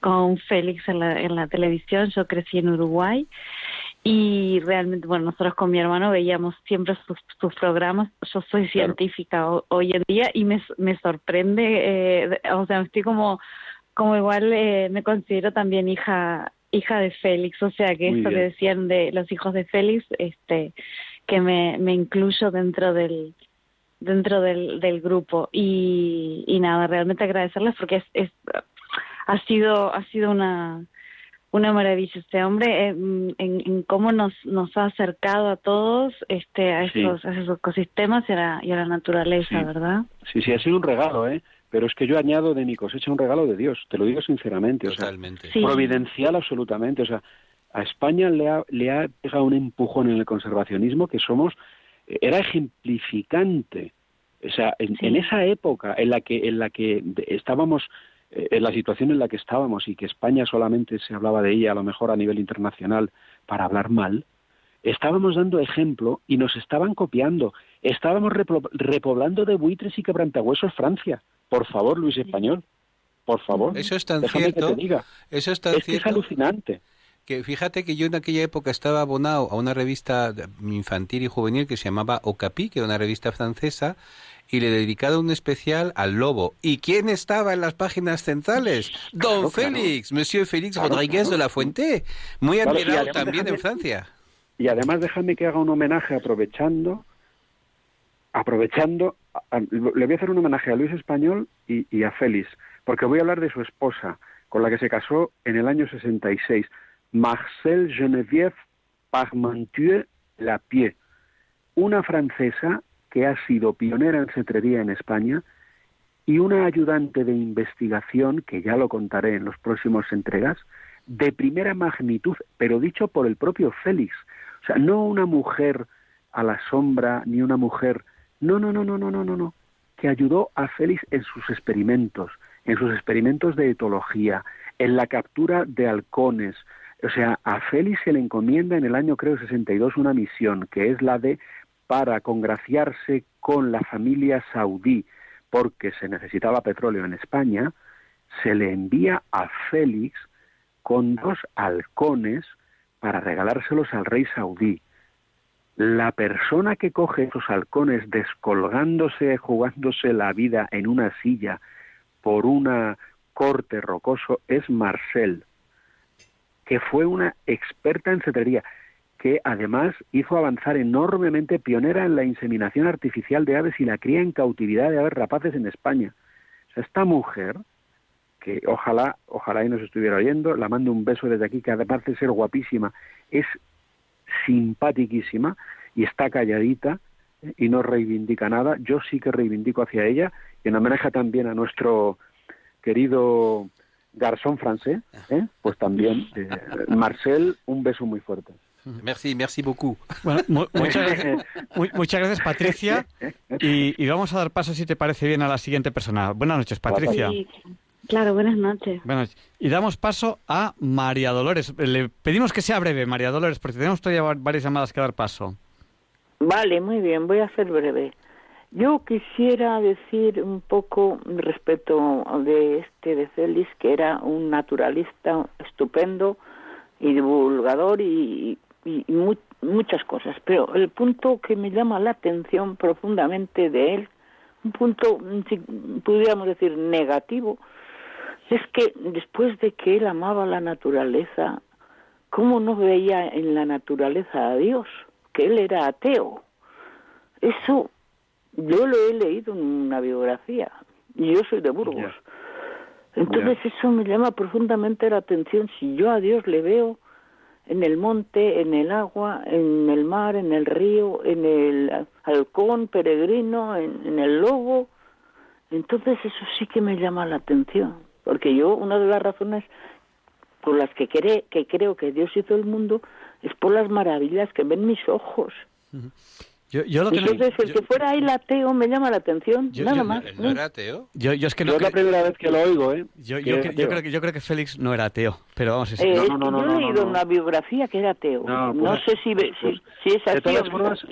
Speaker 8: con Félix en la, en la televisión. Yo crecí en Uruguay y realmente, bueno, nosotros con mi hermano veíamos siempre sus, sus programas. Yo soy científica hoy en día y me, me sorprende, eh, o sea, estoy como, como igual eh, me considero también hija hija de Félix, o sea que esto que decían de los hijos de Félix, este, que me, me incluyo dentro del dentro del, del grupo. Y, y nada, realmente agradecerles porque es, es ha sido ha sido una una maravilla este hombre en, en, cómo nos nos ha acercado a todos este a esos, esos ecosistemas y a la, y a la naturaleza verdad
Speaker 4: sí sí ha sido un regalo eh pero es que yo añado de mi cosecha un regalo de Dios te lo digo sinceramente
Speaker 2: Totalmente.
Speaker 4: o sea providencial absolutamente o sea a España le ha le ha pegado un empujón en el conservacionismo que somos era ejemplificante o sea en, en esa época en la que en la que estábamos eh, en la situación en la que estábamos y que España solamente se hablaba de ella a lo mejor a nivel internacional para hablar mal, estábamos dando ejemplo y nos estaban copiando. Estábamos repoblando de buitres y quebrantahuesos Francia. Por favor, Luis Español. Por favor.
Speaker 2: Eso es tan cierto. Eso es tan
Speaker 4: es es alucinante.
Speaker 2: Que fíjate que yo en aquella época estaba abonado a una revista infantil y juvenil que se llamaba Okapi, que era una revista francesa, y le he dedicado un especial al lobo. ¿Y quién estaba en las páginas centrales? Don Félix, Monsieur Félix Rodríguez de la Fuente, muy admirado también en Francia.
Speaker 4: Y además déjame que haga un homenaje aprovechando, aprovechando, le voy a hacer un homenaje a Luis Español y, y a Félix, porque voy a hablar de su esposa, con la que se casó en el año 66, Marcel Geneviève Parmentier Lapie, una francesa que ha sido pionera en cetrería en España y una ayudante de investigación, que ya lo contaré en los próximos entregas, de primera magnitud, pero dicho por el propio Félix. O sea, no una mujer a la sombra, ni una mujer... No, no, no, no, no, no, no, no. Que ayudó a Félix en sus experimentos, en sus experimentos de etología, en la captura de halcones. O sea, a Félix se le encomienda en el año, creo, 62 una misión, que es la de para congraciarse con la familia saudí porque se necesitaba petróleo en España, se le envía a Félix con dos halcones para regalárselos al rey saudí. La persona que coge esos halcones descolgándose, jugándose la vida en una silla por una corte rocoso es Marcel, que fue una experta en cetrería que además hizo avanzar enormemente, pionera en la inseminación artificial de aves y la cría en cautividad de aves rapaces en España. esta mujer que ojalá, ojalá y nos estuviera oyendo, la mando un beso desde aquí, que además de ser guapísima, es simpaticísima y está calladita ¿eh? y no reivindica nada. Yo sí que reivindico hacia ella y en homenaje también a nuestro querido garzón francés, ¿eh? pues también, eh, Marcel, un beso muy fuerte.
Speaker 2: Merci, merci beaucoup.
Speaker 1: Bueno, mu- muchas, gracias, mu- muchas gracias, Patricia. Y, y vamos a dar paso, si te parece bien, a la siguiente persona. Buenas noches, Patricia.
Speaker 8: Sí, claro, buenas noches.
Speaker 1: Buenas noches. Y damos paso a María Dolores. Le pedimos que sea breve, María Dolores, porque tenemos todavía va- varias llamadas que dar paso.
Speaker 9: Vale, muy bien, voy a ser breve. Yo quisiera decir un poco respecto de este de Félix, que era un naturalista estupendo y divulgador y, y- y mu- muchas cosas. Pero el punto que me llama la atención profundamente de él, un punto, mm, si pudiéramos decir, negativo, es que después de que él amaba la naturaleza, ¿cómo no veía en la naturaleza a Dios? Que él era ateo. Eso yo lo he leído en una biografía y yo soy de Burgos. Entonces eso me llama profundamente la atención. Si yo a Dios le veo en el monte, en el agua, en el mar, en el río, en el halcón peregrino, en, el lobo, entonces eso sí que me llama la atención. Porque yo, una de las razones por las que, cree, que creo que Dios hizo el mundo es por las maravillas que ven mis ojos.
Speaker 1: Yo, yo lo que no-
Speaker 9: Entonces, el que fuera ahí ateo me llama la atención,
Speaker 1: Yo-
Speaker 9: nada
Speaker 1: yo-
Speaker 9: más.
Speaker 2: ¿No era ateo?
Speaker 1: yo, yo es que no
Speaker 4: Yo es la primera vez que lo oigo, ¿eh?
Speaker 1: yo, yo, yo
Speaker 4: ateo.
Speaker 1: creo que, yo creo que Félix no era ateo, pero vamos, es-
Speaker 9: Eh,
Speaker 4: No, no, no, no,
Speaker 9: yo he
Speaker 4: no,
Speaker 9: leído
Speaker 4: no.
Speaker 9: una biografía que era ateo.
Speaker 4: No,
Speaker 9: No,
Speaker 4: pues-
Speaker 9: sé si, ve- si, si es
Speaker 4: De
Speaker 9: así
Speaker 4: todas
Speaker 9: no.
Speaker 4: formas,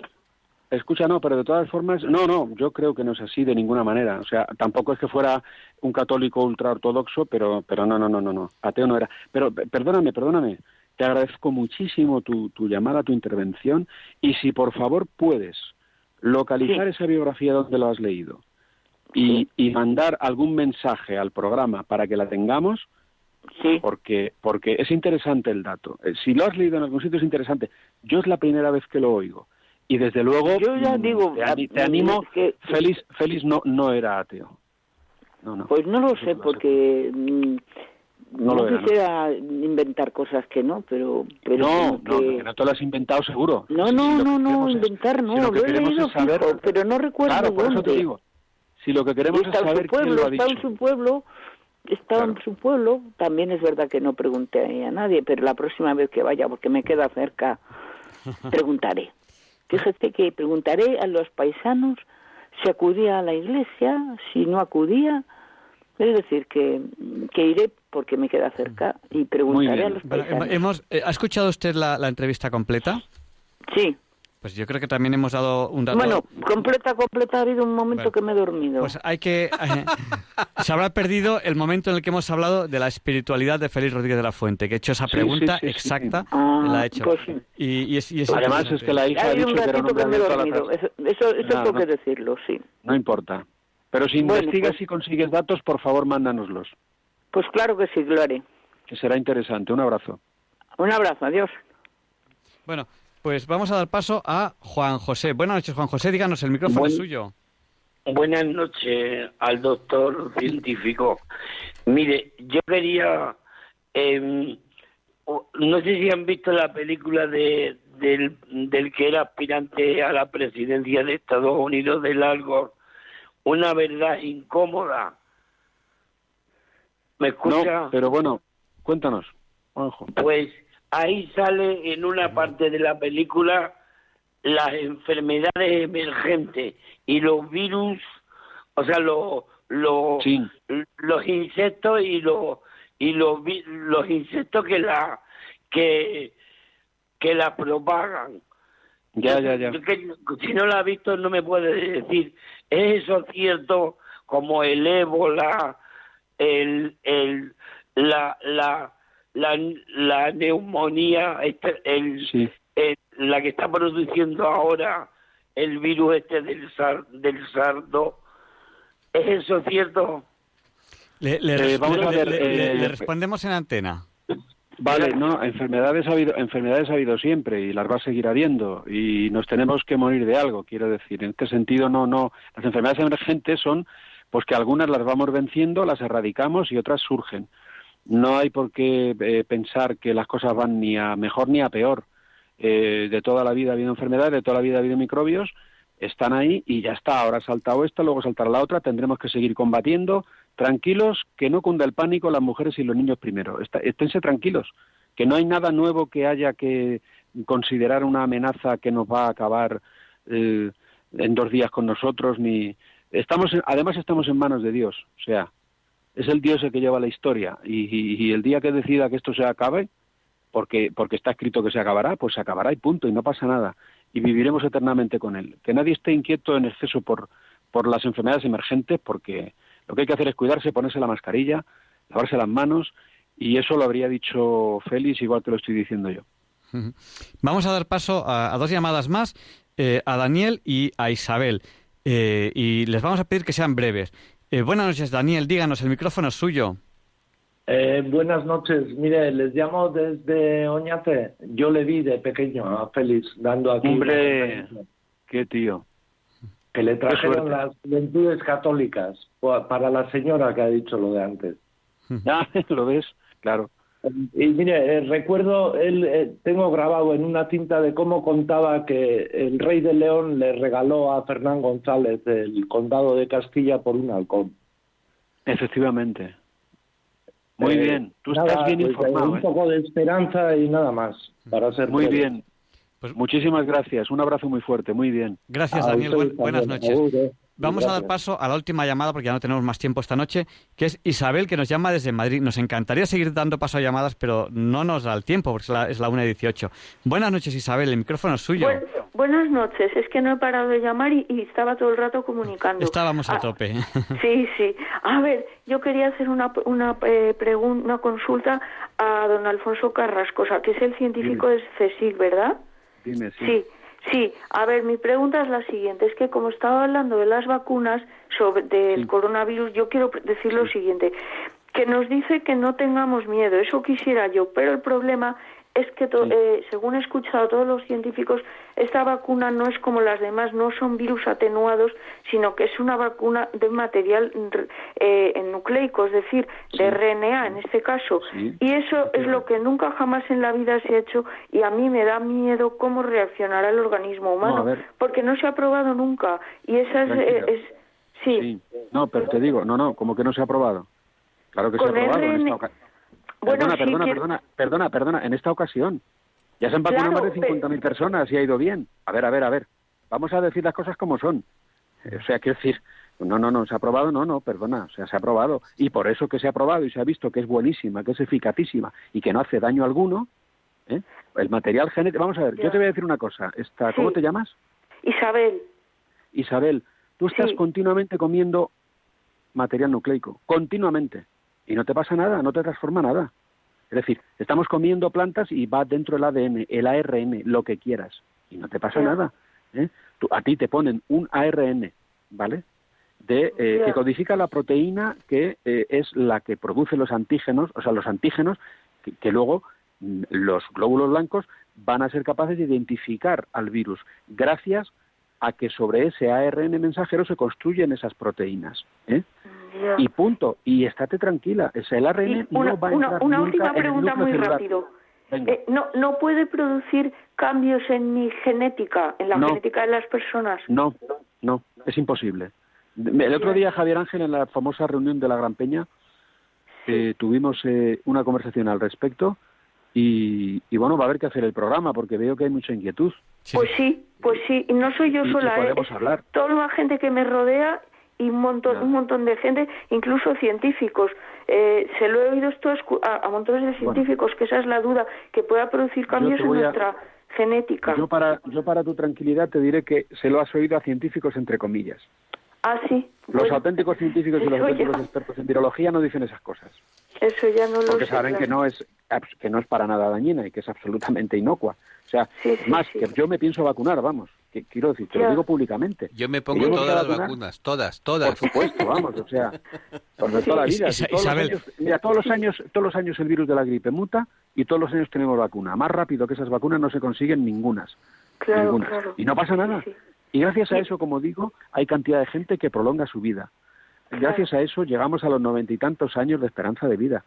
Speaker 4: escucha, no, pero de todas formas, no, no, yo creo que no es así de ninguna manera. O sea, tampoco es que fuera un católico ultra ortodoxo, pero, pero no, no, no, no, no, ateo no era. Pero pe- perdóname, perdóname, te agradezco muchísimo tu, tu llamada, tu intervención, y si por favor puedes localizar
Speaker 9: Sí.
Speaker 4: esa biografía donde lo has leído y, y mandar algún mensaje al programa para que la tengamos,
Speaker 9: Sí.
Speaker 4: porque porque es interesante el dato. Eh, Si lo has leído en algún sitio es interesante. Yo es la primera vez que lo oigo y desde luego
Speaker 9: Yo ya
Speaker 4: mm,
Speaker 9: digo,
Speaker 4: te,
Speaker 9: a-
Speaker 4: animo.
Speaker 9: que-
Speaker 4: Félix Félix no no era ateo. No no.
Speaker 9: Pues no lo sé, porque mm,
Speaker 4: No
Speaker 9: no,
Speaker 4: lo era, ¿no?
Speaker 9: quisiera inventar cosas que no, pero... pero
Speaker 4: no, no,
Speaker 9: que-
Speaker 4: no te lo has inventado seguro.
Speaker 9: No, no, no, no,
Speaker 4: es-
Speaker 9: inventar no,
Speaker 4: si lo que
Speaker 9: lo he
Speaker 4: queremos
Speaker 9: leído
Speaker 4: es saber-
Speaker 9: fijo, pero no recuerdo
Speaker 4: Claro, por eso
Speaker 9: dónde.
Speaker 4: te digo. Si lo que queremos es
Speaker 9: está
Speaker 4: saber
Speaker 9: su
Speaker 4: quién lo ha
Speaker 9: está en su pueblo, está en su pueblo. También es verdad que no pregunté a nadie, pero la próxima vez que vaya, porque me queda cerca, preguntaré. Fíjate que preguntaré a los paisanos si acudía a la iglesia, si no acudía. Es decir, que, que iré porque me queda cerca y preguntaré
Speaker 4: bien.
Speaker 9: a los paisanos.
Speaker 1: hemos, eh, ¿Ha escuchado usted la, la entrevista completa?
Speaker 9: Sí.
Speaker 1: Pues yo creo que también hemos dado un dato.
Speaker 9: Bueno, completa, completa, ha habido un momento
Speaker 1: Bueno.
Speaker 9: que me he dormido.
Speaker 1: Pues hay que... eh, se habrá perdido el momento en el que hemos hablado de la espiritualidad de Félix Rodríguez de la Fuente, que ha hecho esa pregunta
Speaker 4: sí, sí, sí.
Speaker 1: exacta,
Speaker 9: Ah,
Speaker 1: la ha hecho.
Speaker 9: pues
Speaker 1: y, y es, y es
Speaker 4: Además es que la hija
Speaker 9: ha
Speaker 4: dicho
Speaker 9: un
Speaker 4: que era un
Speaker 9: que me he dormido. Eso, eso, eso
Speaker 4: Nada,
Speaker 9: tengo
Speaker 4: no.
Speaker 9: que decirlo, sí.
Speaker 4: No importa. Pero si
Speaker 9: Bueno,
Speaker 4: investigas
Speaker 9: pues-
Speaker 4: y consigues datos, por favor, mándanoslos,
Speaker 9: Pues claro que sí, lo haré.
Speaker 4: que será interesante. Un abrazo.
Speaker 9: Un abrazo, adiós.
Speaker 1: Bueno, pues vamos a dar paso a Juan José. Buenas noches, Juan José. Díganos, el micrófono
Speaker 10: Buen-
Speaker 1: es suyo.
Speaker 10: Buenas noches al doctor científico. Mire, yo quería, eh, no sé si han visto la película de del, del que era aspirante a la presidencia de Estados Unidos del Algor, una verdad incómoda. ¿Me escucha?
Speaker 4: No, pero bueno, cuéntanos, Juanjo.
Speaker 10: Pues ahí sale en una parte de la película las enfermedades emergentes y los virus, o sea, los los
Speaker 4: Sí.
Speaker 10: los insectos y los y los los insectos que la que que la propagan.
Speaker 4: Ya, ya, ya.
Speaker 10: Yo que- si no la ha visto no me puede decir, ¿es eso cierto como el ébola, el, el, la, la, la, la neumonía, este, el,
Speaker 4: Sí.
Speaker 10: el- la que está produciendo ahora el virus este del, sar, del sardo? ¿Es eso cierto?
Speaker 1: Le, le
Speaker 4: Eh, vamos
Speaker 1: le-
Speaker 4: a ver,
Speaker 1: le- le-
Speaker 4: eh,
Speaker 1: le respondemos en antena.
Speaker 4: Vale, no, enfermedades ha habido, enfermedades ha habido siempre y las va a seguir habiendo y nos tenemos que morir de algo, quiero decir. En este sentido, no, no, las enfermedades emergentes son pues que algunas las vamos venciendo, las erradicamos y otras surgen. No hay por qué eh, pensar que las cosas van ni a mejor ni a peor. Eh, de toda la vida ha habido enfermedades, de toda la vida ha habido microbios, están ahí y ya está. Ahora ha saltado esta, luego saltará la otra, tendremos que seguir combatiendo. Tranquilos, que no cunda el pánico las mujeres y los niños primero. esténse tranquilos, que no hay nada nuevo que haya que considerar una amenaza que nos va a acabar eh, en dos días con nosotros, ni estamos, además estamos en manos de Dios, o sea, es el Dios el que lleva la historia y, el día que decida que esto se acabe, porque, porque está escrito que se acabará, pues se acabará y punto, y no pasa nada. Y viviremos eternamente con él. Que nadie esté inquieto en exceso por, por las enfermedades emergentes, porque lo que hay que hacer es cuidarse, ponerse la mascarilla, lavarse las manos, y eso lo habría dicho Félix, igual que lo estoy diciendo yo.
Speaker 1: Vamos a dar paso a, dos llamadas más, eh, a Daniel y a Isabel, eh, y les vamos a pedir que sean breves. Eh, buenas noches, Daniel. Díganos, el micrófono es suyo.
Speaker 11: Eh, buenas noches. Mire, les llamo desde Oñate. Yo le vi de pequeño a Félix dando aquí.
Speaker 4: Hombre, qué tío.
Speaker 11: Que le trajeron las juventudes católicas para la señora que ha dicho lo de antes.
Speaker 4: Ah, lo ves, claro.
Speaker 11: Y mire, eh, recuerdo, él, eh, tengo grabado en una cinta de cómo contaba que el rey de León le regaló a Fernán González el condado de Castilla por un halcón.
Speaker 4: Efectivamente. Muy eh, bien, tú estás bien pues, informado.
Speaker 11: Un poco de esperanza y nada más, para ser
Speaker 4: Muy bien. Pues muchísimas gracias, un abrazo muy fuerte, muy bien.
Speaker 1: Gracias, Daniel, buenas noches. Vamos a dar paso a la última llamada porque ya no tenemos más tiempo esta noche, que es Isabel, que nos llama desde Madrid. Nos encantaría seguir dando paso a llamadas, pero no nos da el tiempo porque es la, es la 1 18. Buenas noches, Isabel, el micrófono es suyo.
Speaker 12: buenas noches, es que no he parado de llamar y, estaba todo el rato comunicando.
Speaker 1: Estábamos a ah, tope.
Speaker 12: Sí, sí. A ver, yo quería hacer una, una, eh, una consulta a don Alfonso Carrascosa, que es el científico de CSIC, ¿verdad?
Speaker 4: Dime, sí.
Speaker 12: Sí. Sí, a ver, mi pregunta es la siguiente, es que como estaba hablando de las vacunas sobre del coronavirus, yo quiero decir lo siguiente, que nos dice que no tengamos miedo, eso quisiera yo, pero el problema es que, eh, según he escuchado a todos los científicos, esta vacuna no es como las demás, no son virus atenuados, sino que es una vacuna de material eh, nucleico, es decir, de RNA en este caso. Y eso es lo que nunca jamás en la vida se ha hecho y a mí me da miedo cómo reaccionará el organismo humano, porque no se ha probado nunca. Y esa es, eh, sí.
Speaker 4: No, pero te digo, no, no, como que no se ha probado. Claro que se ha probado perdona, perdona, perdona, perdona, perdona, en esta ocasión. Ya se han vacunado más de 50.000 personas y ha ido bien. A ver, a ver, a ver. Vamos a decir las cosas como son. O sea, quiero decir, no, no, no, se ha aprobado, no, no, perdona, o sea, se ha aprobado. Y por eso que se ha aprobado y se ha visto que es buenísima, que es eficacísima y que no hace daño alguno, ¿eh? el material genético... Vamos a ver, yo te voy a decir una cosa. Esta, ¿Cómo te llamas?
Speaker 12: Isabel.
Speaker 4: Isabel, tú estás continuamente comiendo material nucleico, continuamente y no te pasa nada, no te transforma nada. Es decir, estamos comiendo plantas y va dentro el ADN, el ARN, lo que quieras, y no te pasa nada. ¿eh? a ti te ponen un ARN, ¿vale? De, eh, que codifica la proteína que eh, es la que produce los antígenos, o sea, los antígenos que, que luego mm, los glóbulos blancos van a ser capaces de identificar al virus gracias a que sobre ese ARN mensajero se construyen esas proteínas. ¿eh? Y punto. Y estate tranquila. Es el ARN
Speaker 12: una,
Speaker 4: no va a
Speaker 12: una, una última pregunta muy rápido. Eh, no, ¿No puede producir cambios en mi genética, en la genética de las personas?
Speaker 4: No, no, es imposible. El otro día, Javier Ángel, en la famosa reunión de la Gran Peña, eh, tuvimos eh, una conversación al respecto y, y, bueno, va a haber que hacer el programa porque veo que hay mucha inquietud.
Speaker 12: Pues sí, pues sí, y no soy yo sola.
Speaker 4: Podemos hablar.
Speaker 12: Toda la gente que me rodea y un montón, un montón de gente, incluso científicos. Eh, se lo he oído esto a, montones de científicos, que esa es la duda, que pueda producir cambios en nuestra genética.
Speaker 4: Yo para, yo para tu tranquilidad te diré que se lo has oído a científicos entre comillas.
Speaker 12: Ah, sí.
Speaker 4: Los auténticos científicos y los auténticos expertos en virología no dicen esas cosas.
Speaker 12: Eso ya no lo
Speaker 4: Porque saben que no es que no es para nada dañina y que es absolutamente inocua. O sea, más que yo me pienso vacunar, vamos. Que, quiero decir, te lo digo públicamente.
Speaker 2: Yo me pongo todas las vacunas, todas, todas.
Speaker 4: Por supuesto, vamos, o sea, por toda la vida. todos, los años, mira, todos los años, todos los años el virus de la gripe muta y todos los años tenemos vacuna. Más rápido que esas vacunas no se consiguen ningunas.
Speaker 12: Claro,
Speaker 4: Y no pasa nada. Y gracias a eso, como digo, hay cantidad de gente que prolonga su vida. gracias a eso llegamos a los noventa y tantos años de esperanza de vida.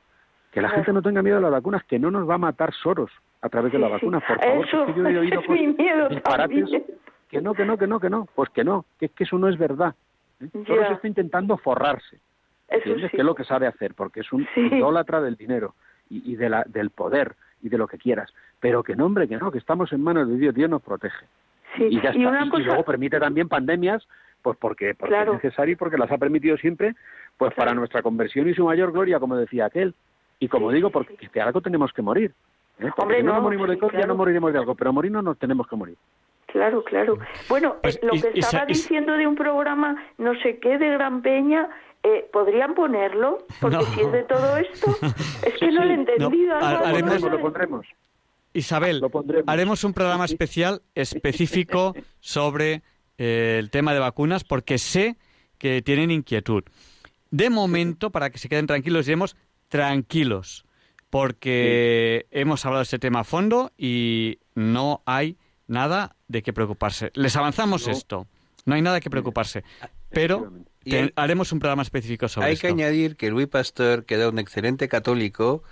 Speaker 4: Que la
Speaker 12: Claro.
Speaker 4: gente no tenga miedo a las vacunas, que no nos va a matar Soros a través de las
Speaker 12: sí.
Speaker 4: vacunas, por favor.
Speaker 12: Eso
Speaker 4: que yo he oído
Speaker 12: es mi miedo
Speaker 4: disparates,
Speaker 12: también.
Speaker 4: Que no, que no, que no, que no, pues que no, que es que eso no es verdad. ¿eh?
Speaker 12: Ya.
Speaker 4: Soros está intentando forrarse, ¿entiendes?
Speaker 12: sí.
Speaker 4: Que es lo que sabe hacer, porque es un
Speaker 12: Sí.
Speaker 4: idólatra del dinero y, y de la, del poder y de lo que quieras. Pero que no, hombre, que no, que estamos en manos de Dios, Dios nos protege.
Speaker 12: Sí,
Speaker 4: Y ya
Speaker 12: y
Speaker 4: está.
Speaker 12: una
Speaker 4: Y- luego permite también pandemias, pues porque, porque
Speaker 12: Claro.
Speaker 4: es necesario y porque las ha permitido siempre, pues para nuestra conversión y su mayor gloria, como decía aquel. Y como digo, porque de algo tenemos que morir. Porque
Speaker 12: Hombre,
Speaker 4: si no,
Speaker 12: no,
Speaker 4: nos morimos de
Speaker 12: sí,
Speaker 4: COVID, ya
Speaker 12: claro.
Speaker 4: no moriremos de algo, pero morirnos nos tenemos que morir.
Speaker 12: Claro, claro. Bueno,
Speaker 4: Pues,
Speaker 12: eh, lo que
Speaker 4: y
Speaker 12: estaba diciendo de un programa no sé qué de Gran Peña, eh, ¿podrían ponerlo? Porque
Speaker 1: No.
Speaker 12: si es de todo esto, es que no lo he entendido.
Speaker 1: No,
Speaker 12: algo
Speaker 1: ha- haremos-
Speaker 12: así.
Speaker 4: Lo pondremos.
Speaker 1: Isabel, haremos un programa especial específico sobre eh, el tema de vacunas porque sé que tienen inquietud. De momento, para que se queden tranquilos, diremos tranquilos, porque hemos hablado de este tema a fondo y no hay nada de qué preocuparse. Les avanzamos
Speaker 2: No.
Speaker 1: esto. No hay nada que preocuparse. Pero te-
Speaker 2: hay-
Speaker 1: haremos un programa específico sobre
Speaker 2: Hay
Speaker 1: esto.
Speaker 2: que añadir que Luis Pasteur, que era un excelente católico,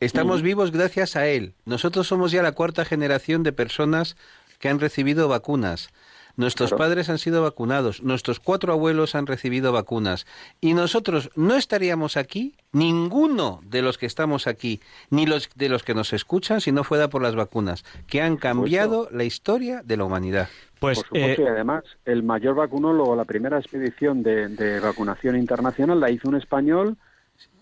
Speaker 2: estamos
Speaker 1: Mm.
Speaker 2: vivos gracias a él. Nosotros somos ya la cuarta generación de personas que han recibido vacunas. Nuestros
Speaker 4: Claro.
Speaker 2: padres han sido vacunados, nuestros cuatro abuelos han recibido vacunas y nosotros no estaríamos aquí, ninguno de los que estamos aquí, ni los de los que nos escuchan, si no fuera por las vacunas, que han cambiado la historia de la humanidad.
Speaker 1: Pues
Speaker 4: Por supuesto, y además, el mayor vacunólogo, la primera expedición de, de vacunación internacional la hizo un español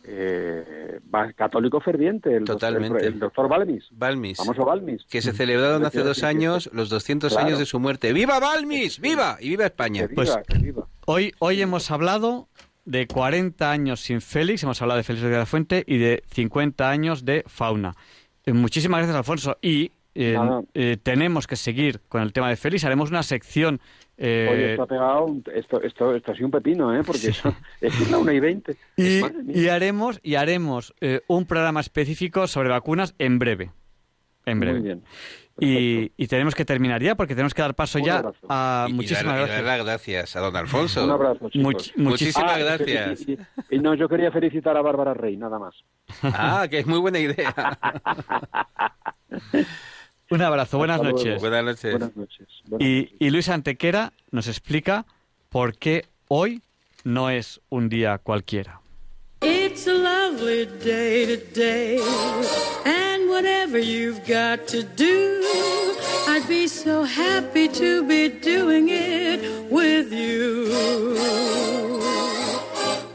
Speaker 4: eh, católico ferviente, el,
Speaker 2: Totalmente.
Speaker 4: doctor, el, el doctor Balmis.
Speaker 2: Balmis.
Speaker 4: Famoso Balmis.
Speaker 2: Que se celebraron hace dos años los 200
Speaker 4: Claro.
Speaker 2: años de su muerte. ¡Viva Balmis! ¡Viva! Y viva España.
Speaker 1: Pues hoy, hoy hemos hablado de 40 años sin Félix, hemos hablado de Félix de la Fuente y de 50 años de fauna. Eh, muchísimas gracias, Alfonso. Y eh, eh, tenemos que seguir con el tema de Félix. Haremos una sección. Eh,
Speaker 4: Oye, esto ha pegado, un- esto, esto, esto ha sido un pepino, ¿eh? Porque eso- es la 1 y 20.
Speaker 1: y, y haremos, y haremos eh, un programa específico sobre vacunas en breve. En
Speaker 4: Muy
Speaker 1: breve.
Speaker 4: bien.
Speaker 1: Y, y tenemos que terminar ya porque tenemos que dar paso
Speaker 4: Un
Speaker 1: ya
Speaker 4: abrazo.
Speaker 1: a
Speaker 2: Y- y
Speaker 1: muchísimas
Speaker 2: dar- y
Speaker 1: gracias.
Speaker 2: dar las gracias a don Alfonso.
Speaker 4: Un abrazo.
Speaker 1: Much- muchísimas
Speaker 4: Ah, y
Speaker 2: gracias.
Speaker 4: y- y no, yo quería felicitar a Bárbara Rey, nada más.
Speaker 2: Ah, que es muy buena idea.
Speaker 1: Un abrazo, buenas
Speaker 4: Hasta luego.
Speaker 1: noches.
Speaker 2: Buenas noches.
Speaker 4: Buenas noches. Buenas
Speaker 1: Y, y Luis Antequera nos explica por qué hoy no es un día cualquiera.
Speaker 13: It's a lovely day today, and whatever you've got to do, I'd be so happy to be doing it with you.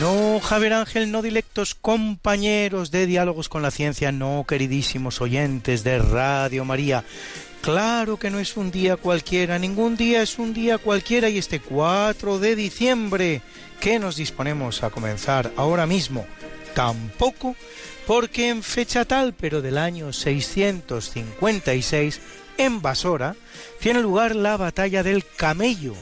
Speaker 14: No, Javier Ángel, no dilectos compañeros de Diálogos con la Ciencia, no, queridísimos oyentes de Radio María. Claro que no es un día cualquiera, ningún día es un día cualquiera y este 4 de diciembre que nos disponemos a comenzar ahora mismo, tampoco, porque en fecha tal, pero del año 656, en Basora, tiene lugar la batalla del Camello,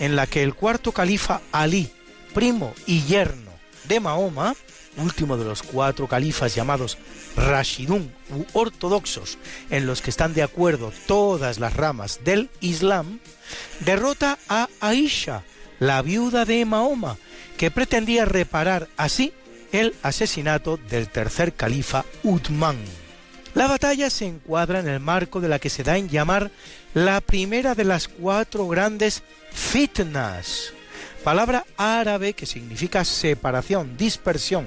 Speaker 14: en la que el cuarto califa Ali, primo y yerno de Mahoma, último de los cuatro califas llamados Rashidun u ortodoxos, en los que están de acuerdo todas las ramas del Islam, derrota a Aisha, la viuda de Mahoma, que pretendía reparar así el asesinato del tercer califa Uthman. La batalla se encuadra en el marco de la que se da en llamar la primera de las cuatro grandes fitnas, palabra árabe que significa separación, dispersión,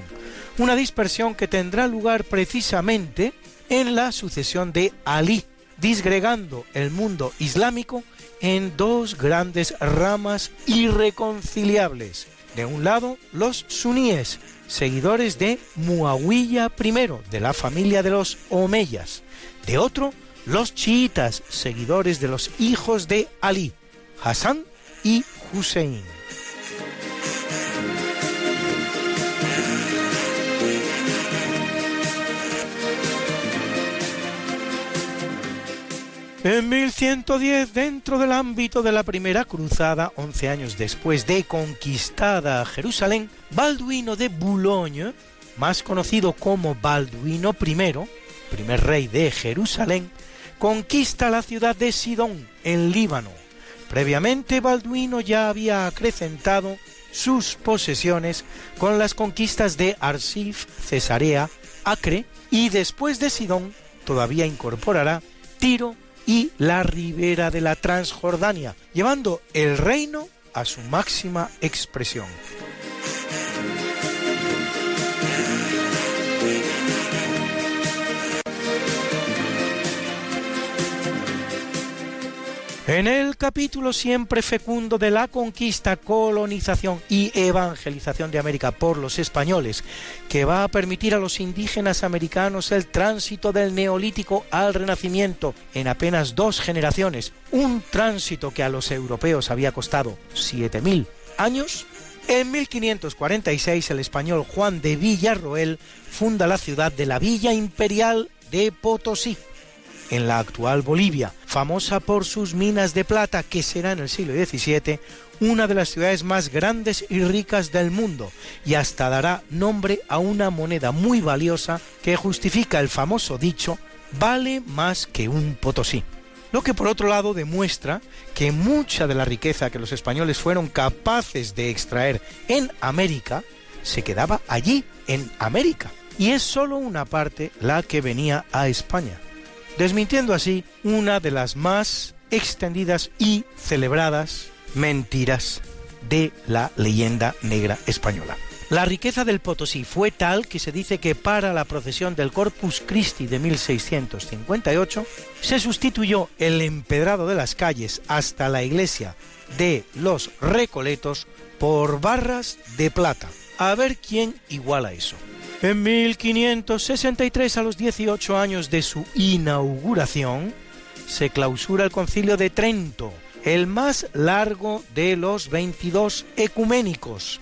Speaker 14: una dispersión que tendrá lugar precisamente en la sucesión de Ali, disgregando el mundo islámico en dos grandes ramas irreconciliables. De un lado, los suníes, seguidores de Muawiyah I, de la familia de los Omeyas. De otro, los chiitas, seguidores de los hijos de Ali, Hassan y Hussein. En 1110, dentro del ámbito de la primera cruzada, 11 años después de conquistada Jerusalén, Balduino de Boulogne, más conocido como Balduino I, primer rey de Jerusalén, conquista la ciudad de Sidón, en Líbano. Previamente, Balduino ya había acrecentado sus posesiones con las conquistas de Arsif, Cesarea, Acre y después de Sidón todavía incorporará Tiro y la ribera de la Transjordania, llevando el reino a su máxima expresión. En el capítulo siempre fecundo de la conquista, colonización y evangelización de América por los españoles, que va a permitir a los indígenas americanos el tránsito del neolítico al renacimiento en apenas dos generaciones, un tránsito que a los europeos había costado 7.000 años, en 1546 el español Juan de Villarroel funda la ciudad de la Villa Imperial de Potosí en la actual Bolivia, famosa por sus minas de plata, que será en el siglo XVII una de las ciudades más grandes y ricas del mundo, y hasta dará nombre a una moneda muy valiosa que justifica el famoso dicho vale más que un potosí. Lo que por otro lado demuestra que mucha de la riqueza que los españoles fueron capaces de extraer en América se quedaba allí, en América, y es sólo una parte la que venía a España desmintiendo así una de las más extendidas y celebradas mentiras de la leyenda negra española. La riqueza del Potosí fue tal que se dice que para la procesión del Corpus Christi de 1658 se sustituyó el empedrado de las calles hasta la iglesia de los Recoletos por barras de plata. A ver quién iguala eso. En 1563, a los 18 años de su inauguración, se clausura el concilio de Trento, el más largo de los 22 ecuménicos,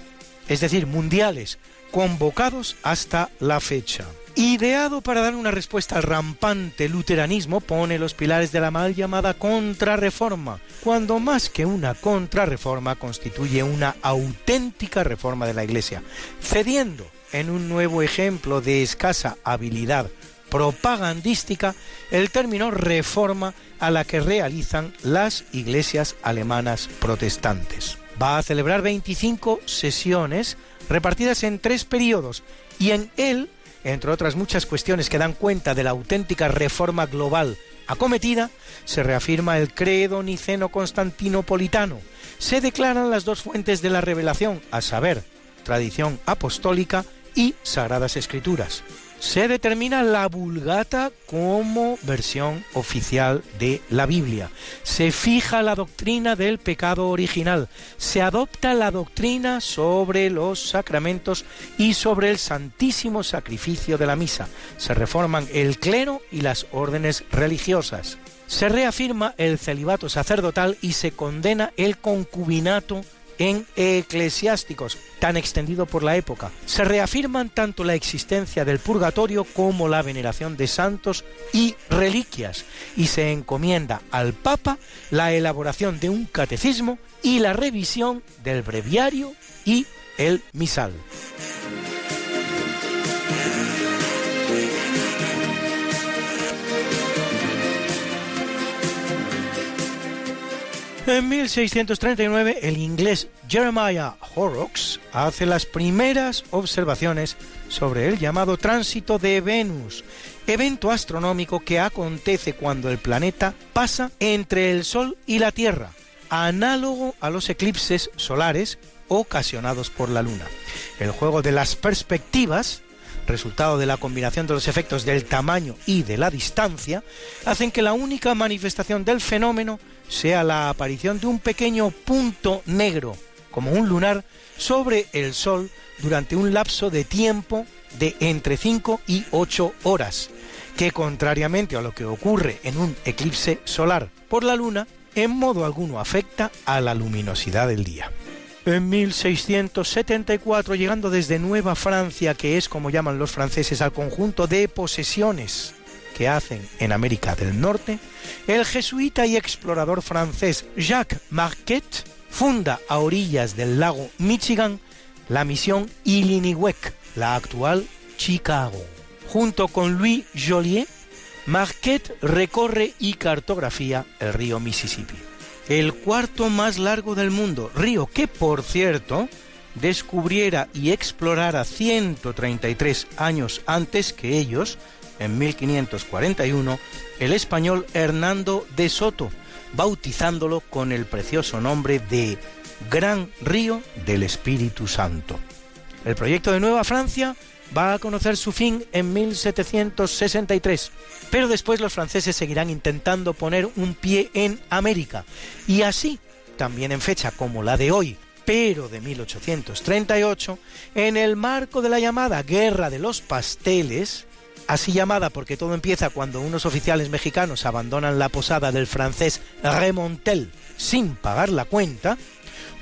Speaker 14: es decir, mundiales, convocados hasta la fecha. Ideado para dar una respuesta al rampante luteranismo, pone los pilares de la mal llamada contrarreforma, cuando más que una contrarreforma constituye una auténtica reforma de la Iglesia, cediendo en un nuevo ejemplo de escasa habilidad propagandística el término reforma a la que realizan las iglesias alemanas protestantes. Va a celebrar 25 sesiones repartidas en tres periodos y en él, entre otras muchas cuestiones que dan cuenta de la auténtica reforma global acometida, se reafirma el credo niceno-constantinopolitano, se declaran las dos fuentes de la revelación, a saber, tradición apostólica y Sagradas Escrituras. Se determina la Vulgata como versión oficial de la Biblia. Se fija la doctrina del pecado original. Se adopta la doctrina sobre los sacramentos y sobre el santísimo sacrificio de la misa. Se reforman el clero y las órdenes religiosas. Se reafirma el celibato sacerdotal y se condena el concubinato en eclesiásticos, tan extendido por la época. Se reafirman tanto la existencia del purgatorio como la veneración de santos y reliquias, y se encomienda al Papa la elaboración de un catecismo y la revisión del breviario y el misal. En 1639, el inglés Jeremiah Horrocks hace las primeras observaciones sobre el llamado tránsito de Venus, evento astronómico que acontece cuando el planeta pasa entre el Sol y la Tierra, análogo a los eclipses solares ocasionados por la Luna. El juego de las perspectivas resultado de la combinación de los efectos del tamaño y de la distancia, hacen que la única manifestación del fenómeno sea la aparición de un pequeño punto negro, como un lunar, sobre el Sol durante un lapso de tiempo de entre 5 y 8 horas, que contrariamente a lo que ocurre en un eclipse solar por la Luna, en modo alguno afecta a la luminosidad del día. En 1674, llegando desde Nueva Francia, que es como llaman los franceses al conjunto de posesiones que hacen en América del Norte, el jesuita y explorador francés Jacques Marquette funda a orillas del lago Michigan la misión Illiniwek, la actual Chicago. Junto con Louis Joliet, Marquette recorre y cartografía el río Mississippi, el cuarto más largo del mundo, río que, por cierto, descubriera y explorara 133 años antes que ellos, en 1541, el español Hernando de Soto, bautizándolo con el precioso nombre de Gran Río del Espíritu Santo. El proyecto de Nueva Francia va a conocer su fin en 1763, pero después los franceses seguirán intentando poner un pie en América, y así, también en fecha como la de hoy, pero de 1838, en el marco de la llamada Guerra de los Pasteles, así llamada porque todo empieza cuando unos oficiales mexicanos abandonan la posada del francés Remontel sin pagar la cuenta,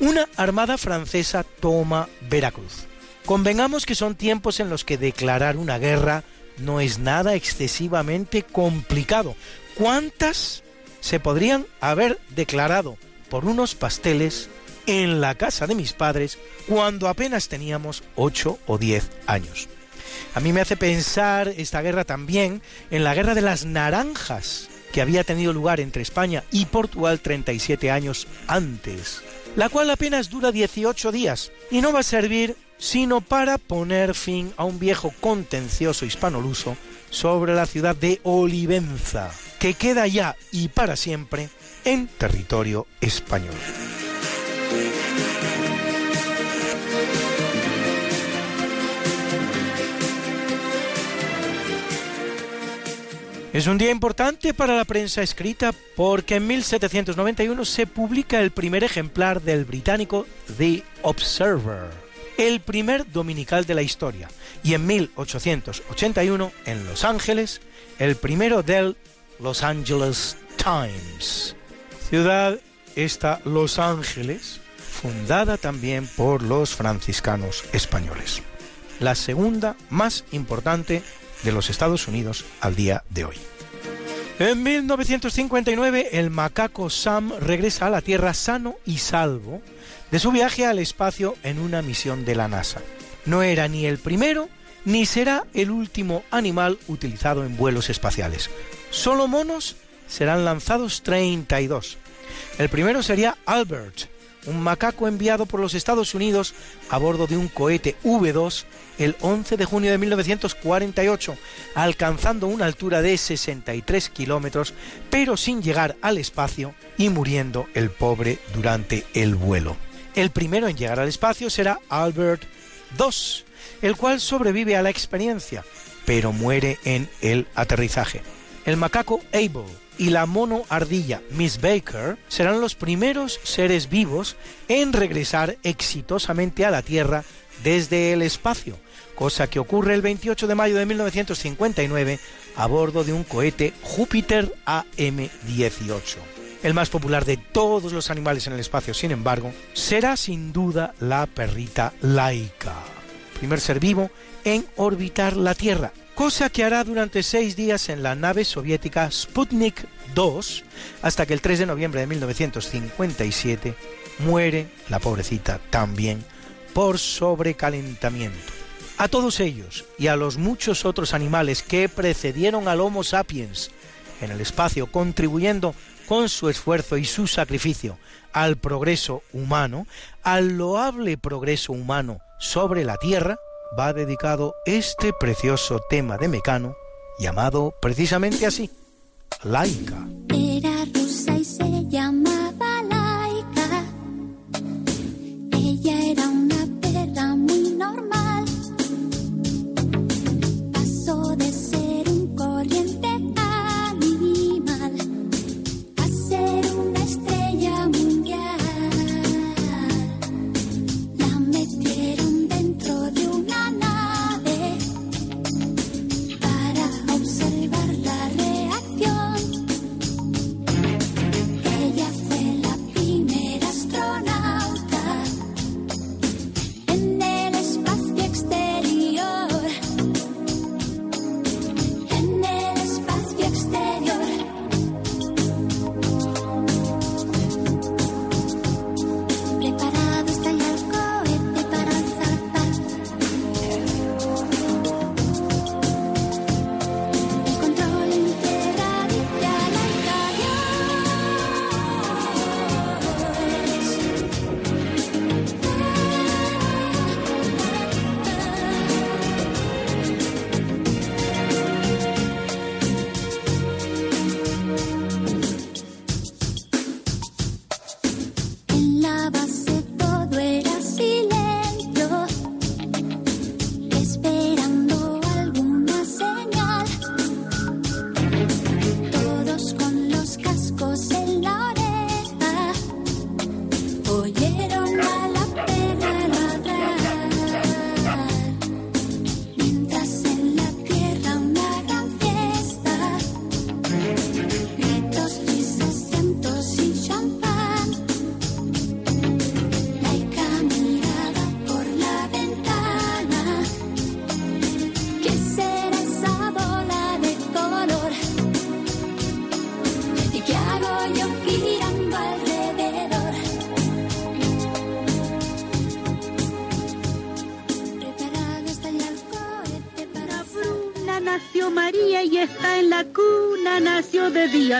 Speaker 14: una armada francesa toma Veracruz. Convengamos que son tiempos en los que declarar una guerra no es nada excesivamente complicado. ¿Cuántas se podrían haber declarado por unos pasteles en la casa de mis padres cuando apenas teníamos 8 o 10 años. A mí me hace pensar esta guerra también en la guerra de las naranjas que había tenido lugar entre España y Portugal 37 años antes, la cual apenas dura 18 días y no va a servir sino para poner fin a un viejo contencioso hispanoluso sobre la ciudad de Olivenza, que queda ya y para siempre en territorio español. Es un día importante para la prensa escrita porque en 1791 se publica el primer ejemplar del británico The Observer, el primer dominical de la historia, y en 1881 en Los Ángeles el primero del Los Angeles Times, ciudad esta Los Ángeles, fundada también por los franciscanos españoles, la segunda más importante de los Estados Unidos al día de hoy. En 1959, el macaco Sam regresa a la Tierra sano y salvo de su viaje al espacio en una misión de la NASA. No era ni el primero ni será el último animal utilizado en vuelos espaciales. Solo monos serán lanzados 32. El primero sería Albert, un macaco enviado por los Estados Unidos a bordo de un cohete V2 el 11 de junio de 1948, alcanzando una altura de 63 kilómetros, pero sin llegar al espacio y muriendo el pobre durante el vuelo. El primero en llegar al espacio será Albert II, el cual sobrevive a la experiencia, pero muere en el aterrizaje. El macaco Abel y la mono ardilla Miss Baker serán los primeros seres vivos en regresar exitosamente a la Tierra desde el espacio, cosa que ocurre el 28 de mayo de 1959 a bordo de un cohete Júpiter AM-18. El más popular de todos los animales en el espacio, sin embargo, será sin duda la perrita Laika, primer ser vivo en orbitar la Tierra, cosa que hará durante seis días en la nave soviética Sputnik 2, hasta que el 3 de noviembre de 1957 muere la pobrecita también por sobrecalentamiento. A todos ellos y a los muchos otros animales que precedieron al Homo sapiens en el espacio, contribuyendo con su esfuerzo y su sacrificio al progreso humano, al loable progreso humano sobre la Tierra, va dedicado este precioso tema de Mecano, llamado precisamente así, laica.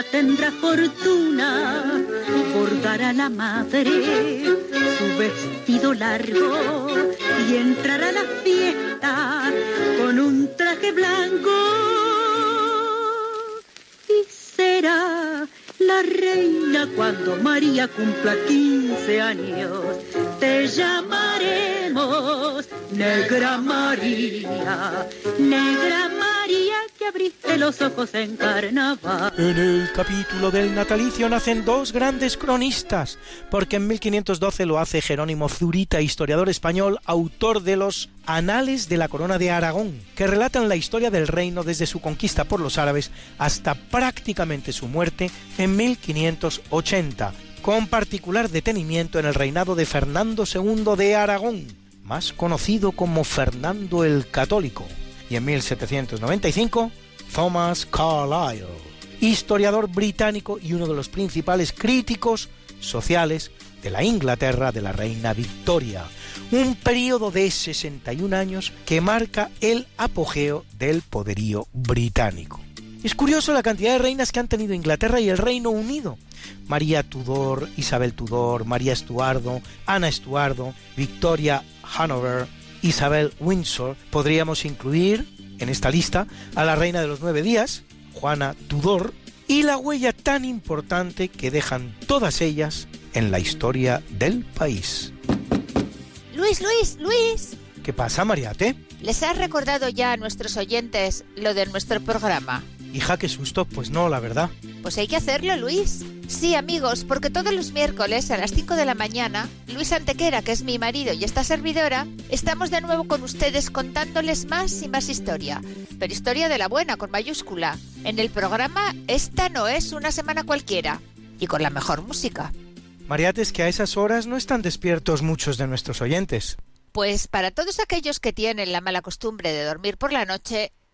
Speaker 13: Tendrá fortuna. Bordará la madre su vestido largo y entrará a la fiesta con un traje blanco. Y será la reina cuando María cumpla 15 años. Te llamaremos Negra María, en.
Speaker 14: En el capítulo del natalicio nacen dos grandes cronistas, porque en 1512 lo hace Jerónimo Zurita, historiador español, autor de los Anales de la Corona de Aragón, que relatan la historia del reino desde su conquista por los árabes hasta prácticamente su muerte en 1580, con particular detenimiento en el reinado de Fernando II de Aragón, más conocido como Fernando el Católico, y en 1795 Thomas Carlyle, historiador británico y uno de los principales críticos sociales de la Inglaterra de la reina Victoria, un periodo de 61 años que marca el apogeo del poderío británico. Es curioso la cantidad de reinas que han tenido Inglaterra y el Reino Unido. María Tudor, Isabel Tudor, María Estuardo, Ana Estuardo, Victoria Hanover, Isabel Windsor. Podríamos incluir en esta lista a la reina de los nueve días, Juana Tudor, y la huella tan importante que dejan todas ellas en la historia del país.
Speaker 15: Luis, Luis, Luis.
Speaker 14: ¿Qué pasa, Mariate?
Speaker 15: ¿Les has recordado ya a nuestros oyentes lo de nuestro programa?
Speaker 14: Hija, qué susto, pues no, la verdad.
Speaker 15: Pues hay que hacerlo, Luis. Sí, amigos, porque todos los miércoles a las 5 de la mañana, Luis Antequera, que es mi marido y esta servidora, estamos de nuevo con ustedes contándoles más y más historia. Pero historia de la buena, con mayúscula. En el programa Esta no es una semana cualquiera. Y con la mejor música.
Speaker 14: Mariate, es que a esas horas no están despiertos muchos de nuestros oyentes.
Speaker 15: Pues para todos aquellos que tienen la mala costumbre de dormir por la noche,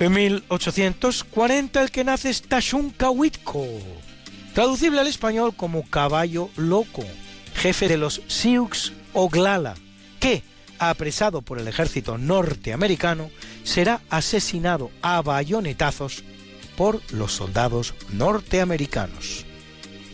Speaker 14: En 1840 el que nace es Tashunkahuitco, traducible al español como caballo loco, jefe de los Sioux Oglala, que, apresado por el ejército norteamericano, será asesinado a bayonetazos por los soldados norteamericanos.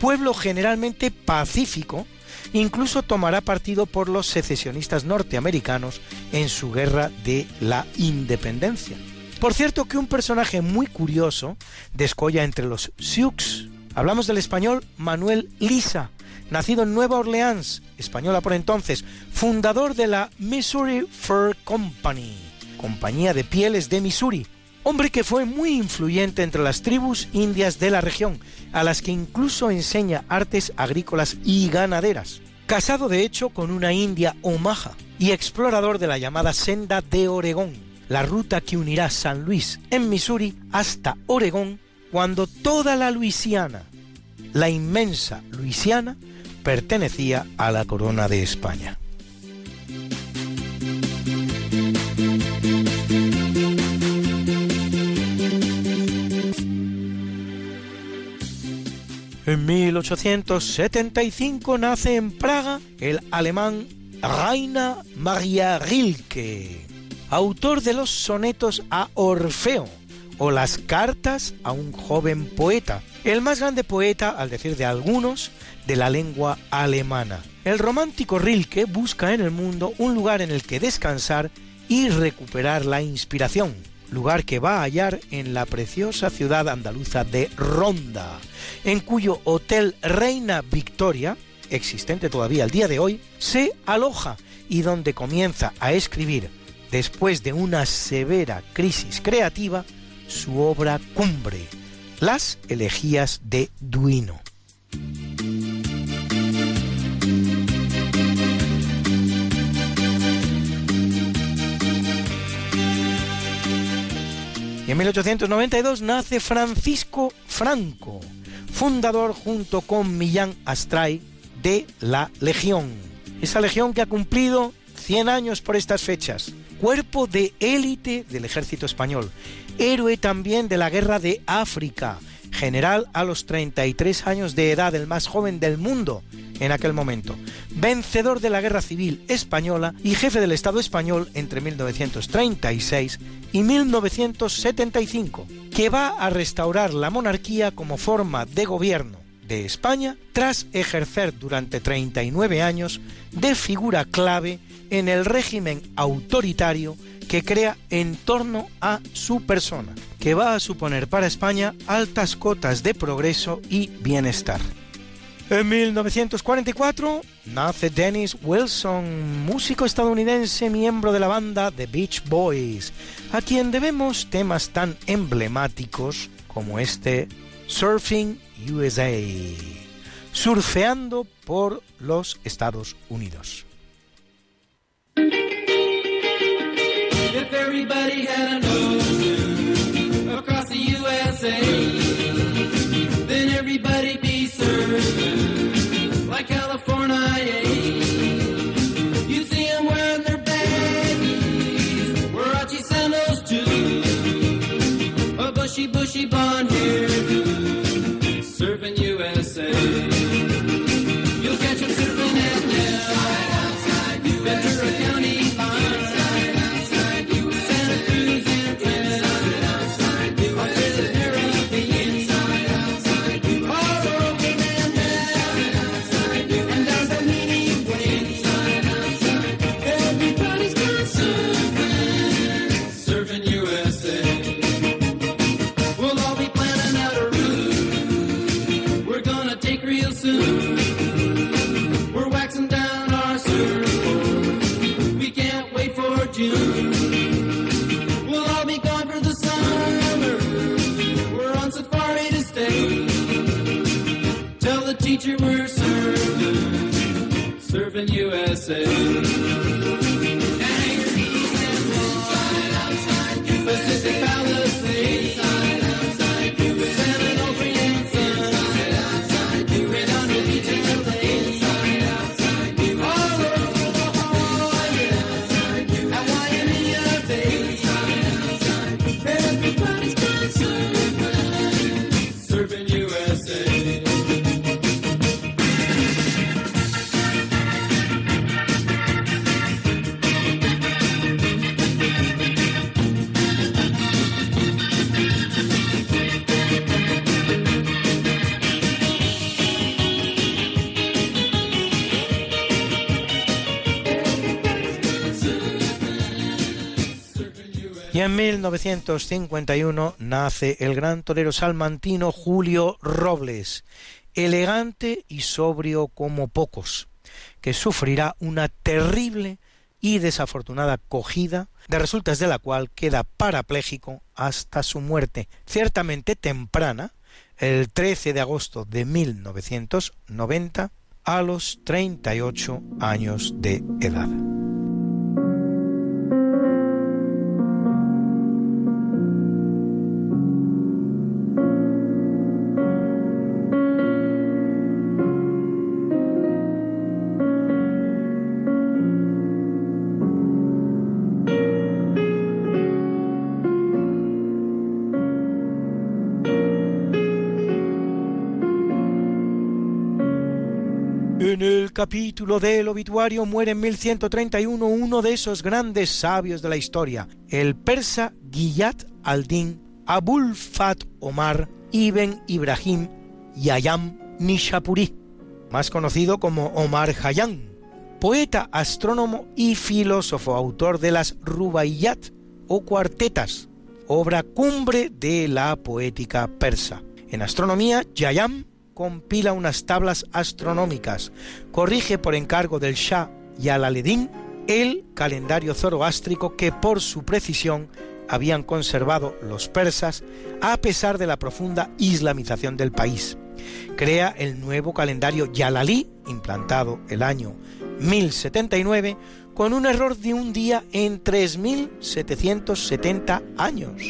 Speaker 14: Pueblo generalmente pacífico, incluso tomará partido por los secesionistas norteamericanos en su guerra de la independencia. Por cierto que un personaje muy curioso descolla entre los Sioux. Hablamos del español Manuel Lisa, nacido en Nueva Orleans, española por entonces, fundador de la Missouri Fur Company, compañía de pieles de Missouri, hombre que fue muy influyente entre las tribus indias de la región, a las que incluso enseña artes agrícolas y ganaderas. Casado de hecho con una india Omaha y explorador de la llamada Senda de Oregón, la ruta que unirá San Luis en Missouri hasta Oregón, cuando toda la Luisiana, la inmensa Luisiana, pertenecía a la corona de España. En 1875 nace en Praga el alemán Rainer Maria Rilke, autor de los sonetos a Orfeo o las cartas a un joven poeta, el más grande poeta, al decir de algunos, de la lengua alemana. El romántico Rilke busca en el mundo un lugar en el que descansar y recuperar la inspiración. lugar que va a hallar en la preciosa ciudad andaluza de Ronda, en cuyo Hotel Reina Victoria, existente todavía al día de hoy, se aloja y donde comienza a escribir, después de una severa crisis creativa, su obra cumbre, Las elegías de Duino. Y en 1892 nace Francisco Franco, fundador junto con Millán Astray de la Legión. Esa legión que ha cumplido 100 años por estas fechas. Cuerpo de élite del ejército español. Héroe también de la guerra de África. General a los 33 años de edad, el más joven del mundo en aquel momento. Vencedor de la Guerra Civil Española y jefe del Estado español entre 1936 y 1975, que va a restaurar la monarquía como forma de gobierno de España tras ejercer durante 39 años de figura clave en el régimen autoritario que crea en torno a su persona, que va a suponer para España altas cotas de progreso y bienestar. En 1944 nace Dennis Wilson, músico estadounidense miembro de la banda The Beach Boys, a quien debemos temas tan emblemáticos como este Surfing USA, surfeando por los Estados Unidos.
Speaker 13: If everybody had an ocean across the USA, then everybody be served like California. You see them wearing their baggies, Warachi sandals too, a bushy, bushy blonde surfing USA.
Speaker 14: En 1951 nace el gran torero salmantino Julio Robles, elegante y sobrio como pocos, que sufrirá una terrible y desafortunada cogida, de resultas de la cual queda parapléjico hasta su muerte, ciertamente temprana, el 13 de agosto de 1990, a los 38 años de edad. Capítulo del obituario muere en 1131 uno de esos grandes sabios de la historia, el persa Giyat al-Din Abul Fat Omar Ibn Ibrahim Yayam Nishapuri, más conocido como Omar Hayam, poeta, astrónomo y filósofo, autor de las Rubaiyat o cuartetas, obra cumbre de la poética persa. En astronomía, Yayam compila unas tablas astronómicas, corrige por encargo del Shah y al-Aledín el calendario zoroástrico que por su precisión habían conservado los persas a pesar de la profunda islamización del país. Crea el nuevo calendario Yalalí, implantado el año 1079, con un error de un día en 3.770 años,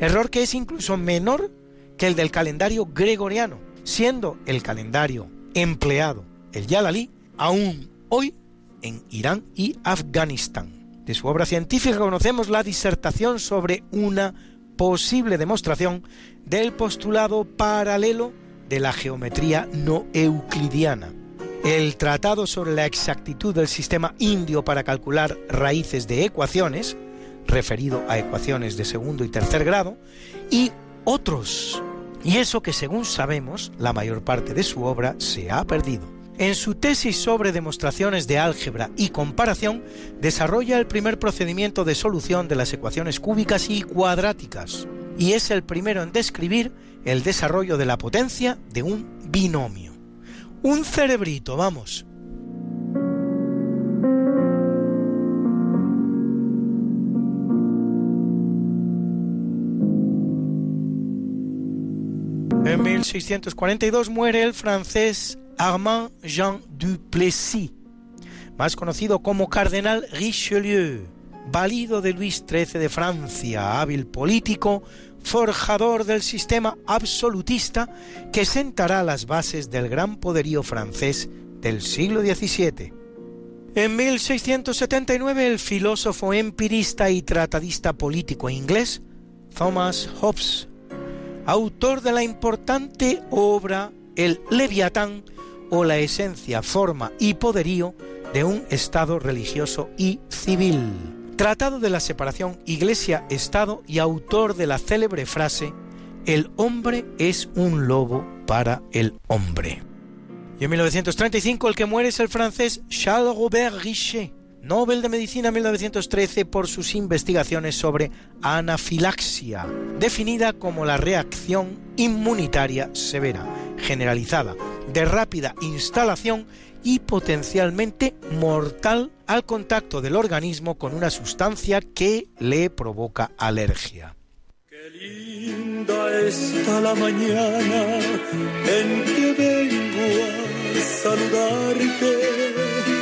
Speaker 14: error que es incluso menor que el del calendario gregoriano, siendo el calendario empleado, el Yalalí, aún hoy en Irán y Afganistán. De su obra científica conocemos la disertación sobre una posible demostración del postulado paralelo de la geometría no euclidiana. El tratado sobre la exactitud del sistema indio para calcular raíces de ecuaciones, referido a ecuaciones de segundo y tercer grado, y otros. Y eso que según sabemos, la mayor parte de su obra se ha perdido. En su tesis sobre demostraciones de álgebra y comparación, desarrolla el primer procedimiento de solución de las ecuaciones cúbicas y cuadráticas, y es el primero en describir el desarrollo de la potencia de un binomio. Un cerebrito, vamos. En 1642 muere el francés Armand Jean Duplessis, más conocido como Cardenal Richelieu, válido de Luis XIII de Francia, hábil político, forjador del sistema absolutista que sentará las bases del gran poderío francés del siglo XVII. En 1679 el filósofo empirista y tratadista político inglés Thomas Hobbes, autor de la importante obra El Leviatán o la esencia, forma y poderío de un Estado religioso y civil. Tratado de la separación Iglesia-Estado y autor de la célebre frase El hombre es un lobo para el hombre. Y en 1935 el que muere es el francés Charles Robert Richet, Nobel de Medicina 1913 por sus investigaciones sobre anafilaxia, definida como la reacción inmunitaria severa, generalizada, de rápida instalación y potencialmente mortal al contacto del organismo con una sustancia que le provoca alergia.
Speaker 16: Qué linda está la mañana en que vengo a saludarte.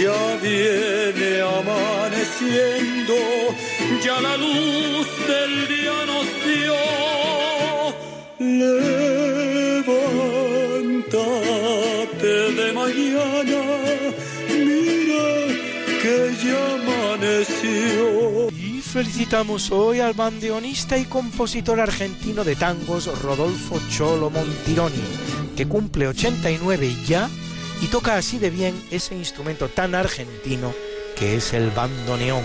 Speaker 16: Ya viene amaneciendo, ya la luz del día nos dio. Levántate de mañana, mira que ya amaneció.
Speaker 14: Y felicitamos hoy al bandeonista y compositor argentino de tangos Rodolfo Cholo Montironi, que cumple 89 ya y toca así de bien ese instrumento tan argentino que es el bandoneón.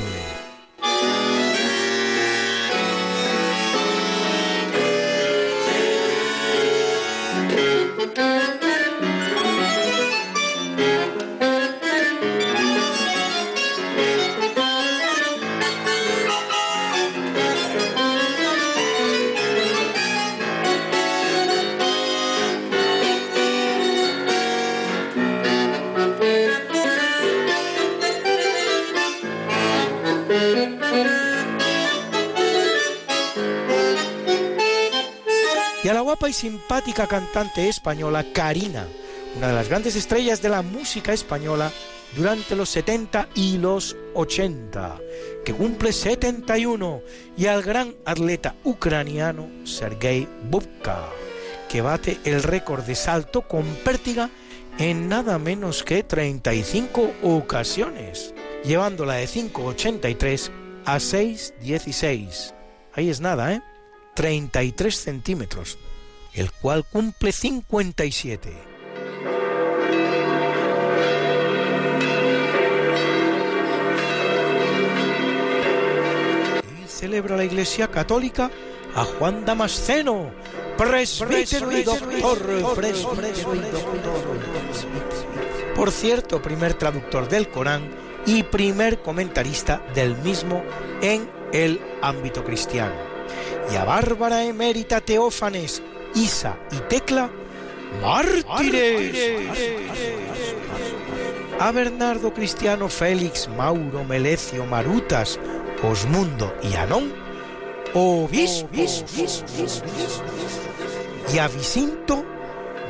Speaker 14: Guapa y simpática cantante española Karina, una de las grandes estrellas de la música española durante los 70 y los 80, que cumple 71, y al gran atleta ucraniano Sergei Bubka, que bate el récord de salto con pértiga en nada menos que 35 ocasiones, llevándola de 5.83 a 6.16. Ahí es nada, ¿eh? 33 centímetros, el cual cumple 57. Y celebra la Iglesia Católica a Juan Damasceno, presbítero y doctor. Por cierto, primer traductor del Corán y primer comentarista del mismo en el ámbito cristiano. Y a Bárbara Emérita Teófanes, Isa y Tecla, mártires. A Bernardo Cristiano Félix, Mauro, Melecio, Marutas, Osmundo y Anón, obispos. Y a Vicinto,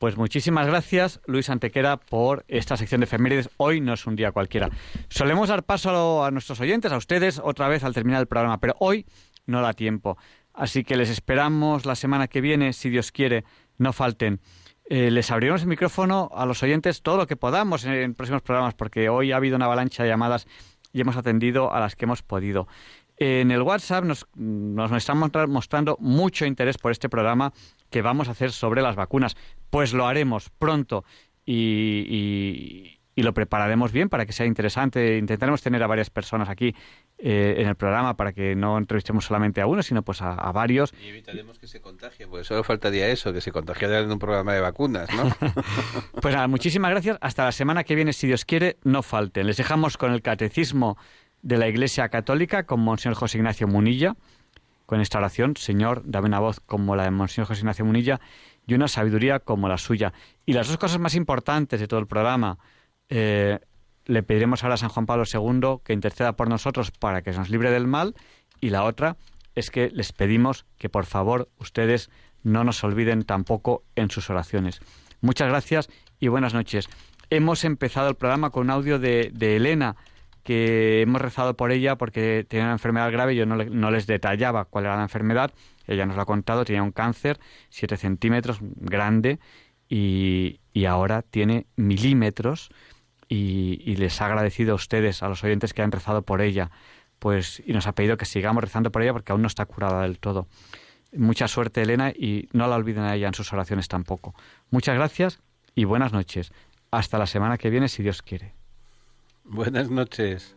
Speaker 1: Pues muchísimas gracias, Luis Antequera, por esta sección de efemérides. Hoy no es un día cualquiera. Solemos dar paso a nuestros oyentes, a ustedes, otra vez al terminar el programa, pero hoy no da tiempo. Así que les esperamos la semana que viene, si Dios quiere, no falten. Eh, les abriremos el micrófono a los oyentes todo lo que podamos en, próximos programas, porque hoy ha habido una avalancha de llamadas y hemos atendido a las que hemos podido. En el WhatsApp nos, nos están mostra- mostrando mucho interés por este programa que vamos a hacer sobre las vacunas. Pues lo haremos pronto y- y lo prepararemos bien para que sea interesante. Intentaremos tener a varias personas aquí eh, en el programa para que no entrevistemos solamente a uno, sino pues a, a varios.
Speaker 2: Y evitaremos que se contagie, pues solo faltaría eso, que se contagiara en un programa de vacunas, ¿no?
Speaker 1: Pues nada, muchísimas gracias. Hasta la semana que viene, si Dios quiere, no falten. Les dejamos con el catecismo de la Iglesia Católica con Monseñor José Ignacio Munilla, con esta oración, Señor, dame una voz como la de Monseñor José Ignacio Munilla y una sabiduría como la suya. Y las dos cosas más importantes de todo el programa, eh, le pediremos ahora a San Juan Pablo II que interceda por nosotros para que se nos libre del mal y la otra es que les pedimos que por favor ustedes no nos olviden tampoco en sus oraciones. Muchas gracias y buenas noches. Hemos empezado el programa con un audio de, de Elena, que hemos rezado por ella porque tenía una enfermedad grave. Yo no, le- no les detallaba cuál era la enfermedad. Ella nos lo ha contado. Tenía un cáncer, 7 centímetros, grande, y, y ahora tiene milímetros. Y, les ha agradecido a ustedes, a los oyentes que han rezado por ella, pues y nos ha pedido que sigamos rezando por ella porque aún no está curada del todo. Mucha suerte, Elena, y no la olviden a ella en sus oraciones tampoco. Muchas gracias y buenas noches. Hasta la semana que viene, si Dios quiere.
Speaker 2: Buenas noches.